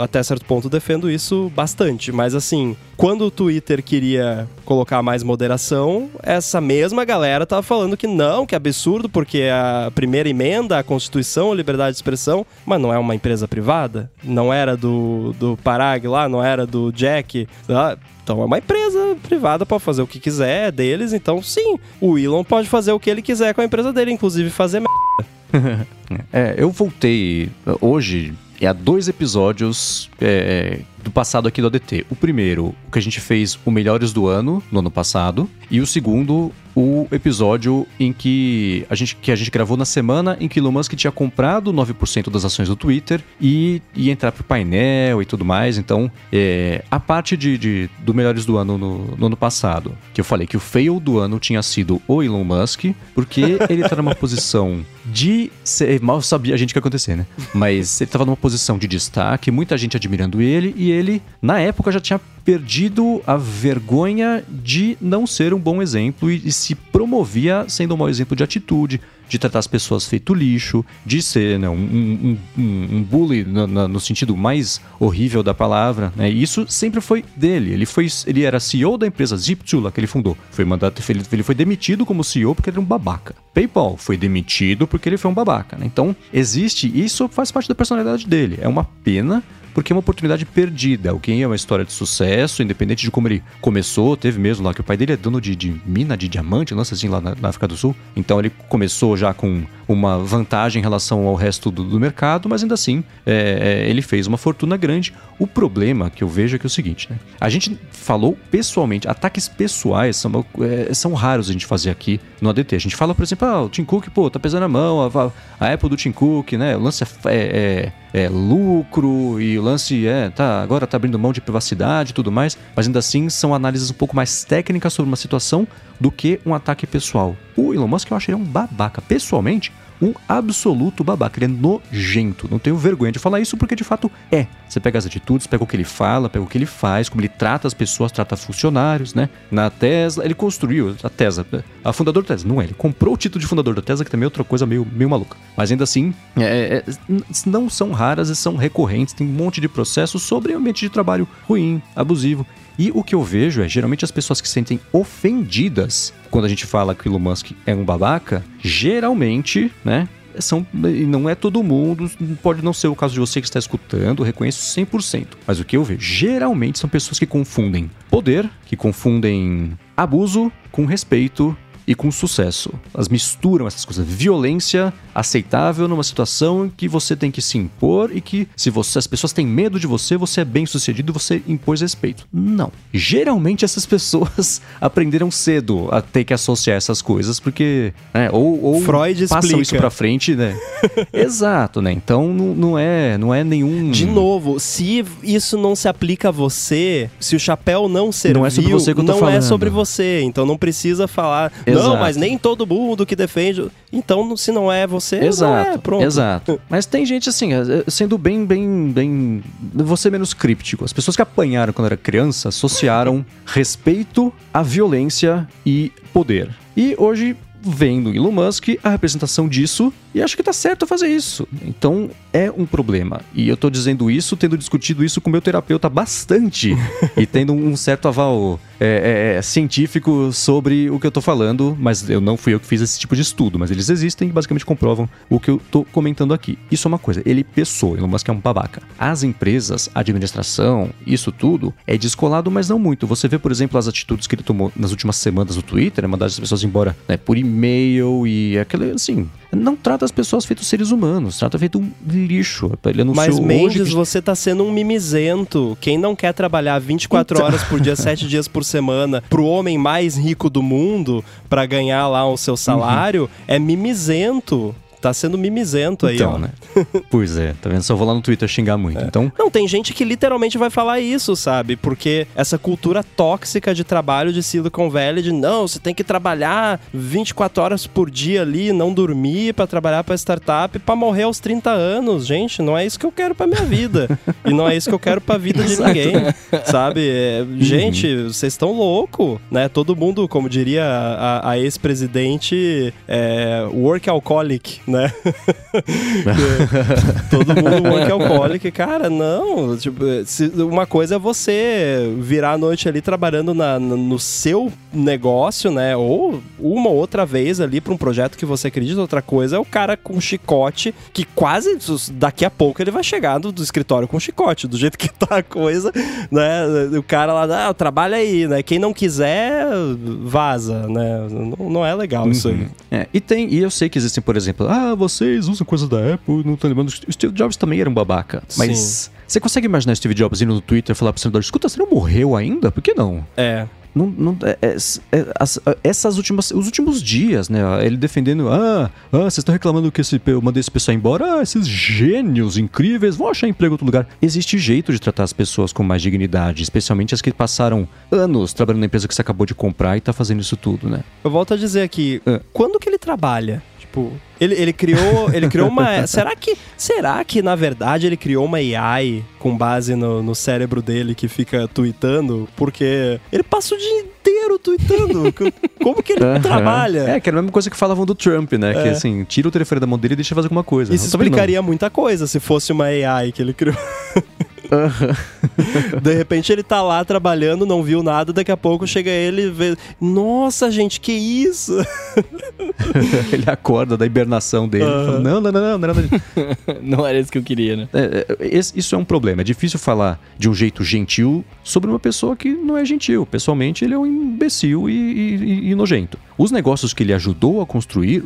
até certo ponto defendo isso bastante, mas assim, quando o Twitter queria colocar mais moderação, essa mesma galera tava falando que não, que é absurdo, porque a primeira emenda à Constituição, a liberdade de expressão, mas não é uma empresa privada, não era do, do Parag lá, não era do Jack, tá? Então é uma empresa privada para fazer o que quiser é deles. Então, sim, o Elon pode fazer o que ele quiser com a empresa dele, inclusive fazer merda. é, eu voltei hoje é há dois episódios é, do passado aqui do ADT. O primeiro, o que a gente fez o Melhores do Ano, no ano passado. E o segundo, o episódio em que a gente, que a gente gravou na semana em que Elon Musk tinha comprado 9% das ações do Twitter e ia entrar pro painel e tudo mais. Então, é, a parte de, de, do Melhores do Ano no, no, ano passado, que eu falei que o fail do ano tinha sido o Elon Musk, porque ele tá numa posição de. Ser, mal sabia a gente que ia acontecer, né? Mas ele tava numa posição de destaque, muita gente admirando ele, e ele, na época, já tinha perdido a vergonha de não ser um bom exemplo e, e se promovia sendo um mau exemplo de atitude, de tratar as pessoas feito lixo, de ser né, um, um, um, bully no, no, sentido mais horrível da palavra. Né? E isso sempre foi dele. Ele, foi, ele era CEO da empresa Zip2 que ele fundou. Foi mandado, ele, foi demitido como CEO porque ele era um babaca. PayPal foi demitido porque ele foi um babaca. Né? Então, existe, isso faz parte da personalidade dele. É uma pena porque é uma oportunidade perdida. Alguém é uma história de sucesso, independente de como ele começou, teve mesmo lá que o pai dele é dono de, de mina de diamante, lança assim lá na, na, África do Sul. Então ele começou já com uma vantagem em relação ao resto do, do mercado, mas ainda assim é, é, ele fez uma fortuna grande. O problema que eu vejo é que é o seguinte, né? A gente falou pessoalmente, ataques pessoais são, é, são raros a gente fazer aqui no ADT. A gente fala, por exemplo, ah, o Tim Cook, pô, tá pesando a mão, a, a Apple do Tim Cook, né? O lance é, é, é, é lucro e o lance é, tá, agora tá abrindo mão de privacidade e tudo mais, mas ainda assim são análises um pouco mais técnicas sobre uma situação do que um ataque pessoal. O Elon Musk eu acho ele um babaca. Pessoalmente, um absoluto babaca. Ele é nojento. Não tenho vergonha de falar isso porque de fato é. Você pega as atitudes, pega o que ele fala, pega o que ele faz, como ele trata as pessoas, trata funcionários, né? Na Tesla, ele construiu a Tesla. A fundador da Tesla, não é? Ele comprou o título de fundador da Tesla, que também é outra coisa meio, meio maluca. Mas ainda assim, é, é, é não são raras e são recorrentes. Tem um monte de processos sobre ambiente de trabalho ruim, abusivo. E o que eu vejo é, geralmente as pessoas que se sentem ofendidas quando a gente fala que o Elon Musk é um babaca, geralmente, né, são, não é todo mundo, pode não ser o caso de você que está escutando, reconheço 100%. Mas o que eu vejo, geralmente são pessoas que confundem poder, que confundem abuso com respeito e com sucesso. Elas misturam essas coisas. Violência aceitável numa situação em que você tem que se impor e que se você, as pessoas têm medo de você, você é bem sucedido, você impôs respeito. Não. Geralmente essas pessoas aprenderam cedo a ter que associar essas coisas, porque. Né, ou, ou Freud passam explica. isso pra frente, né? Exato, né? Então não, não, é, não é nenhum. De novo, se isso não se aplica a você, se o chapéu não serviu, não é sobre você que eu tô não falando. é sobre você. Então não precisa falar. Exato. Não, mas nem todo mundo que defende. Então, se não é você, exato, é, pronto. Exato. Mas tem gente assim, é, sendo bem, bem, bem. Você menos críptico. As pessoas que apanharam quando era criança associaram respeito à violência e poder. E hoje vendo Elon Musk, a representação disso E acho que tá certo fazer isso. Então é um problema. E eu tô dizendo isso tendo discutido isso com meu terapeuta bastante e tendo um certo aval é, é, é, científico sobre o que eu tô falando, mas eu não fui eu que fiz esse tipo de estudo, mas eles existem e basicamente comprovam o que eu tô comentando aqui. Isso é uma coisa, ele pessoa, Elon Musk é um babaca. As empresas, a administração, isso tudo é descolado, mas não muito. Você vê, por exemplo, as atitudes que ele tomou nas últimas semanas no Twitter, né, mandar as pessoas embora né, por e-mail e aquele, assim, não trata as pessoas feito seres humanos, trata feito um lixo. Ele Mas Mendes, que... você tá sendo um mimizento. Quem não quer trabalhar 24 então... horas por dia, 7 dias por semana, pro homem mais rico do mundo, para ganhar lá o seu salário, uhum. é mimizento tá sendo mimizento aí, então, ó. né? pois é, tá vendo? Só vou lá no Twitter xingar muito. É. Então. Não, tem gente que literalmente vai falar isso, sabe? Porque essa cultura tóxica de trabalho de Silicon Valley de não, você tem que trabalhar 24 horas por dia ali, não dormir para trabalhar para startup para morrer aos 30 anos. Gente, não é isso que eu quero para minha vida. e não é isso que eu quero para vida de ninguém, sabe? É, uhum. gente, vocês estão louco, né? Todo mundo, como diria a, a ex-presidente, é, work alcoholic, né? Todo mundo work alcoólico. Cara, não. Tipo, uma coisa é você virar a noite ali trabalhando na, no seu negócio, né? Ou uma outra vez ali para um projeto que você acredita. Outra coisa é o cara com chicote que quase daqui a pouco ele vai chegar do, do escritório com chicote. Do jeito que tá a coisa, né? O cara lá, ah, trabalha aí, né? Quem não quiser, vaza, né? Não, não é legal uhum. isso aí. É, e tem, e eu sei que existem, por exemplo, ah, vocês usam coisas da Apple, não tô lembrando. O Steve Jobs também era um babaca. Mas Sim. você consegue imaginar Steve Jobs indo no Twitter e falar pro senador, escuta, você não morreu ainda? Por que não? É. Não, não, é, é, é, as, essas últimas, os últimos dias, né? Ele defendendo, ah, ah vocês estão reclamando que esse, eu mandei esse pessoal embora, ah, esses gênios incríveis vão achar emprego em outro lugar. Existe jeito de tratar as pessoas com mais dignidade, especialmente as que passaram anos trabalhando na empresa que você acabou de comprar e tá fazendo isso tudo, né? Eu volto a dizer aqui, ah. quando que ele trabalha? Tipo, ele, ele criou, ele criou uma. será que, será que na verdade ele criou uma AI com base no, no cérebro dele que fica tweetando? Porque ele passa o dia inteiro tweetando. Como que ele uhum. trabalha? É, que era a mesma coisa que falavam do Trump, né? É. Que assim, tira o telefone da mão dele e deixa fazer alguma coisa. Isso explicaria muita coisa se fosse uma AI que ele criou. Uhum. de repente ele tá lá trabalhando, não viu nada, daqui a pouco chega ele e vê. Nossa, gente, que isso? ele acorda da hibernação dele uhum. fala, não, não, não, não, não, não. não era isso que eu queria, né? É, é, isso é um problema. É difícil falar de um jeito gentil sobre uma pessoa que não é gentil. Pessoalmente, ele é um imbecil e, e, e nojento. Os negócios que ele ajudou a construir.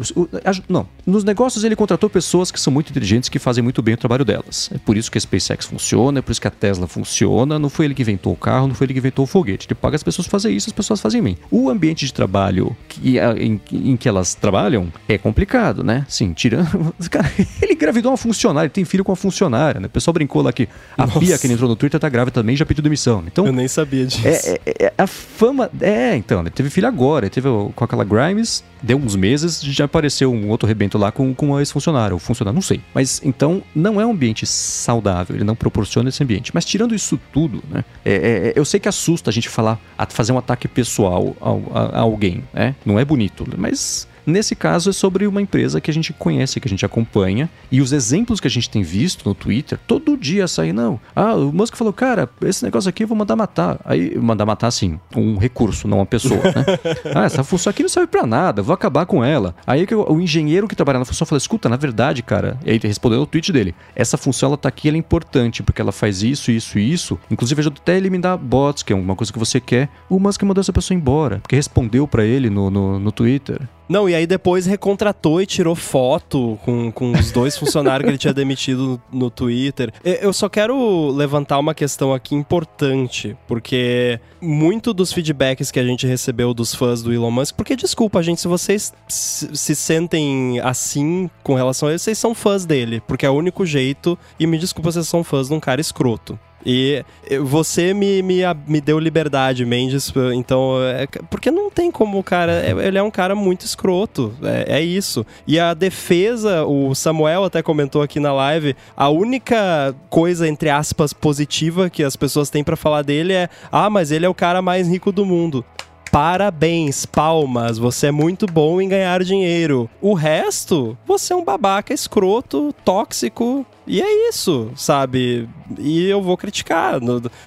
Não, nos negócios ele contratou pessoas que são muito inteligentes que fazem muito bem o trabalho delas. É por isso que a SpaceX funciona, é por isso que a Tesla funciona. Não foi ele que inventou o carro, não foi ele que inventou o foguete. Ele paga as pessoas fazer isso, as pessoas fazem bem. O ambiente de trabalho que, em, em que elas trabalham é complicado, né? Sim, tirando. Cara, ele engravidou uma funcionária, ele tem filho com uma funcionária, né? O pessoal brincou lá que a Nossa. Pia, que ele entrou no Twitter, tá grávida também já pediu demissão. Então, Eu nem sabia disso. É, é, é, a fama. É, então, ele teve filho agora, ele teve com aquela Grimes, deu uns meses, já apareceu um outro rebento lá com, com esse funcionário, ou funcionário, não sei. Mas então, não é um ambiente saudável, ele não proporciona esse ambiente. Mas tirando isso tudo, né? É, é, eu sei que assusta a gente falar, a fazer um ataque pessoal a, a, a alguém, né? Não é bonito, mas Nesse caso é sobre uma empresa que a gente conhece, que a gente acompanha, e os exemplos que a gente tem visto no Twitter, todo dia sai, não. Ah, o Musk falou, cara, esse negócio aqui eu vou mandar matar. Aí, mandar matar, assim, um recurso, não uma pessoa, né? ah, essa função aqui não serve para nada, vou acabar com ela. Aí o engenheiro que trabalha na função falou, escuta, na verdade, cara, e aí ele respondeu no tweet dele, essa função ela tá aqui, ela é importante, porque ela faz isso, isso e isso. Inclusive ajuda até a eliminar bots, que é uma coisa que você quer. O Musk mandou essa pessoa embora, porque respondeu para ele no, no, no Twitter. Não, e aí depois recontratou e tirou foto com, com os dois funcionários que ele tinha demitido no, no Twitter. Eu só quero levantar uma questão aqui importante, porque muito dos feedbacks que a gente recebeu dos fãs do Elon Musk, porque desculpa, gente, se vocês se, se sentem assim com relação a ele, vocês são fãs dele, porque é o único jeito, e me desculpa, vocês são fãs de um cara escroto. E você me, me, me deu liberdade, Mendes, então. É, porque não tem como o cara. É, ele é um cara muito escroto. É, é, isso. E a defesa, o Samuel até comentou aqui na live, a única coisa, entre aspas, positiva que as pessoas têm para falar dele é: ah, mas ele é o cara mais rico do mundo. parabéns, palmas, você é muito bom em ganhar dinheiro. O resto, você é um babaca escroto, tóxico, e é isso, sabe? E eu vou criticar.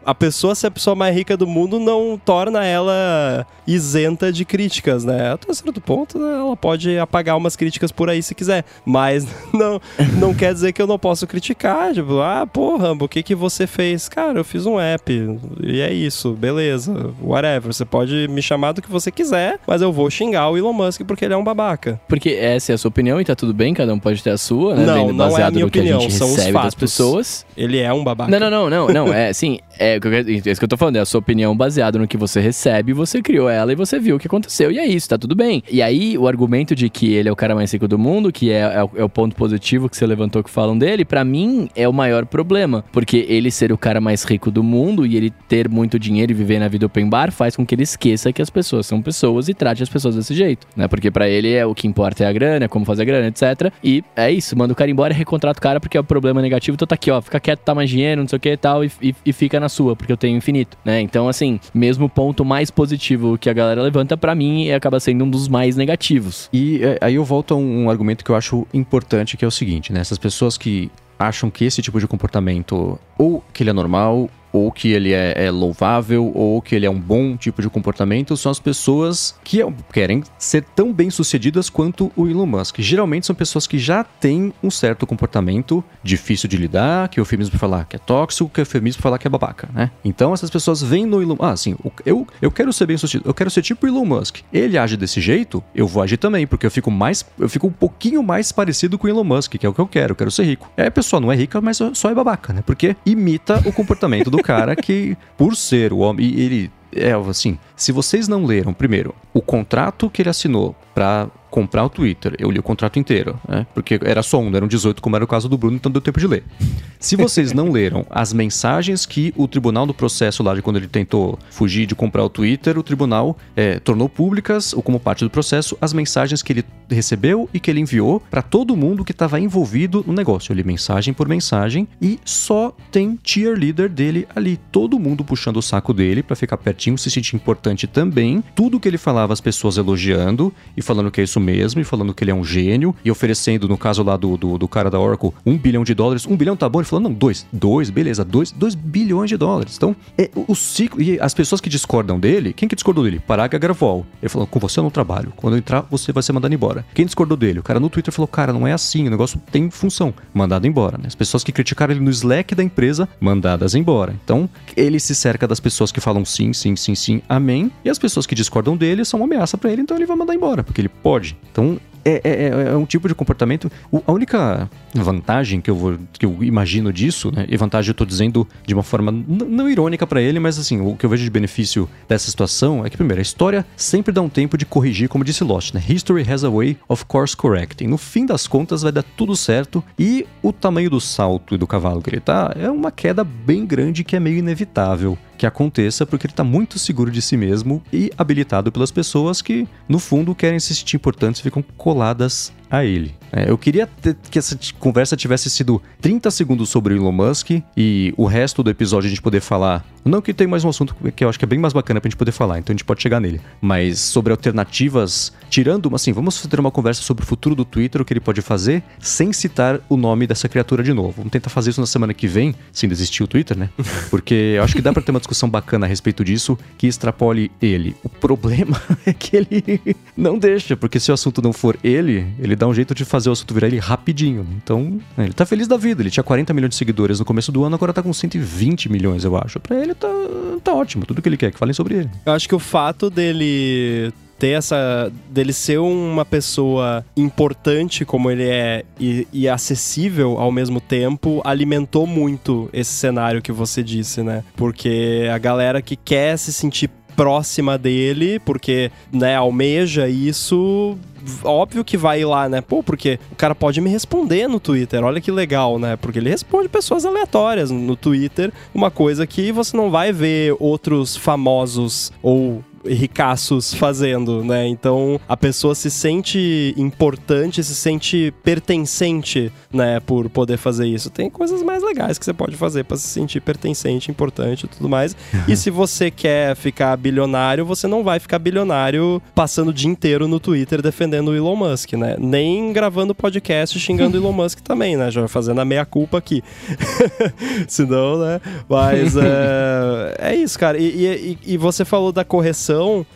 A pessoa ser a pessoa mais rica do mundo não torna ela isenta de críticas, né? Até certo ponto, né, ela pode apagar umas críticas por aí se quiser. Mas não, não quer dizer que eu não posso criticar. Tipo, ah, pô, Rambo, o que, que você fez? Cara, eu fiz um app. E é isso, beleza. Whatever. Você pode me chamar do que você quiser, mas eu vou xingar o Elon Musk porque ele é um babaca. Porque essa é a sua opinião e tá tudo bem, cada um pode ter a sua, né? Não, não é a minha opinião, são os fatos. das pessoas. Ele é um babaca. Não, não, não, não, não. É sim, é, é isso que eu tô falando, é a sua opinião baseada no que você recebe, você criou ela e você viu o que aconteceu. E é isso, tá tudo bem. E aí, o argumento de que ele é o cara mais rico do mundo, que é, é, é o ponto positivo que você levantou que falam dele, para mim é o maior problema. Porque ele ser o cara mais rico do mundo e ele ter muito dinheiro e viver na vida open bar faz com que ele esqueça que as pessoas são pessoas e trate as pessoas desse jeito, né? Porque para ele é o que importa é a grana, é como fazer a grana, etc. E é isso, manda o cara embora e recontrata o cara porque é o problema negativo, então tá aqui, ó, fica quieto, tá mais dinheiro, não sei o que e tal, e, e, e fica na sua, porque eu tenho infinito, né? Então, assim, mesmo ponto mais positivo que a galera levanta, para mim, acaba sendo um dos mais negativos. E é, aí eu volto a um, um argumento que eu acho importante, que é o seguinte, né? Essas pessoas que acham que esse tipo de comportamento ou que ele é normal ou que ele é, é, louvável, ou que ele é um bom tipo de comportamento, são as pessoas que querem ser tão bem sucedidas quanto o Elon Musk. Geralmente são pessoas que já têm um certo comportamento difícil de lidar, que é eufemismo para falar que é tóxico, que é eufemismo para falar que é babaca, né? Então essas pessoas vêm no Elon Ah, sim, eu, eu quero ser bem sucedido, eu quero ser tipo o Elon Musk. Ele age desse jeito, eu vou agir também, porque eu fico mais, eu fico um pouquinho mais parecido com o Elon Musk, que é o que eu quero, eu quero ser rico. É, a pessoa não é rica, mas só é babaca, né? Porque imita o comportamento do cara que, por ser o homem, ele é assim, se vocês não leram, primeiro, o contrato que ele assinou para comprar o Twitter. Eu li o contrato inteiro, né? Porque era só um, eram 18, como era o caso do Bruno, então deu tempo de ler. Se vocês não leram as mensagens que o tribunal do processo lá de quando ele tentou fugir de comprar o Twitter, o tribunal é, tornou públicas, ou como parte do processo, as mensagens que ele recebeu e que ele enviou para todo mundo que estava envolvido no negócio. Eu li mensagem por mensagem e só tem cheerleader dele ali. Todo mundo puxando o saco dele para ficar pertinho, se sentir importante também. Tudo que ele falava, as pessoas elogiando e falando que é isso mesmo e falando que ele é um gênio e oferecendo, no caso lá do, do, do cara da Oracle, um bilhão de dólares. Um bilhão tá bom? Ele falou, não, dois. Dois, beleza, dois, dois bilhões de dólares. Então, é o ciclo. E as pessoas que discordam dele, quem que discordou dele? Paraga Gravol. Ele falou, com você eu não trabalho. Quando eu entrar, você vai ser mandado embora. Quem discordou dele? O cara no Twitter falou, cara, não é assim, o negócio tem função. Mandado embora. Né? As pessoas que criticaram ele no Slack da empresa, mandadas embora. Então, ele se cerca das pessoas que falam sim, sim, sim, sim, amém. E as pessoas que discordam dele são uma ameaça para ele, então ele vai mandar embora, porque ele pode. Então, é, é, é, é, um tipo de comportamento. O, a única vantagem que eu, vou, que eu imagino disso, né? E vantagem eu tô dizendo de uma forma não irônica para ele, mas assim, o que eu vejo de benefício dessa situação é que, primeiro, a história sempre dá um tempo de corrigir, como disse Lost, né? History has a way of course correcting. No fim das contas, vai dar tudo certo e o tamanho do salto e do cavalo que ele tá é uma queda bem grande que é meio inevitável que aconteça porque ele está muito seguro de si mesmo e habilitado pelas pessoas que, no fundo, querem se sentir importantes e ficam coladas a ele. É, eu queria ter, que essa conversa tivesse sido 30 segundos sobre o Elon Musk e o resto do episódio a gente poder falar. Não que tem mais um assunto que eu acho que é bem mais bacana pra gente poder falar, então a gente pode chegar nele. Mas sobre alternativas, tirando, assim, vamos ter uma conversa sobre o futuro do Twitter, o que ele pode fazer, sem citar o nome dessa criatura de novo. Vamos tentar fazer isso na semana que vem, sem desistir o Twitter, né? Porque eu acho que dá para ter uma discussão bacana a respeito disso que extrapole ele. O problema é que ele não deixa, porque se o assunto não for ele, ele dá um jeito de fazer o assunto virar ele rapidinho. Então, ele tá feliz da vida. Ele tinha 40 milhões de seguidores no começo do ano, agora tá com 120 milhões, eu acho. Pra ele tá, tá ótimo, tudo que ele quer, que falem sobre ele. Eu acho que o fato dele ter essa. dele ser uma pessoa importante como ele é e, e, acessível ao mesmo tempo, alimentou muito esse cenário que você disse, né? Porque a galera que quer se sentir próxima dele, porque, né, almeja isso óbvio que vai lá, né? Pô, porque o cara pode me responder no Twitter. Olha que legal, né? Porque ele responde pessoas aleatórias no Twitter, uma coisa que você não vai ver outros famosos ou ricaços fazendo, né? Então a pessoa se sente importante, se sente pertencente, né, por poder fazer isso. Tem coisas mais legais que você pode fazer para se sentir pertencente, importante e tudo mais. e se você quer ficar bilionário, você não vai ficar bilionário passando o dia inteiro no Twitter defendendo o Elon Musk, né? Nem gravando podcast xingando o Elon Musk também, né? Já fazendo a meia culpa aqui. Senão, né? Mas é, é isso, cara. E, e, e você falou da correção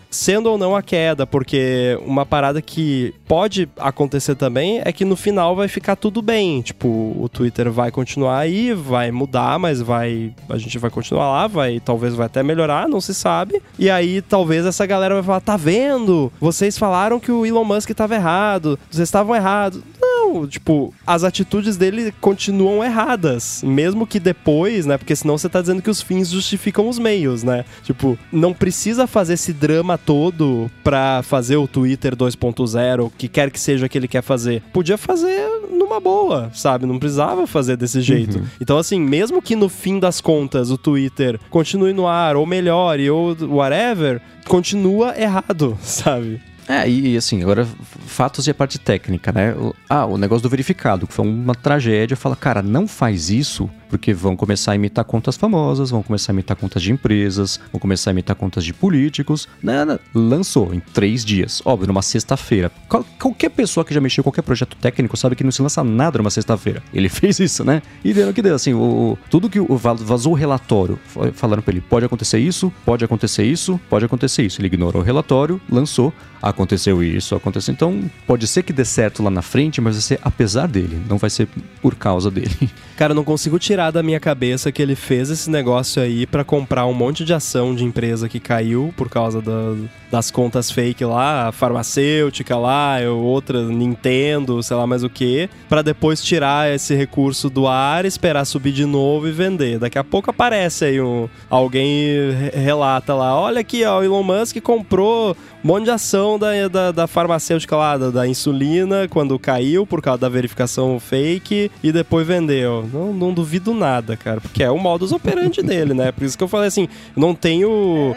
sendo ou não a queda, porque uma parada que pode acontecer também é que no final vai ficar tudo bem. Tipo, o Twitter vai continuar aí, vai mudar, mas vai. A gente vai continuar lá, vai. Talvez vai até melhorar, não se sabe. E aí talvez essa galera vai falar: tá vendo? Vocês falaram que o Elon Musk estava errado, vocês estavam errados. Não, tipo, as atitudes dele continuam erradas. Mesmo que depois, né? Porque senão você tá dizendo que os fins justificam os meios, né? Tipo, não precisa fazer esse drama todo pra fazer o Twitter 2.0, o que quer que seja que ele quer fazer. Podia fazer numa boa, sabe? Não precisava fazer desse jeito. Uhum. Então, assim, mesmo que no fim das contas o Twitter continue no ar, ou melhore, ou whatever, continua errado, sabe? É, e assim, agora fatos e a parte técnica, né? Ah, o negócio do verificado, que foi uma tragédia. Fala, cara, não faz isso porque vão começar a imitar contas famosas, vão começar a imitar contas de empresas, vão começar a imitar contas de políticos. Nada, lançou em três dias, óbvio, numa sexta-feira. Qual, qualquer pessoa que já mexeu qualquer projeto técnico sabe que não se lança nada numa sexta-feira. Ele fez isso, né? E deu que deu, assim, o, tudo que o, vazou o relatório, falaram pra ele, pode acontecer isso, pode acontecer isso, pode acontecer isso. Ele ignorou o relatório, lançou, aconteceu isso, aconteceu. Então, pode ser que dê certo lá na frente, mas vai ser apesar dele, não vai ser por causa dele. Cara, eu não consigo tirar da minha cabeça que ele fez esse negócio aí para comprar um monte de ação de empresa que caiu por causa da, das contas fake lá, farmacêutica lá, outra Nintendo, sei lá mais o que, para depois tirar esse recurso do ar, esperar subir de novo e vender. Daqui a pouco aparece aí um, alguém relata lá, olha aqui, ó, o Elon Musk comprou um monte de ação da, da, da farmacêutica lá, da, da, insulina, quando caiu por causa da verificação fake e depois vendeu. Não, não duvido nada, cara, porque é o modus operandi dele, né? Por isso que eu falei assim, não tenho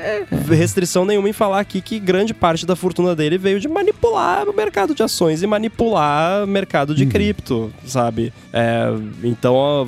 restrição nenhuma em falar aqui que grande parte da fortuna dele veio de manipular o mercado de ações e manipular o mercado de uhum. cripto, sabe? É, então, ó,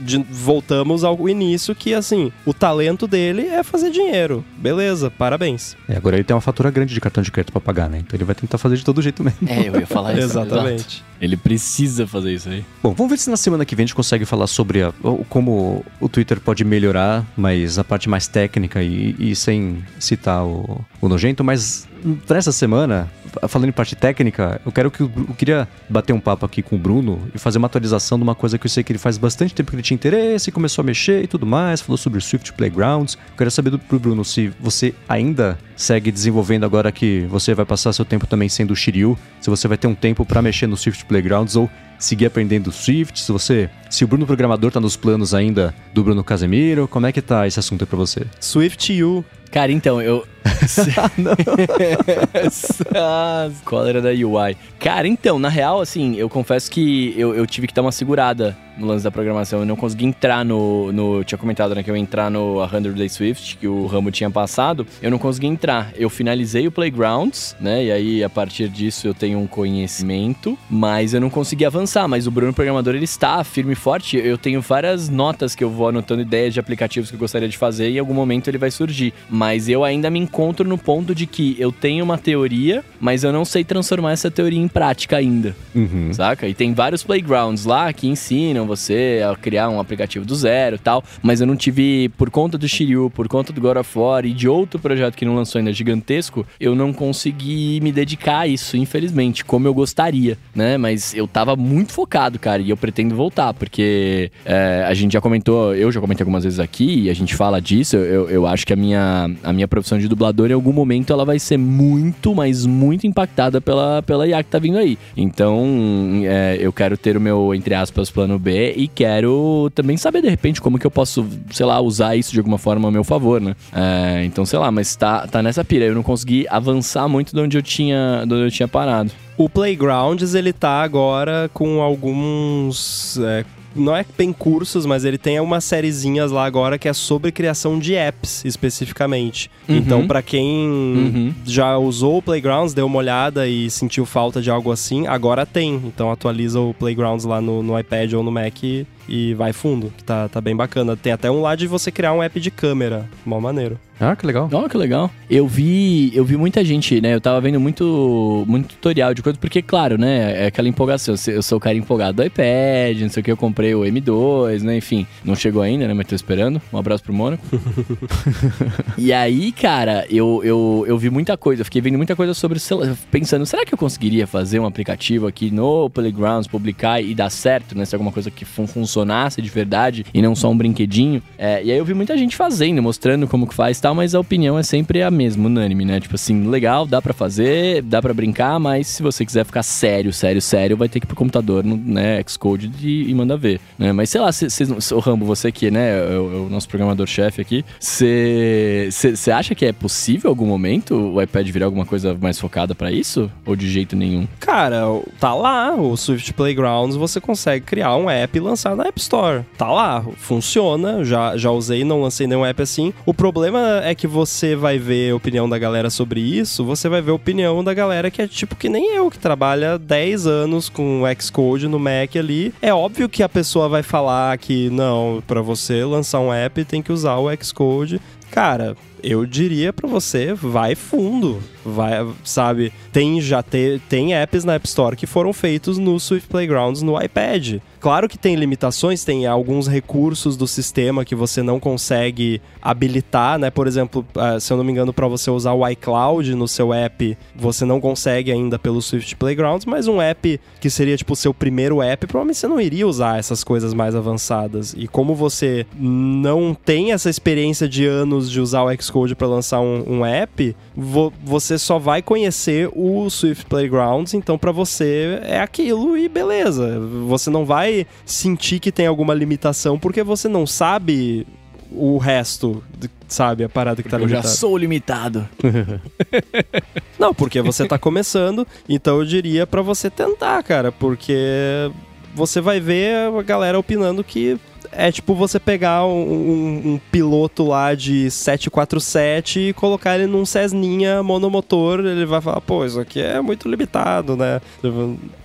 de, voltamos ao início que, assim, o talento dele é fazer dinheiro. Beleza, parabéns. É, agora ele tem uma fatura grande de cartão de crédito pra pagar, né? Então ele vai tentar fazer de todo jeito mesmo. É, eu ia falar isso. Exatamente. Ele precisa fazer isso aí. Bom, vamos ver se na semana que vem a gente consegue falar sobre a, como o Twitter pode melhorar, mas a parte mais técnica e, e sem citar o, o nojento, mas nessa semana, falando em parte técnica, eu quero que eu queria bater um papo aqui com o Bruno e fazer uma atualização de uma coisa que eu sei que ele faz bastante tempo que ele tinha interesse, começou a mexer e tudo mais, falou sobre Swift Playgrounds. Eu quero saber do pro Bruno se você ainda segue desenvolvendo agora que você vai passar seu tempo também sendo o Shiryu, se você vai ter um tempo para mexer no Swift Playgrounds ou seguir aprendendo Swift, se você, se o Bruno programador tá nos planos ainda do Bruno Casemiro, como é que tá esse assunto aí para você? Swift U. Cara, então, eu Qual era da UI? Cara, então, na real, assim, eu confesso que eu, eu tive que dar uma segurada no lance da programação. Eu não consegui entrar no. no tinha comentado, né, que eu ia entrar no 100 Day Swift, que o Ramo tinha passado. Eu não consegui entrar. Eu finalizei o Playgrounds, né? E aí, a partir disso, eu tenho um conhecimento, mas eu não consegui avançar. Mas o Bruno Programador, ele está firme e forte. Eu tenho várias notas que eu vou anotando ideias de aplicativos que eu gostaria de fazer e em algum momento ele vai surgir. Mas eu ainda me encontro no ponto de que eu tenho uma teoria, mas eu não sei transformar essa teoria em prática ainda. Uhum. Saca? E tem vários playgrounds lá que ensinam você a criar um aplicativo do zero tal, mas eu não tive, por conta do Shiryu, por conta do God of War e de outro projeto que não lançou ainda gigantesco, eu não consegui me dedicar a isso, infelizmente, como eu gostaria, né? Mas eu tava muito focado, cara, e eu pretendo voltar, porque é, a gente já comentou, eu já comentei algumas vezes aqui, e a gente fala disso, eu, eu acho que a minha, a minha profissão de dublador, em algum momento, ela vai ser muito, mas muito impactada pela, pela IA que tá vindo aí. Então, é, eu quero ter o meu, entre aspas, plano B e quero também saber, de repente, como que eu posso, sei lá, usar isso de alguma forma a meu favor, né? É, então, sei lá, mas tá, tá nessa pira. Eu não consegui avançar muito de onde eu tinha, de onde eu tinha parado. O Playgrounds, ele tá agora com alguns... É não é bem cursos, mas ele tem umas sériezinhas lá agora que é sobre criação de apps, especificamente. Uhum. Então, pra quem Uhum. já usou o Playgrounds, deu uma olhada e sentiu falta de algo assim, agora tem. Então atualiza o Playgrounds lá no, no iPad ou no Mac e, e vai fundo, que tá, tá bem bacana. Tem até um lá de você criar um app de câmera, mó maneiro. Ah, que legal. Ó, que legal. Eu vi, eu vi muita gente, né? Eu tava vendo muito, muito tutorial de coisa, porque, claro, né? É aquela empolgação. Eu sou o cara empolgado do iPad, não sei o que, eu comprei o M2, né? Enfim, não chegou ainda, né? Mas tô esperando. Um abraço pro Mônaco. e aí, cara, eu, eu, eu vi muita coisa. Eu fiquei vendo muita coisa sobre o celular. Pensando, será que eu conseguiria fazer um aplicativo aqui no Playgrounds, publicar e dar certo, né? Se alguma coisa que fun- funcionasse de verdade e não só um brinquedinho. É, e aí eu vi muita gente fazendo, mostrando como que faz e tal, mas a opinião é sempre a mesma, unânime, né? Tipo assim, legal, dá pra fazer, dá pra brincar, mas se você quiser ficar sério, sério, sério, vai ter que ir pro computador, né, Xcode e, e manda ver, né? Mas sei lá, vocês, o Rambo, você que, né, é o, é nosso programador-chefe aqui, você acha que é possível em algum momento o iPad virar alguma coisa mais focada pra isso? Ou de jeito nenhum? Cara, tá lá, o Swift Playgrounds, você consegue criar um app e lançar na App Store. Tá lá, funciona, já, já usei, não lancei nenhum app assim. O problema é que você vai ver a opinião da galera sobre isso, você vai ver a opinião da galera que é tipo que nem eu, que trabalha 10 anos com Xcode no Mac ali. É óbvio que a pessoa vai falar que não, pra você lançar um app tem que usar o Xcode. Cara, eu diria pra você, vai fundo. Vai, sabe? Tem já te, tem apps na App Store que foram feitos no Swift Playgrounds no iPad. Claro que tem limitações, tem alguns recursos do sistema que você não consegue habilitar, né? Por exemplo, ah, se eu não me engano, para você usar o iCloud no seu app, você não consegue ainda pelo Swift Playgrounds, mas um app que seria tipo o seu primeiro app, provavelmente você não iria usar essas coisas mais avançadas. E como você não tem essa experiência de anos de usar o Xcode para lançar um, um app, vo- você só vai conhecer o Swift Playgrounds, então para você é aquilo e beleza. Você não vai sentir que tem alguma limitação porque você não sabe o resto, sabe? A parada que tá eu já limitada. sou limitado. Não, porque você tá começando, então eu diria pra você tentar, cara, porque você vai ver a galera opinando que é tipo você pegar um, um- um piloto lá de 747 e colocar ele num Cessninha monomotor, ele vai falar, pô, isso aqui é muito limitado, né?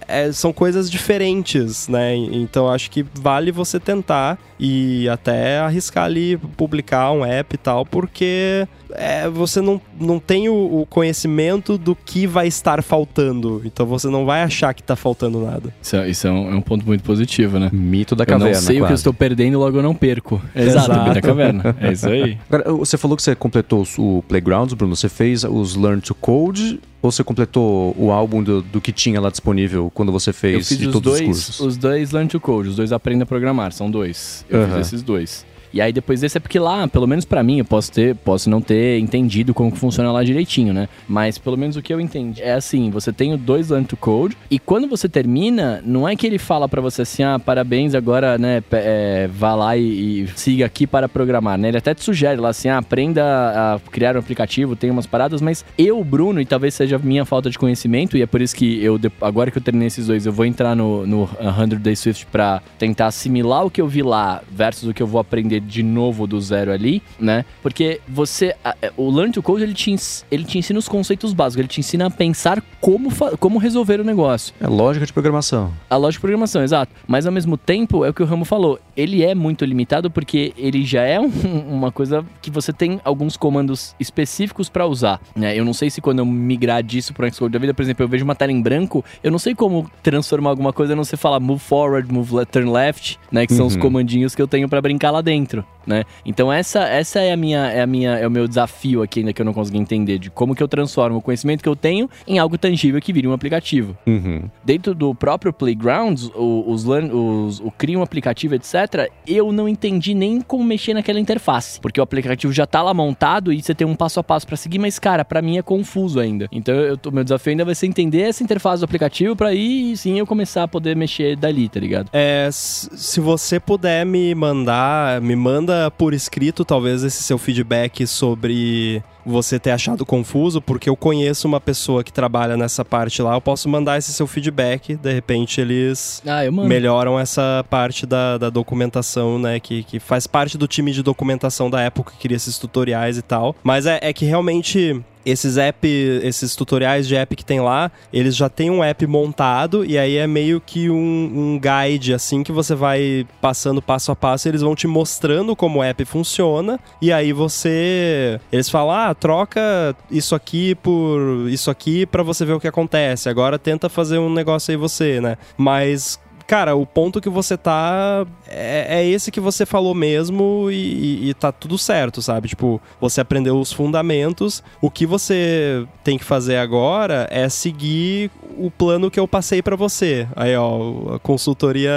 É, são coisas diferentes, né? Então acho que vale você tentar e até arriscar ali publicar um app e tal, porque é, você não, não tem o, o conhecimento do que vai estar faltando. Então você não vai achar que tá faltando nada. Isso, é- isso é, um, é um ponto muito positivo, né? Mito da Eu caverna. não sei o que eu estou perdendo, logo eu não perco. Exato, Exato. Mito da caverna. É isso aí. Agora, você falou que você completou o Playgrounds, Bruno. Você fez os Learn to Code ou você completou o álbum do, do que tinha lá disponível quando você Eu fez fiz de os todos dois, os cursos? os dois Learn to Code, os dois Aprenda a Programar, são dois. Eu Aham. fiz esses dois. E aí depois desse é porque lá, pelo menos pra mim, eu posso ter, posso não ter entendido como que funciona lá direitinho, né? Mas pelo menos o que eu entendi é assim, você tem o dois Learn to Code e quando você termina, não é que ele fala pra você assim, ah, parabéns, agora, né, é, vá lá e, e siga aqui para programar, né? Ele até te sugere lá assim, ah, aprenda a criar um aplicativo, tem umas paradas, mas eu, Bruno, e talvez seja minha falta de conhecimento, e é por isso que eu, agora que eu terminei esses dois, eu vou entrar no, no 100 Days Swift pra tentar assimilar o que eu vi lá versus o que eu vou aprender de novo do zero ali, né? Porque você, é, o Learn to Code, ele te, ele te ensina os conceitos básicos, ele te ensina a pensar como, como resolver o negócio. É lógica de programação. A lógica de programação, exato. Mas ao mesmo tempo, é o que o Ramo falou. Ele é muito limitado porque ele já é um- uma coisa que você tem alguns comandos específicos pra usar. Né? Eu não sei se quando eu migrar disso para o Xcode da vida, por exemplo, eu vejo uma tela em branco, eu não sei como transformar alguma coisa, a não sei falar move forward, move le- turn left, né? Que são os Uhum. comandinhos que eu tenho pra brincar lá dentro. Né? Então essa, essa é a minha é a minha é o meu desafio aqui ainda que eu não consegui entender de como que eu transformo o conhecimento que eu tenho em algo tangível que vire um aplicativo Uhum. dentro do próprio Playgrounds, o- os, os- o cria um aplicativo, etc., eu não entendi nem como mexer naquela interface. Porque o aplicativo já tá lá montado e você tem um passo a passo pra seguir, mas, cara, pra mim é confuso ainda. Então, eu, meu desafio ainda vai ser entender essa interface do aplicativo pra aí sim eu começar a poder mexer dali, tá ligado? É, se você puder me mandar, me manda por escrito, talvez, esse seu feedback sobre você ter achado confuso, porque eu conheço uma pessoa que trabalha nessa parte lá, eu posso mandar esse seu feedback, de repente eles Ah, melhoram essa parte da, da documentação, né? Que, que faz parte do time de documentação da época que cria esses tutoriais e tal. Mas é, é que realmente esses app, esses tutoriais de app que tem lá, eles já tem um app montado e aí é meio que um, um guide assim que você vai passando passo a passo, eles vão te mostrando como o app funciona e aí você, eles falam: "Ah, troca isso aqui por isso aqui pra você ver o que acontece. Agora tenta fazer um negócio aí você, né?" Mas Cara, o ponto que você tá é, é esse que você falou mesmo e, e, e tá tudo certo, sabe? Tipo, você aprendeu os fundamentos. O que você tem que fazer agora é seguir o plano que eu passei pra você. Aí, ó, a consultoria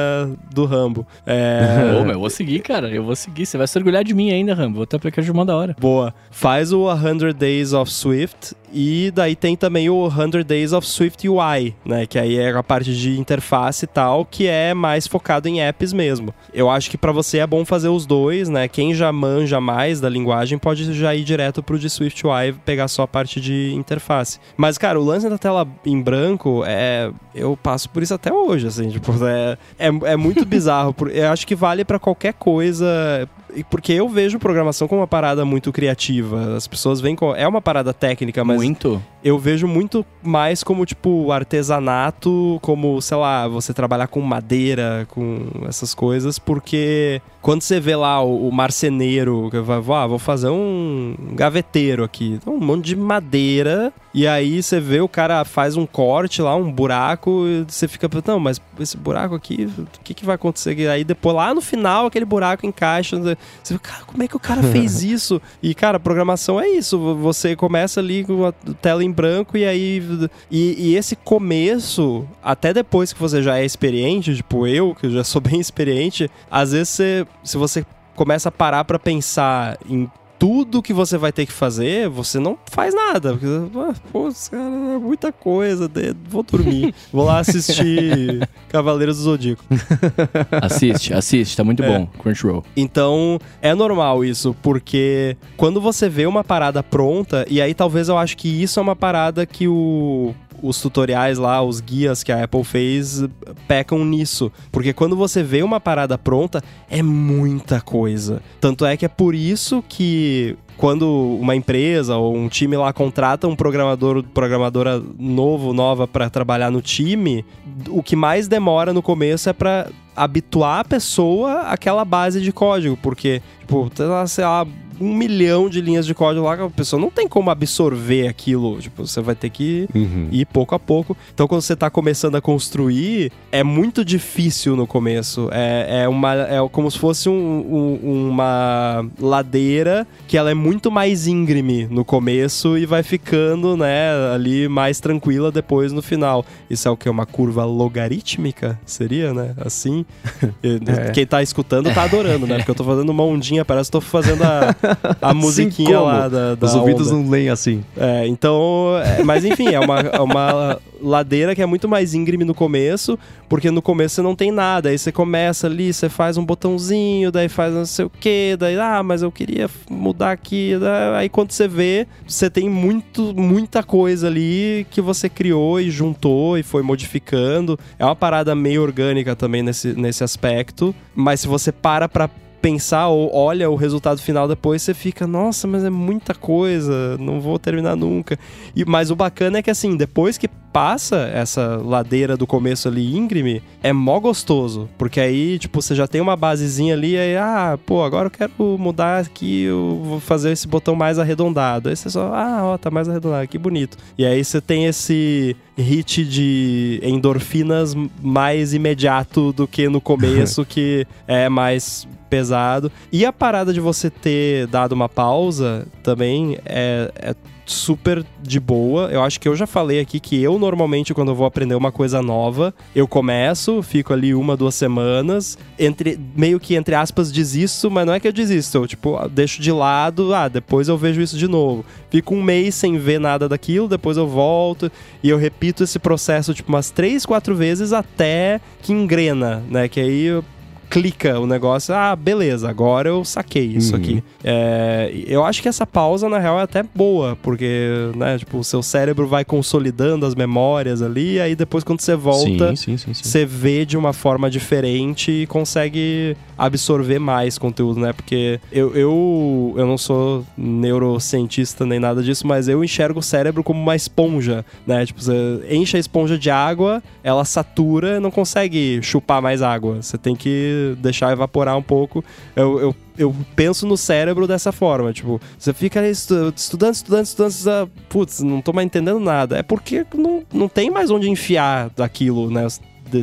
do Rambo. É. Ô, meu, eu vou seguir, cara. Eu vou seguir. Você vai se orgulhar de mim ainda, Rambo. Vou ter aplicativo uma da hora. Boa. Faz o 100 Days of Swift e daí tem também o 100 Days of Swift UI, né? Que aí é a parte de interface e tal, que é mais focado em apps mesmo. Eu acho que pra você é bom fazer os dois, né? Quem já manja mais da linguagem pode já ir direto pro de Swift UI pegar só a parte de interface. Mas, cara, o lance da tela em branco é. Eu passo por isso até hoje, assim, tipo, é, é, é muito bizarro. Eu acho que vale pra qualquer coisa. Porque eu vejo programação como uma parada muito criativa. As pessoas veem com. É uma parada técnica, mas Muito. eu vejo muito mais como, tipo, artesanato, como, sei lá, você trabalhar com madeira, com essas coisas, porque quando você vê lá o, o marceneiro, que vai, ah, vou fazer um gaveteiro aqui, então, um monte de madeira, e aí você vê o cara faz um corte lá, um buraco, e você fica, não, mas esse buraco aqui, o que, que vai acontecer? E aí depois, lá no final, aquele buraco encaixa, você fica, cara, como é que o cara fez isso? E, cara, programação é isso, você começa ali com a tela em branco e aí. E, e esse começo, até depois que você já é experiente, tipo eu, que eu já sou bem experiente, às vezes você, se você começa a parar pra pensar em tudo que você vai ter que fazer, você não faz nada. Porque, ah, pô, cara, é muita coisa, vou dormir. vou lá assistir Cavaleiros do Zodíaco. Assiste, assiste. Tá muito É. bom. Crunchyroll. Então, é normal isso, porque quando você vê uma parada pronta, e aí talvez eu acho que isso é uma parada que o os tutoriais lá, os guias que a Apple fez pecam nisso. Porque quando você vê uma parada pronta, é muita coisa. Tanto é que é por isso que quando uma empresa ou um time lá contrata um programador, programadora novo, nova para trabalhar no time, o que mais demora no começo é para habituar a pessoa àquela base de código, porque tipo, sei lá, sei lá, um milhão de linhas de código lá, a pessoa não tem como absorver aquilo, tipo, você vai ter que Uhum. ir pouco a pouco. Então, quando você tá começando a construir, é muito difícil no começo. É, é, uma, é como se fosse um- um- uma ladeira que ela é muito mais íngreme no começo e vai ficando, né, ali mais tranquila depois no final. Isso é o que? Uma curva logarítmica? Seria, né? Assim. É. Quem tá escutando tá adorando, né? Porque eu tô fazendo uma ondinha, parece que tô fazendo a, a musiquinha como lá da, da Os ouvidos onda. não leem assim. É, então. é, mas enfim, é uma, é uma ladeira que é muito mais íngreme no começo, porque no começo você não tem nada. Aí você começa ali, você faz um botãozinho, daí faz não sei o que, daí, ah, mas eu queria mudar aqui. daí- Aí quando você vê, você tem muito, muita coisa ali que você criou e juntou e foi modificando. É uma parada meio orgânica também nesse, nesse aspecto. Mas se você para pra pensar ou olha o resultado final depois, você fica, nossa, mas é muita coisa, não vou terminar nunca. E, mas o bacana é que assim, depois que passa essa ladeira do começo ali íngreme, é mó gostoso. Porque aí, tipo, você já tem uma basezinha ali, aí, ah, pô, agora eu quero mudar aqui, eu vou fazer esse botão mais arredondado. Aí você só, ah, ó, tá mais arredondado, que bonito. E aí você tem esse hit de endorfinas mais imediato do que no começo, que é mais pesado. E a parada de você ter dado uma pausa também é, é super de boa. Eu acho que eu já falei aqui que eu normalmente, quando eu vou aprender uma coisa nova, eu começo, fico ali uma, duas semanas, entre meio que entre aspas desisto, mas não é que eu desisto, eu tipo, deixo de lado, ah, depois eu vejo isso de novo. Fico um mês sem ver nada daquilo, depois eu volto e eu repito esse processo tipo umas três, quatro vezes até que engrena, né? Que aí eu clica o negócio, ah, beleza, agora eu saquei isso Uhum. aqui. É, eu acho que essa pausa, na real, é até boa, porque, né, tipo, o seu cérebro vai consolidando as memórias ali, aí depois quando você volta, Sim, sim, sim. você vê de uma forma diferente e consegue absorver mais conteúdo, né? Porque eu, eu, eu não sou neurocientista nem nada disso, mas eu enxergo o cérebro como uma esponja, né? Tipo, você enche a esponja de água, ela satura, não consegue chupar mais água. Você tem que deixar evaporar um pouco. Eu, eu, eu penso no cérebro dessa forma, tipo, você fica estudando, estudando, estudando, estudando, putz, não tô mais entendendo nada. É porque não, não tem mais onde enfiar daquilo, né?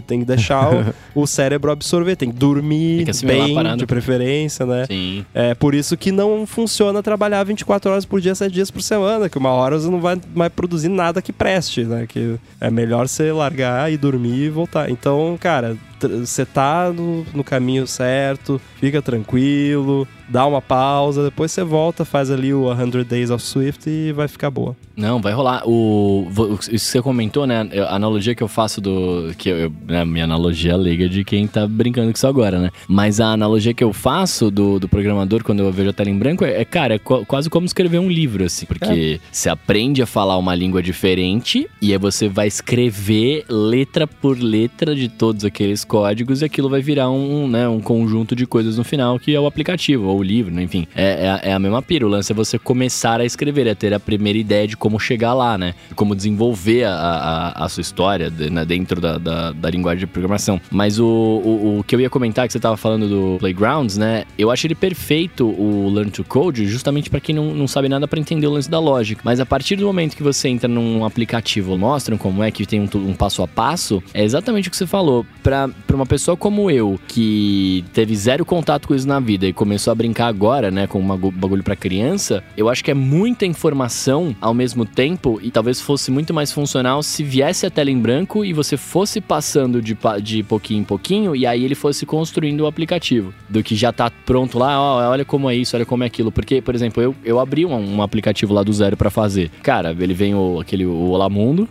Tem que deixar o, o cérebro absorver, tem que dormir Tem que bem, de preferência, né? Sim. É por isso que não funciona trabalhar 24 horas por dia, 7 dias por semana, que uma hora você não vai mais produzir nada que preste, né? Que é melhor você largar e dormir e voltar. Então, cara, você tá no, no caminho certo, fica tranquilo, dá uma pausa, depois você volta, faz ali o 100 Days of Swift e vai ficar boa. Não, vai rolar. O, isso que você comentou, né? A analogia que eu faço do. Que eu, né, minha analogia leiga de quem tá brincando com isso agora, né? Mas a analogia que eu faço do, do programador quando eu vejo a tela em branco é, é, cara, é qu- quase como escrever um livro, assim. Porque você aprende a falar uma língua diferente e aí você vai escrever letra por letra de todos aqueles códigos e aquilo vai virar um, né, um conjunto de coisas no final que é o aplicativo ou o livro, né? enfim. É, é, a- é a mesma pira. O lance é você começar a escrever, é ter a primeira ideia de como chegar lá, né? Como desenvolver a, a, a sua história né, dentro da, da, da linguagem de programação. Mas o, o, o que eu ia comentar, que você tava falando do Playgrounds, né? Eu acho ele perfeito, o Learn to Code, justamente para quem não, não sabe nada para entender o lance da lógica. Mas a partir do momento que você entra num aplicativo, mostram como é que tem um, um passo a passo, é exatamente o que você falou. Pra pra uma pessoa como eu, que teve zero contato com isso na vida e começou a brincar agora, né, com um bagu- bagulho pra criança, eu acho que é muita informação ao mesmo tempo e talvez fosse muito mais funcional se viesse a tela em branco e você fosse passando de, de pouquinho em pouquinho e aí ele fosse construindo o aplicativo. Do que já tá pronto lá, ó, olha como é isso, olha como é aquilo. Porque, por exemplo, eu, eu abri um, um aplicativo lá do zero pra fazer. Cara, ele vem o, aquele o Olá Mundo,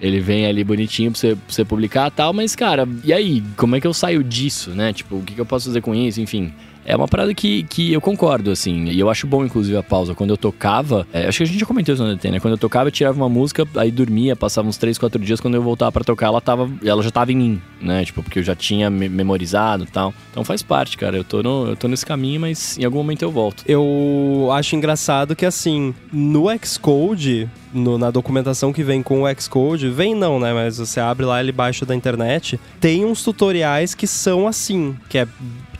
ele vem ali bonitinho pra você, pra você publicar e tal, mas, cara, e aí? Como é que eu saio disso, né? Tipo, o que, que eu posso fazer com isso? Enfim. É uma parada que, que eu concordo, assim. E eu acho bom, inclusive, a pausa. Quando eu tocava. é, acho que a gente já comentou isso no DT, né? Quando eu tocava, eu tirava uma música, aí dormia, passava uns 3, 4 dias. Quando eu voltava pra tocar, ela tava. Ela já tava em mim, né? Tipo, porque eu já tinha me- memorizado e tal. Então faz parte, cara. Eu tô, no, eu tô nesse caminho, mas em algum momento eu volto. Eu acho engraçado que, assim, no Xcode, no- na documentação que vem com o Xcode, vem não, né? Mas você abre lá ele baixo da internet, tem uns tutoriais que são assim, que é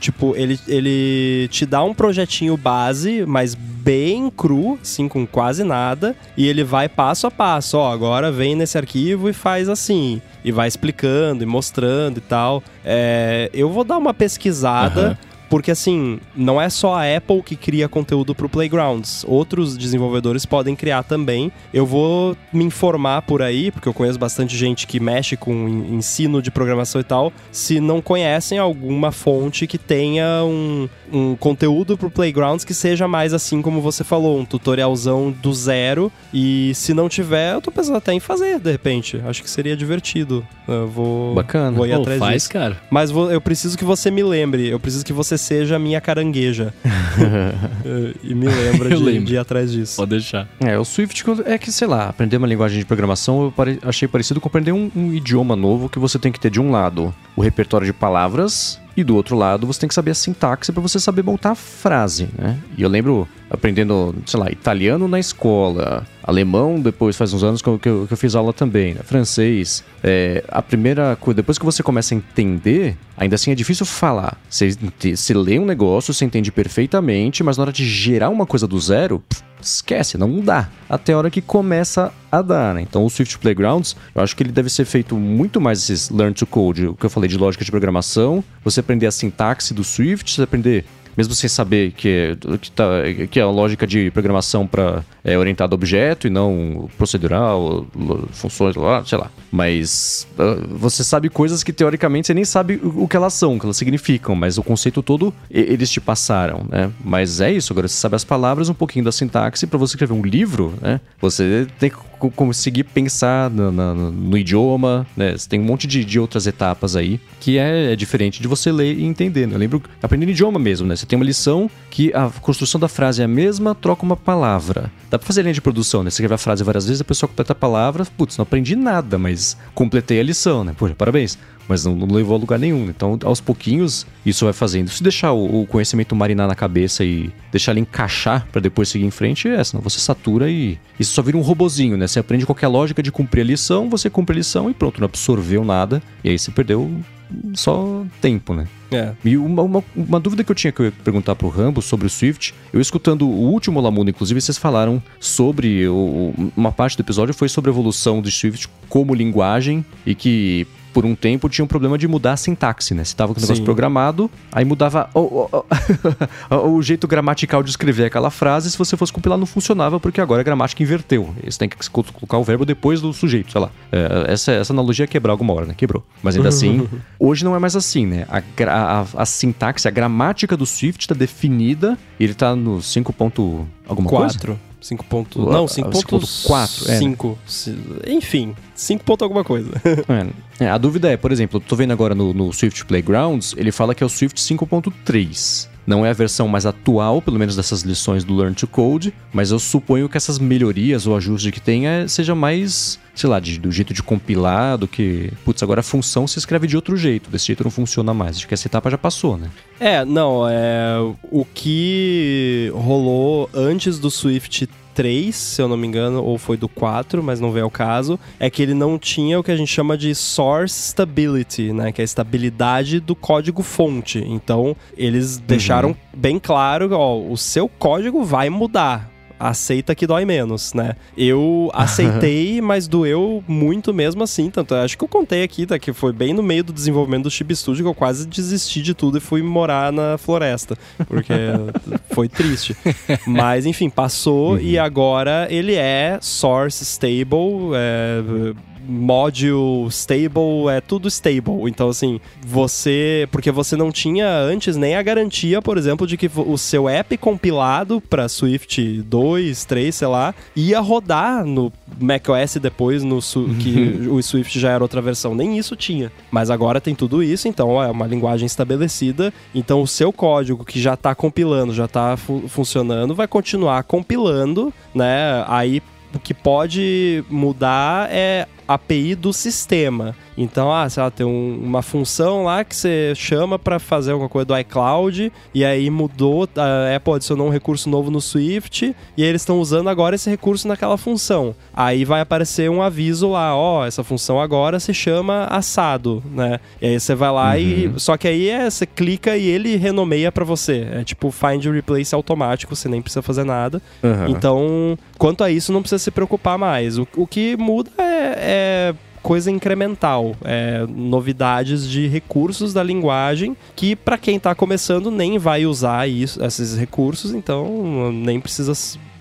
tipo, ele, ele te dá um projetinho base, mas bem cru, assim, com quase nada, e ele vai passo a passo, ó, agora vem nesse arquivo e faz assim, e vai explicando e mostrando e tal. É, eu vou dar uma pesquisada. Aham. Porque assim, não é só a Apple que cria conteúdo pro Playgrounds. Outros desenvolvedores podem criar também. Eu vou me informar por aí, porque eu conheço bastante gente que mexe com en- ensino de programação e tal. Se não conhecem alguma fonte que tenha um, um conteúdo pro Playgrounds que seja mais assim como você falou, um tutorialzão do zero. E se não tiver, eu tô pensando até em fazer, de repente. Acho que seria divertido. Eu vou, Bacana. vou ir Pô, atrás faz, disso. cara. Mas vou- eu preciso que você me lembre. Eu preciso que você seja a minha carangueja. E me lembra de, de ir atrás disso. Pode deixar. É, o Swift é que, sei lá, aprender uma linguagem de programação eu pare- achei parecido com aprender um, um idioma novo que você tem que ter de um lado o repertório de palavras e do outro lado você tem que saber a sintaxe para você saber montar a frase, né? E eu lembro aprendendo, sei lá, italiano na escola, alemão depois faz uns anos que eu, que eu- fiz aula também, né? francês. É, a primeira coisa, depois que você começa a entender, ainda assim é difícil falar. Você, você lê um negócio, você entende perfeitamente, mas na hora de gerar uma coisa do zero, pff, esquece, não dá. Até a hora que começa a dar, né? Então o Swift Playgrounds, eu acho que ele deve ser feito muito mais esses Learn to Code, o que eu falei de lógica de programação, você aprender a sintaxe do Swift, você aprender mesmo sem saber que, que, tá, que é a lógica de programação para é orientado a objeto e não procedural, funções, sei lá. Mas uh, você sabe coisas que teoricamente você nem sabe o que elas são, o que elas significam, mas o conceito todo eles te passaram, né? Mas é isso, agora você sabe as palavras, um pouquinho da sintaxe, para você escrever um livro, né? Você tem que conseguir pensar no, no, no, idioma, né? Você tem um monte de, de outras etapas aí que é, é, diferente de você ler e entender. Né? Eu lembro aprendendo idioma mesmo, né? Você tem uma lição que a construção da frase é a mesma, troca uma palavra. Dá pra fazer linha de produção, né? Você escreve a frase várias vezes, a pessoa completa a palavra, putz, não aprendi nada, mas completei a lição, né? Poxa, parabéns mas não, não, levou a lugar nenhum. Então, aos pouquinhos, isso vai fazendo. Se deixar o, o conhecimento marinar na cabeça e deixar ele encaixar para depois seguir em frente, é, senão você satura e isso só vira um robozinho, né? Você aprende qualquer lógica de cumprir a lição, você cumpre a lição e pronto, não absorveu nada, e aí você perdeu só tempo, né? É. E uma, uma, uma, dúvida que eu tinha que perguntar pro Rambo sobre o Swift, eu escutando o último Lamuno, inclusive, vocês falaram sobre. O, uma parte do episódio foi sobre a evolução do Swift como linguagem e que por um tempo tinha um problema de mudar a sintaxe, né? Você tava com o negócio Sim. programado, aí mudava o, o, o, o, jeito gramatical de escrever aquela frase, se você fosse compilar não funcionava, porque agora a gramática inverteu. Você tem que colocar o verbo depois do sujeito, sei lá. É, essa, essa analogia ia quebrar alguma hora, né? Quebrou. Mas ainda assim, hoje não é mais assim, né? A, a, a sintaxe, a gramática do Swift está definida, ele tá no 5. alguma 4. coisa? 5 pontos. Não, 5.4. É. 5. Enfim, 5 pontos alguma coisa. é, a dúvida é, por exemplo, eu tô vendo agora no, no Swift Playgrounds, ele fala que é o Swift 5.3. Não é a versão mais atual, pelo menos dessas lições do Learn to Code, mas eu suponho que essas melhorias ou ajustes que tem é, seja mais, sei lá, de, do jeito de compilar do que. Putz, agora a função se escreve de outro jeito, desse jeito não funciona mais. Acho que essa etapa já passou, né? É, não, é. O que rolou antes do Swift 3, se eu não me engano, ou foi do 4, mas não veio ao caso, é que ele não tinha o que a gente chama de source stability, né? Que é a estabilidade do código fonte. Então, eles uhum. deixaram bem claro, ó, o seu código vai mudar aceita que dói menos, né? Eu aceitei, mas doeu muito mesmo assim. Tanto acho que eu contei aqui, tá? Que foi bem no meio do desenvolvimento do Chip Studio que eu quase desisti de tudo e fui morar na floresta. Porque foi triste. Mas, enfim, passou uhum. e agora ele é source stable. É, module stable, é tudo stable. Então, assim, você. Porque você não tinha antes nem a garantia, por exemplo, de que o seu app compilado para Swift 2, 3, sei lá, ia rodar no macOS depois, no que o Swift já era outra versão. Nem isso tinha. Mas agora tem tudo isso, então é uma linguagem estabelecida. Então, o seu código que já está compilando, já está fu funcionando, vai continuar compilando, né? Aí o que pode mudar é API do sistema. Então, ah, sei lá, tem um, uma função lá que você chama para fazer alguma coisa do iCloud e aí mudou, a Apple adicionou um recurso novo no Swift e eles estão usando agora esse recurso naquela função. Aí vai aparecer um aviso lá, ó, oh, essa função agora se chama assado, né? E aí você vai lá uhum. e só que aí é, você clica e ele renomeia para você. É tipo find replace automático, você nem precisa fazer nada. Uhum. Então, quanto a isso não precisa se preocupar mais. O, o que muda é, é é coisa incremental, é, novidades de recursos da linguagem que para quem está começando nem vai usar isso, esses recursos, então nem precisa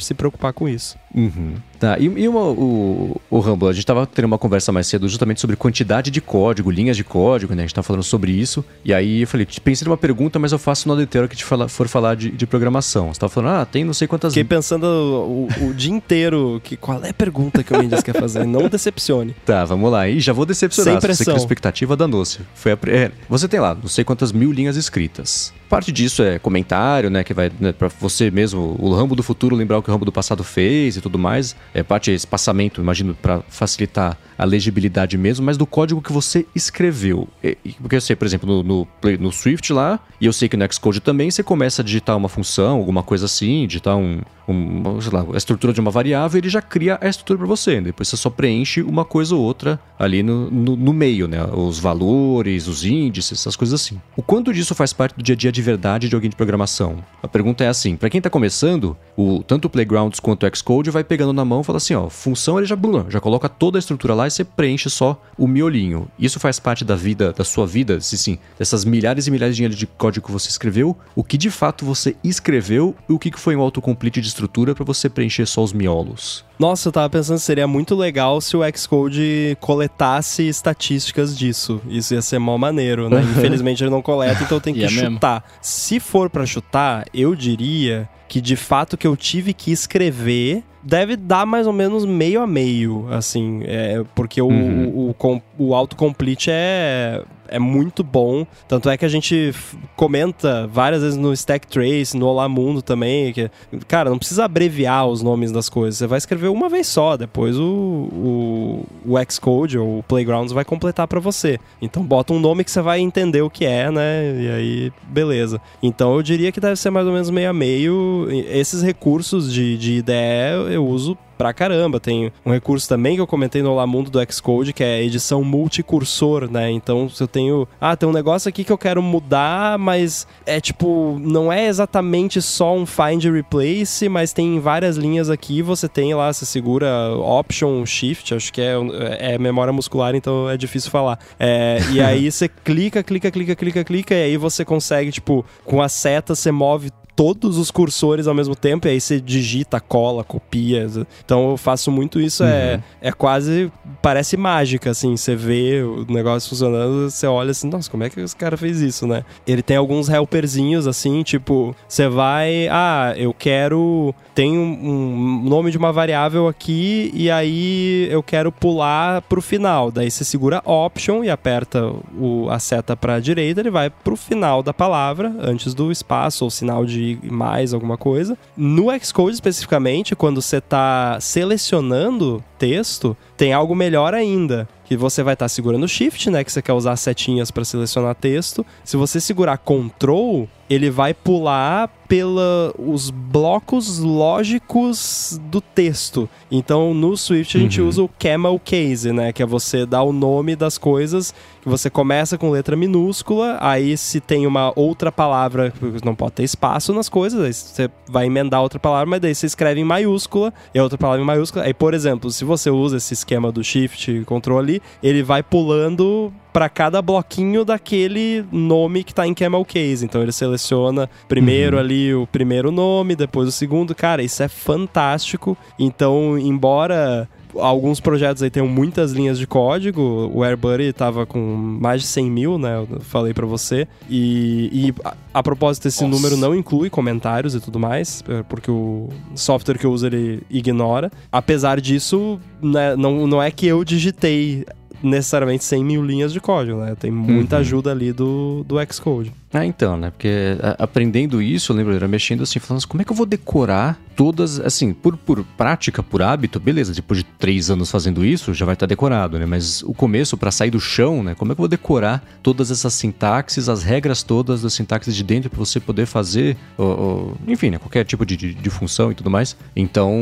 se preocupar com isso. Uhum. Tá, e, e uma, o, o Rambo, a gente tava tendo uma conversa mais cedo justamente sobre quantidade de código, linhas de código, né? A gente tava falando sobre isso. E aí eu falei, pensei numa pergunta, mas eu faço no auditorio que te fala, for falar de, de programação. Você tava falando, ah, tem não sei quantas... Fiquei pensando o, o dia inteiro que qual é a pergunta que o Mendes quer fazer. Não decepcione. Tá, vamos lá. E já vou decepcionar. Sem pressão. Você expectativa danou-se. Foi a, é, você tem lá, não sei quantas mil linhas escritas. Parte disso é comentário, né? Que vai né, para você mesmo, o Rambo do futuro lembrar o que o Rambo do passado fez e tudo mais. É parte é espaçamento, imagino, para facilitar a legibilidade mesmo, mas do código que você escreveu. Porque eu sei, por exemplo, no, no, no Swift lá, e eu sei que no Xcode também, você começa a digitar uma função, alguma coisa assim, digitar um, um sei lá, a estrutura de uma variável, ele já cria a estrutura para você. Depois você só preenche uma coisa ou outra ali no, no, no meio, né? Os valores, os índices, essas coisas assim. O quanto disso faz parte do dia a dia de verdade de alguém de programação. A pergunta é assim, para quem tá começando, o tanto o Playgrounds quanto o Xcode vai pegando na mão e fala assim, ó, função ele já já coloca toda a estrutura lá e você preenche só o miolinho. Isso faz parte da vida, da sua vida, se sim, dessas milhares e milhares de linhas de código que você escreveu, o que de fato você escreveu e o que foi um autocomplete de estrutura para você preencher só os miolos. Nossa, eu tava pensando que seria muito legal se o Xcode coletasse estatísticas disso. Isso ia ser mó maneiro, né? Infelizmente ele não coleta, então tem que chutar. Mesmo. Se for para chutar, eu diria que de fato que eu tive que escrever deve dar mais ou menos meio a meio, assim, é, porque o, uhum. o, o, o autocomplete é, é muito bom. Tanto é que a gente comenta várias vezes no Stack Trace, no Olá Mundo também, que, cara, não precisa abreviar os nomes das coisas, você vai escrever uma vez só, depois o, o, o Xcode ou o Playgrounds vai completar para você. Então bota um nome que você vai entender o que é, né? E aí, beleza. Então eu diria que deve ser mais ou menos meio a meio. Esses recursos de, de IDE eu uso pra caramba. Tem um recurso também que eu comentei no Lamundo do Xcode, que é edição multicursor, né? Então, se eu tenho. Ah, tem um negócio aqui que eu quero mudar, mas é tipo. Não é exatamente só um find replace, mas tem várias linhas aqui. Você tem lá, você segura Option Shift, acho que é, é memória muscular, então é difícil falar. É, e aí você clica, clica, clica, clica, clica, e aí você consegue, tipo, com a seta, você move todos os cursores ao mesmo tempo, e aí você digita, cola, copia. Então eu faço muito isso, é, uhum. é, é quase. parece mágica, assim. Você vê o negócio funcionando, você olha assim, nossa, como é que esse cara fez isso, né? Ele tem alguns helperzinhos, assim, tipo, você vai. Ah, eu quero. Tem um, um nome de uma variável aqui, e aí eu quero pular pro final. Daí você segura Option e aperta o, a seta pra direita, ele vai pro final da palavra, antes do espaço ou sinal de mais alguma coisa. No Xcode especificamente, quando você está selecionando texto, tem algo melhor ainda que você vai estar tá segurando Shift, né, que você quer usar setinhas para selecionar texto. Se você segurar Ctrl, ele vai pular pelos blocos lógicos do texto. Então, no Swift a gente uhum. usa o camel case, né, que é você dar o nome das coisas, que você começa com letra minúscula, aí se tem uma outra palavra, não pode ter espaço nas coisas, aí você vai emendar outra palavra, mas daí você escreve em maiúscula, e outra palavra em maiúscula. Aí, por exemplo, se você usa esse esquema do Shift e ali, ele vai pulando para cada bloquinho daquele nome que tá em Camel Case. Então ele seleciona primeiro uhum. ali o primeiro nome, depois o segundo. Cara, isso é fantástico. Então, embora alguns projetos aí tenham muitas linhas de código. O AirBuddy tava com mais de 100 mil, né? Eu falei para você. E, e a, a, propósito, esse Nossa. número não inclui comentários e tudo mais, é, porque o software que eu uso ele ignora. Apesar disso, né, não, não é que eu digitei necessariamente 100 mil linhas de código, né? Tem muita uhum. ajuda ali do, do Xcode. Ah, então, né? Porque aprendendo isso, eu lembro, eu era mexendo assim, falando assim, como é que eu vou decorar todas, assim, por, por prática, por hábito, beleza, depois de três anos fazendo isso, já vai estar decorado, né? Mas o começo, para sair do chão, né? Como é que eu vou decorar todas essas sintaxes, as regras todas das sintaxes de dentro para você poder fazer, ou, ou, enfim, né? Qualquer tipo de, de, de, função e tudo mais. Então,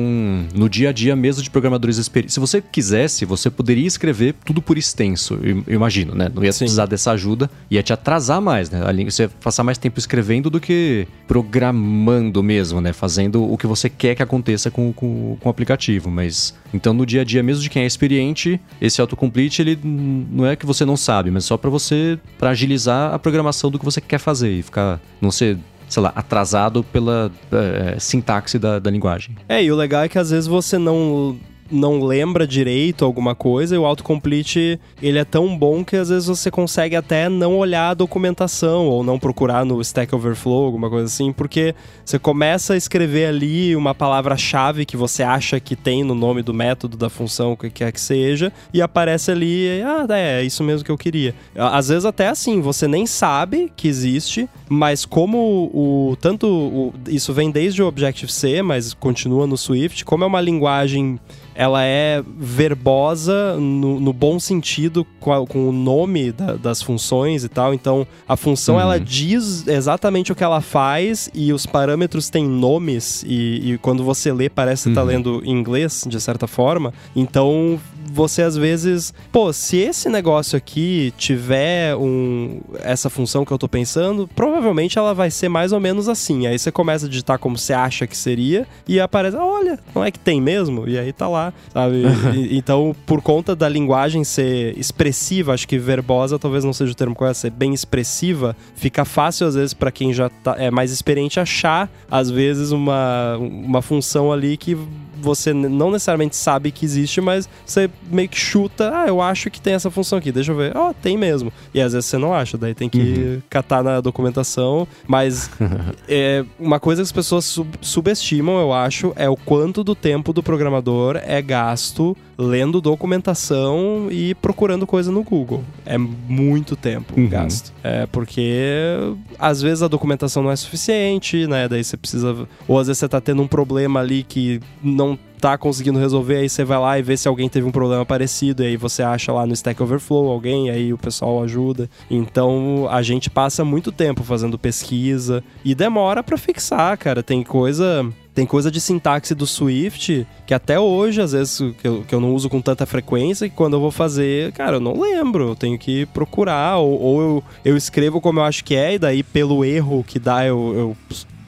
no dia a dia mesmo de programadores experientes, se você quisesse, você poderia escrever tudo por extenso, eu, eu imagino, né? Não ia Sim. precisar dessa ajuda, ia te atrasar mais, né? A língua, você passar mais tempo escrevendo do que programando mesmo, né? Fazendo o que você quer que aconteça com, com, com o aplicativo. Mas então no dia a dia, mesmo de quem é experiente, esse autocomplete ele não é que você não sabe, mas só para você para agilizar a programação do que você quer fazer e ficar não ser sei lá, atrasado pela é, sintaxe da, da linguagem. É, e o legal é que às vezes você não não lembra direito alguma coisa, e o autocomplete ele é tão bom que às vezes você consegue até não olhar a documentação ou não procurar no Stack Overflow, alguma coisa assim, porque você começa a escrever ali uma palavra-chave que você acha que tem no nome do método, da função, o que quer que seja, e aparece ali, ah, é, é isso mesmo que eu queria. Às vezes até assim, você nem sabe que existe, mas como o tanto o, isso vem desde o Objective-C, mas continua no Swift, como é uma linguagem ela é verbosa no, no bom sentido com, a, com o nome da, das funções e tal. Então, a função uhum. ela diz exatamente o que ela faz e os parâmetros têm nomes e, e quando você lê parece que tá uhum. tá lendo em inglês, de certa forma. Então, você às vezes, pô, se esse negócio aqui tiver um essa função que eu tô pensando, provavelmente ela vai ser mais ou menos assim. Aí você começa a digitar como você acha que seria e aparece, olha, não é que tem mesmo? E aí tá lá, sabe? E, então, por conta da linguagem ser expressiva, acho que verbosa talvez não seja o termo correto, ser bem expressiva, fica fácil às vezes para quem já tá, é mais experiente achar às vezes uma, uma função ali que você não necessariamente sabe que existe, mas você meio que chuta, ah, eu acho que tem essa função aqui, deixa eu ver. Ó, oh, tem mesmo. E às vezes você não acha, daí tem que uhum. catar na documentação, mas é, uma coisa que as pessoas sub subestimam, eu acho, é o quanto do tempo do programador é gasto lendo documentação e procurando coisa no Google. É muito tempo uhum. gasto. É porque às vezes a documentação não é suficiente, né? Daí você precisa. Ou às vezes você tá tendo um problema ali que não tá conseguindo resolver, aí você vai lá e vê se alguém teve um problema parecido, e aí você acha lá no Stack Overflow alguém, aí o pessoal ajuda. Então a gente passa muito tempo fazendo pesquisa e demora para fixar, cara. Tem coisa tem coisa de sintaxe do Swift que até hoje, às vezes, que eu, que eu não uso com tanta frequência, que quando eu vou fazer, cara, eu não lembro. Eu tenho que procurar, ou, ou eu, eu escrevo como eu acho que é, e daí pelo erro que dá, eu, eu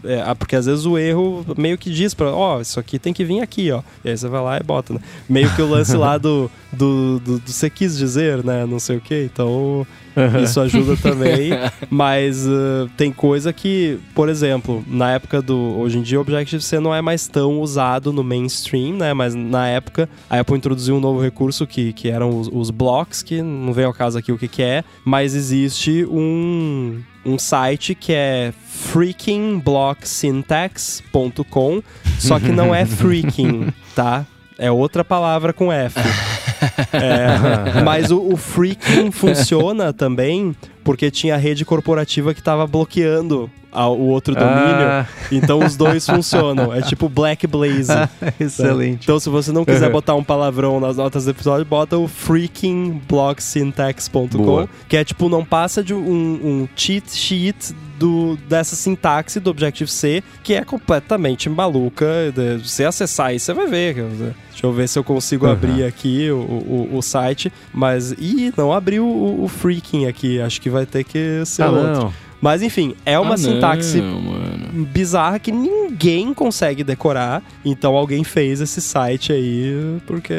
é, ah, porque às vezes o erro meio que diz pra, ó, oh, isso aqui tem que vir aqui, ó. E aí você vai lá e bota, né? Meio que o lance lá do, do, do, do você quis dizer, né? Não sei o que. Então, Uhum. Isso ajuda também. mas uh, tem coisa que, por exemplo, na época do. Hoje em dia o Objective-C não é mais tão usado no mainstream, né? Mas na época a Apple introduziu um novo recurso que, que eram os, os blocks, que não vem ao caso aqui o que, que é, mas existe um, um site que é freakingblocksyntax.com, só que não é freaking, tá? É outra palavra com F. É, mas o, o freaking funciona também porque tinha rede corporativa que estava bloqueando o outro domínio. Ah. Então os dois funcionam. É tipo Black Blaze. Excelente. Então se você não quiser botar um palavrão nas notas do episódio, bota o freakingblocksyntax.com, que é tipo, não passa de um, um cheat sheet do, dessa sintaxe do Objective-C, que é completamente maluca. Se você acessar aí, você vai ver. Deixa eu ver se eu consigo uhum. abrir aqui o, o, o, site. Mas. Ih, não abriu o, o freaking aqui. Acho que vai ter que ser ah, outro. Não. Mas enfim, é uma ah, sintaxe não, bizarra que ninguém consegue decorar. Então alguém fez esse site aí porque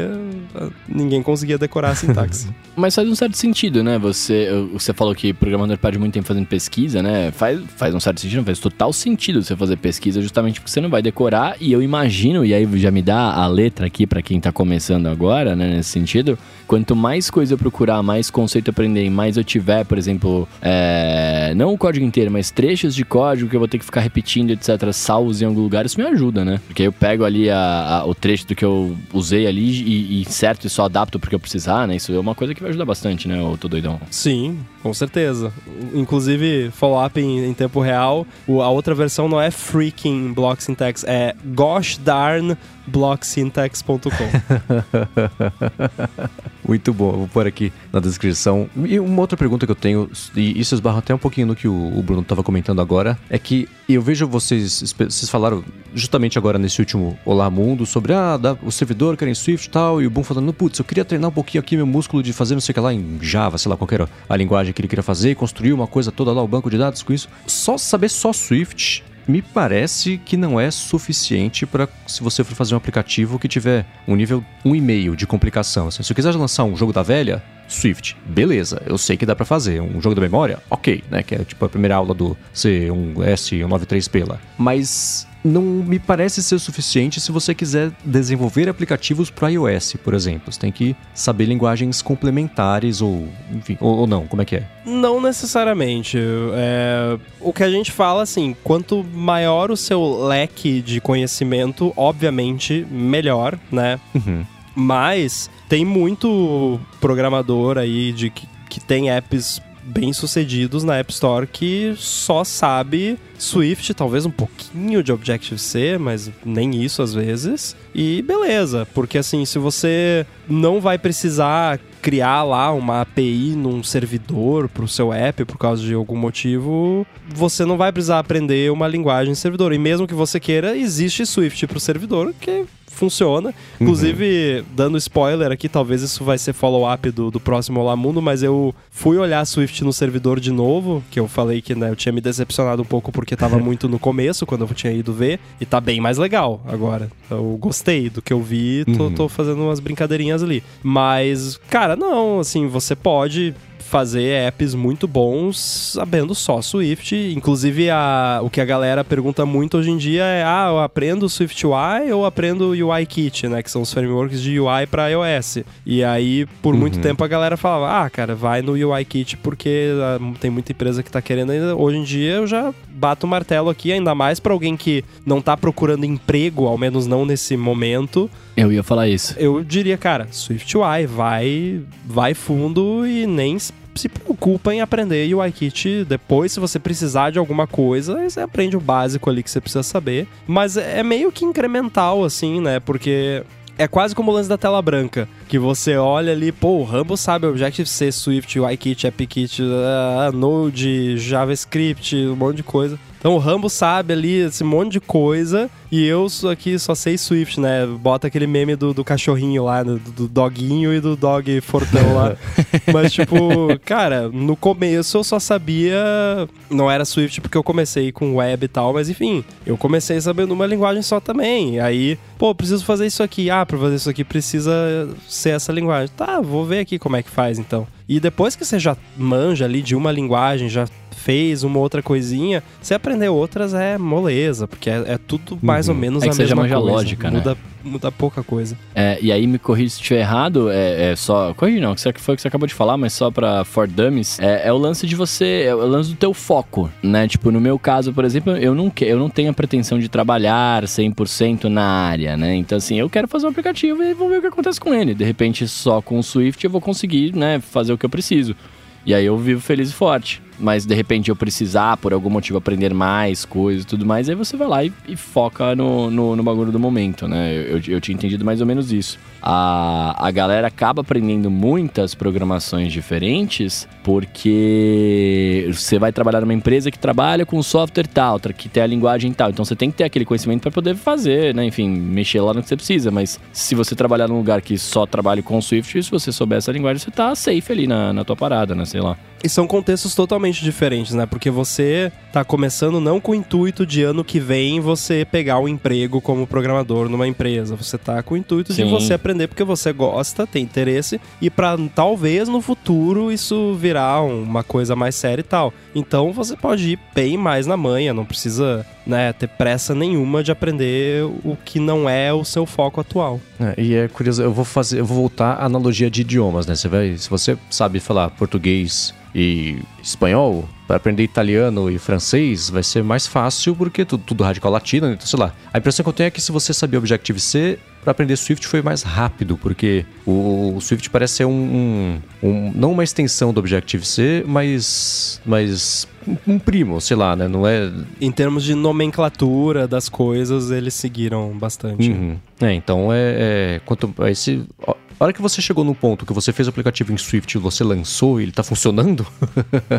ah, ninguém conseguia decorar a sintaxe. Mas faz um certo sentido, né? Você, você falou que programador perde muito tempo fazendo pesquisa, né? Faz, faz um certo sentido, faz total sentido você fazer pesquisa justamente porque você não vai decorar. E eu imagino, e aí já me dá a letra aqui para quem tá começando agora, né? Nesse sentido, quanto mais coisa eu procurar, mais conceito aprender, mais eu tiver, por exemplo, é, não o código inteiro, mas trechos de código que eu vou ter que ficar repetindo, etc., salvos em algum lugar, isso me ajuda, né? Porque eu pego ali a, a, o trecho do que eu usei ali e, e certo e só adapto porque eu precisar, né? Isso é uma coisa que vai ajudar bastante, né? Eu tô doidão. Sim, com certeza. Inclusive, follow-up em, em, tempo real, a outra versão não é freaking block syntax, é gosh darn blocksyntax.com. Muito bom, vou pôr aqui na descrição. E uma outra pergunta que eu tenho, e isso esbarra até um pouquinho no que o, Bruno estava comentando agora, é que eu vejo vocês, vocês falaram justamente agora nesse último Olá Mundo sobre ah, o servidor quer em Swift e tal, e o Boom falando, putz, eu queria treinar um pouquinho aqui meu músculo de fazer não sei o que lá em Java, sei lá, qualquer a linguagem que ele queria fazer, e construir uma coisa toda lá, o banco de dados com isso. Só saber só Swift me parece que não é suficiente para se você for fazer um aplicativo que tiver um nível 1,5 de complicação. se eu quiser lançar um jogo da velha, Swift, beleza, eu sei que dá para fazer. Um jogo da memória, ok, né? Que é tipo a primeira aula do C1S, 193P lá. Mas não me parece ser o suficiente se você quiser desenvolver aplicativos para iOS, por exemplo. Você tem que saber linguagens complementares ou, enfim, ou, ou não, como é que é? Não necessariamente. É, o que a gente fala, assim, quanto maior o seu leque de conhecimento, obviamente, melhor, né? Uhum. Mas tem muito programador aí de que, que tem apps bem sucedidos na App Store que só sabe Swift, talvez um pouquinho de Objective-C, mas nem isso às vezes. E beleza, porque assim, se você não vai precisar criar lá uma API num servidor para o seu app por causa de algum motivo, você não vai precisar aprender uma linguagem servidor. E mesmo que você queira, existe Swift para o servidor que funciona. Inclusive, dando spoiler aqui, talvez isso vai ser follow-up do, do próximo Olá Mundo, mas eu fui olhar Swift no servidor de novo, que eu falei que né, eu tinha me decepcionado um pouco porque tava muito no começo, quando eu tinha ido ver, e tá bem mais legal agora. Eu gostei do que eu vi, tô, tô fazendo umas brincadeirinhas ali. Mas, cara, não, assim, você pode fazer apps muito bons sabendo só Swift. Inclusive, a, o que a galera pergunta muito hoje em dia é: ah, eu aprendo Swift UI ou aprendo UIKit, né? Que são os frameworks de UI para iOS. E aí, por Uhum. muito tempo, a galera falava: ah, cara, vai no UIKit porque ah, tem muita empresa que tá querendo ainda. Hoje em dia, eu já bato o martelo aqui, ainda mais para alguém que não tá procurando emprego, ao menos não nesse momento. Eu ia falar isso. Eu diria, cara, Swift UI, vai, vai fundo e nem se preocupa em aprender UIKit depois, se você precisar de alguma coisa, você aprende o básico ali que você precisa saber. Mas é meio que incremental, assim, né? Porque é quase como o lance da tela branca, que você olha ali, pô, o Rambo sabe Objective-C, Swift, UIKit, AppKit, uh, Node, JavaScript, um monte de coisa. Então o Rambo sabe ali esse monte de coisa e eu sou aqui só sei Swift, né? Bota aquele meme do, do cachorrinho lá, do, do doguinho e do dog fortão lá. Mas, tipo, cara, no começo eu só sabia. Não era Swift porque eu comecei com web e tal, mas enfim, eu comecei sabendo uma linguagem só também. E aí, pô, preciso fazer isso aqui. Ah, pra fazer isso aqui precisa ser essa linguagem. Tá, vou ver aqui como é que faz então. E depois que você já manja ali de uma linguagem, já fez uma outra coisinha, você aprender outras é moleza, porque é, é tudo mais ou menos É a já mesma coisa. lógica, né? muda, muda pouca coisa. É, e aí me corrija se estiver errado, é, é só. Corrige não, que foi o que você acabou de falar, mas só pra For Dummies. É, é o lance de você. É o lance do teu foco, né? Tipo, no meu caso, por exemplo, eu não, que, eu não tenho a pretensão de trabalhar 100% na área, né? Então, assim, eu quero fazer um aplicativo e vou ver o que acontece com ele. De repente, só com o Swift eu vou conseguir, né, fazer o que eu preciso. E aí eu vivo feliz e forte. Mas de repente eu precisar, por algum motivo, aprender mais coisas e tudo mais, aí você vai lá e, e foca no, no, no bagulho do momento, né? Eu, eu, eu tinha entendido mais ou menos isso. A, a galera acaba aprendendo muitas programações diferentes porque você vai trabalhar numa empresa que trabalha com software tal, que tem a linguagem tal. Então você tem que ter aquele conhecimento para poder fazer, né? Enfim, mexer lá no que você precisa. Mas se você trabalhar num lugar que só trabalha com Swift, se você souber essa linguagem, você tá safe ali na, na tua parada, né? Sei lá. E são contextos totalmente diferentes, né? Porque você tá começando não com o intuito de ano que vem você pegar um emprego como programador numa empresa. Você tá com o intuito de Sim. você aprender porque você gosta, tem interesse e para talvez no futuro isso virar uma coisa mais séria e tal. Então você pode ir bem mais na manha, não precisa, né, ter pressa nenhuma de aprender o que não é o seu foco atual. É, e é curioso, eu vou fazer, eu vou voltar à analogia de idiomas, né? Você vai, se você sabe falar português e espanhol, para aprender italiano e francês vai ser mais fácil porque tudo, tudo radical latino, então sei lá. A impressão que eu tenho é que se você sabia Objective-C, para aprender Swift foi mais rápido, porque o, Swift parece ser um, um- um- não uma extensão do Objective-C, mas mas um, primo, sei lá, né? Não é Em termos de nomenclatura das coisas, eles seguiram bastante. Uhum. É, então é, é quanto esse a hora que você chegou no ponto que você fez o aplicativo em Swift e você lançou e ele tá funcionando,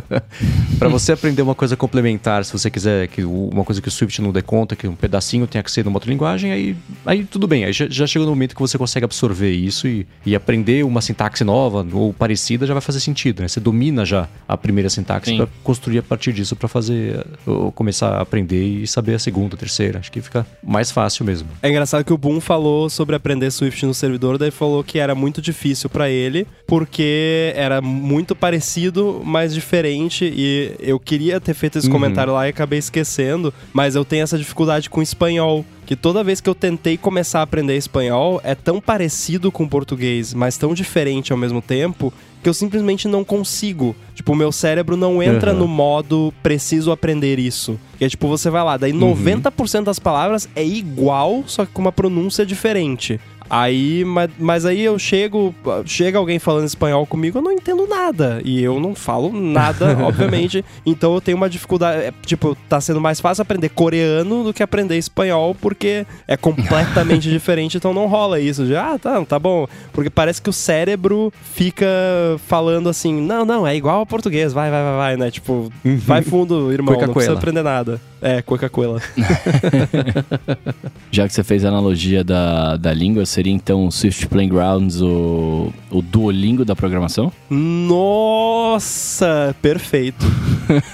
para você aprender uma coisa complementar, se você quiser que uma coisa que o Swift não dê conta, que um pedacinho tenha que ser numa outra linguagem, aí, aí tudo bem, aí já, já chegou no momento que você consegue absorver isso e, e aprender uma sintaxe nova ou parecida já vai fazer sentido, né? Você domina já a primeira sintaxe para construir a partir disso para fazer ou começar a aprender e saber a segunda, a terceira. Acho que fica mais fácil mesmo. É engraçado que o Boom falou sobre aprender Swift no servidor, daí falou que era muito difícil pra ele, porque era muito parecido, mas diferente, e eu queria ter feito esse Uhum. comentário lá e acabei esquecendo, mas eu tenho essa dificuldade com espanhol. Que toda vez que eu tentei começar a aprender espanhol, é tão parecido com português, mas tão diferente ao mesmo tempo, que eu simplesmente não consigo. Tipo, o meu cérebro não entra Uhum. no modo preciso aprender isso. Que é tipo, você vai lá, daí 90% das palavras é igual, só que com uma pronúncia diferente. Aí, mas, mas aí eu chego, chega alguém falando espanhol comigo, eu não entendo nada. E eu não falo nada, obviamente. Então eu tenho uma dificuldade. é, tipo, tá sendo mais fácil aprender coreano do que aprender espanhol, porque é completamente diferente, então não rola isso. De, ah, tá, tá bom. Porque parece que o cérebro fica falando assim: não, não, é igual ao português, vai, vai, vai, vai, né? Tipo, vai fundo, irmão, não precisa aprender nada. É, Coca-Cola. Já que você fez a analogia da, da língua, seria então o Swift Playgrounds o, o Duolingo da programação? Nossa, perfeito.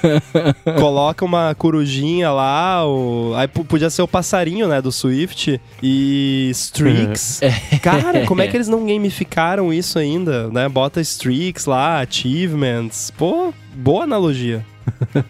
Coloca uma corujinha lá, o... aí podia ser o passarinho, né, do Swift e streaks. Cara, como é que eles não gamificaram isso ainda, né? Bota streaks lá, achievements. Pô, boa analogia.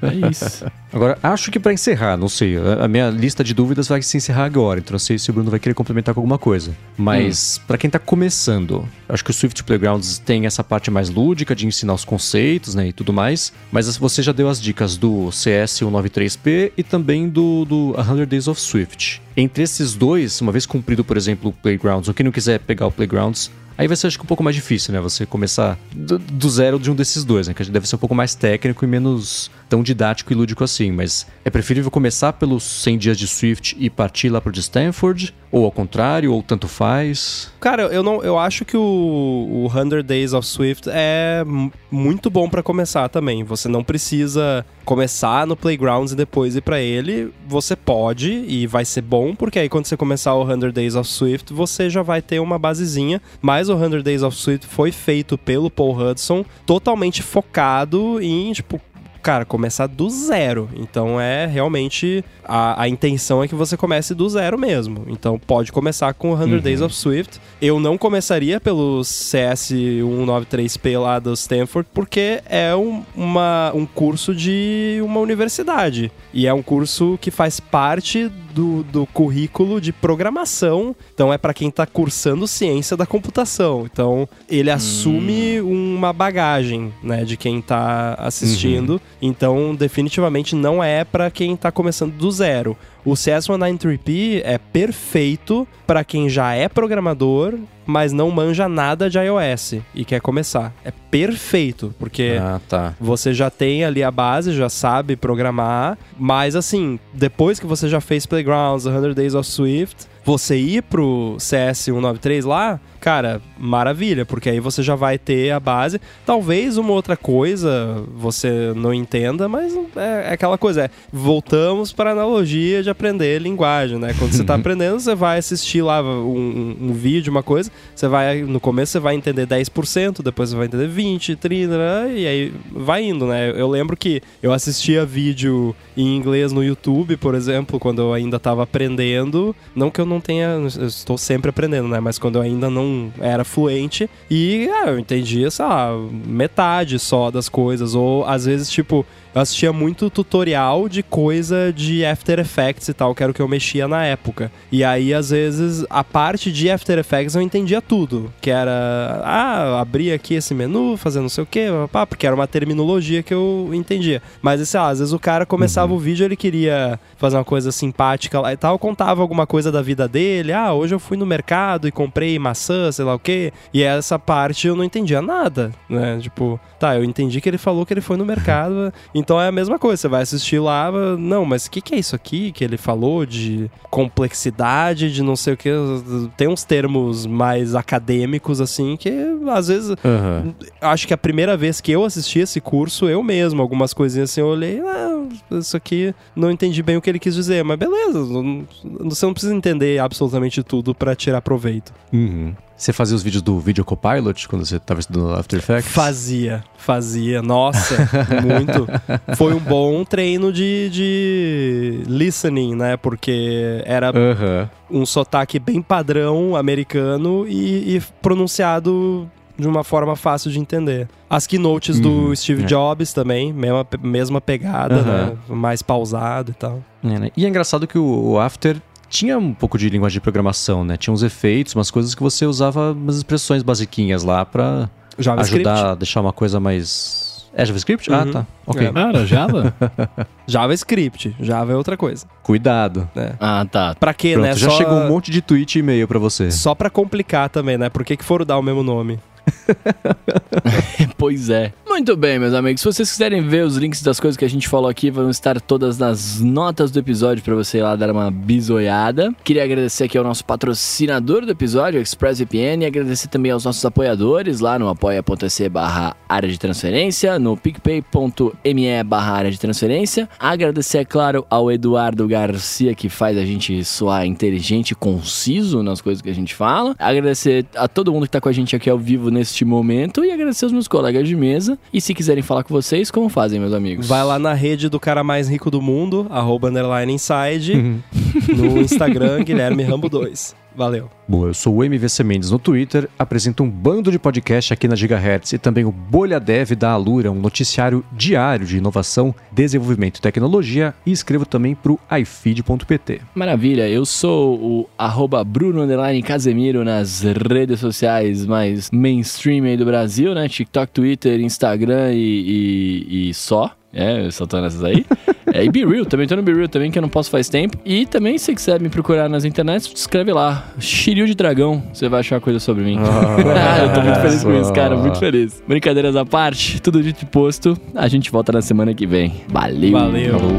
É isso. Agora, acho que pra encerrar, não sei, a a minha lista de dúvidas vai se encerrar agora, então não sei se o Bruno vai querer complementar com alguma coisa. Mas, pra quem tá começando, acho que o Swift Playgrounds tem essa parte mais lúdica de ensinar os conceitos, né, e tudo mais. Mas você já deu as dicas do CS 193P e também do, do 100 Days of Swift. Entre esses dois, uma vez cumprido, por exemplo, o Playgrounds, ou quem não quiser pegar o Playgrounds, Aí vai ser, acho que, um pouco mais difícil, né? Você começar do, do zero de um desses dois, né? Que deve ser um pouco mais técnico e menos tão didático e lúdico assim. Mas é preferível começar pelos 100 dias de Swift e partir lá pro de Stanford? Ou ao contrário, ou tanto faz? Cara, eu não, eu acho que o, o 100 Days of Swift é muito bom pra começar também. Você não precisa começar no Playgrounds e depois ir pra ele. Você pode e vai ser bom, porque aí quando você começar o 100 Days of Swift, você já vai ter uma basezinha. Mas o 100 Days of Swift foi feito pelo Paul Hudson, totalmente focado em, tipo, cara, começar do zero. Então é realmente a, a intenção é que você comece do zero mesmo. Então pode começar com o 100 Days of Swift. Eu não começaria pelo CS 193P lá do Stanford, porque é um, uma, um curso de uma universidade. E é um curso que faz parte do, do currículo de programação. Então é para quem tá cursando ciência da computação. Então ele assume uma bagagem, né, de quem tá assistindo. Então definitivamente não é para quem tá começando do zero. O CS193P é perfeito para quem já é programador, mas não manja nada de iOS e quer começar. É perfeito, porque Ah, tá. você já tem ali a base, já sabe programar, mas assim, depois que você já fez Playgrounds, 100 Days of Swift, você ir pro CS 193 lá, cara, maravilha, porque aí você já vai ter a base. Talvez uma outra coisa você não entenda, mas é, é aquela coisa, é, voltamos para a analogia de aprender linguagem, né? Quando você tá aprendendo, você vai assistir lá um, um- um vídeo, uma coisa, você vai, no começo você vai entender 10%, depois você vai entender 20, 30, né? e aí vai indo, né? Eu lembro que eu assistia vídeo em inglês no YouTube, por exemplo, quando eu ainda tava aprendendo, não que eu não tenha, eu estou sempre aprendendo, né? Mas quando eu ainda não era fluente e ah, eu entendia, sei lá, metade só das coisas, ou às vezes, tipo, eu assistia muito tutorial de coisa de After Effects e tal, que era o que eu mexia na época. E aí, às vezes, a parte de After Effects eu entendia tudo. Que era, ah, abrir aqui esse menu, fazer não sei o quê, papá, porque era uma terminologia que eu entendia. Mas, sei lá, às vezes o cara começava o vídeo, ele queria fazer uma coisa simpática lá e tal, contava alguma coisa da vida dele. Ah, hoje eu fui no mercado e comprei maçã, sei lá o quê. E essa parte eu não entendia nada, né? Tipo, tá, eu entendi que ele falou que ele foi no mercado. Então é a mesma coisa, você vai assistir lá, não, mas o que, que é isso aqui que ele falou de complexidade, de não sei o que. Tem uns termos mais acadêmicos, assim, que às vezes. Aham. Acho que a primeira vez que eu assisti esse curso, eu mesmo, algumas coisinhas assim, eu olhei, ah, isso aqui não entendi bem o que ele quis dizer, mas beleza, não- você não precisa entender absolutamente tudo pra tirar proveito. Uhum. Você fazia os vídeos do Video Copilot quando você tava estudando After Effects? Fazia, fazia. Nossa, muito. Foi um bom treino de, de listening, né? Porque era Aham. um sotaque bem padrão americano e, e pronunciado de uma forma fácil de entender. As keynotes do Uhum, Steve é. Jobs também, mesma, mesma pegada, né? Mais pausado e tal. É, né? E é engraçado que o After tinha um pouco de linguagem de programação, né? Tinha uns efeitos, umas coisas que você usava umas expressões basiquinhas lá pra JavaScript. ajudar a deixar uma coisa mais... É JavaScript? Ah, Uhum. tá. Ok. É. Ah, era Java? JavaScript. Java é outra coisa. Cuidado. Né? ah, tá. Pra quê, Pronto, né? já Só- chegou um monte de tweet e e-mail pra você. Só pra complicar também, né? Por que, que foram dar o mesmo nome? Pois é. Muito bem, meus amigos. Se vocês quiserem ver os links das coisas que a gente falou aqui, vão estar todas nas notas do episódio para você ir lá dar uma bisoiada. Queria agradecer aqui ao nosso patrocinador do episódio, ExpressVPN, e agradecer também aos nossos apoiadores lá no apoia.se barra área de transferência, no picpay.me barra área de transferência. Agradecer, é claro, ao Eduardo Garcia, que faz a gente soar inteligente e conciso nas coisas que a gente fala. Agradecer a todo mundo que tá com a gente aqui ao vivo neste momento e agradecer aos meus colegas de mesa. E se quiserem falar com vocês, como fazem, meus amigos? Vai lá na rede do cara mais rico do mundo, arroba underline inside, no Instagram, Guilherme Rambo 2. Valeu. Bom, eu sou o MVC Mendes no Twitter, apresento um bando de podcast aqui na Gigahertz e também o Bolha Dev da Alura, um noticiário diário de inovação, desenvolvimento e tecnologia, e escrevo também para o ifeed.pt. Maravilha, eu sou o arroba Bruno Underline Casemiro nas redes sociais mais mainstream aí do Brasil, né? TikTok, Twitter, Instagram e, e, e só. É, eu só tô nessas aí. É, e Be Real, também tô no Be Real também, que eu não posso faz tempo. E também, se quiser me procurar nas internets, escreve lá. Shiryu de Dragão, você vai achar coisa sobre mim. Ah, eu tô muito feliz com isso, cara, muito feliz. Brincadeiras à parte, tudo dito e posto. A gente volta na semana que vem. Valeu! Valeu. Falou.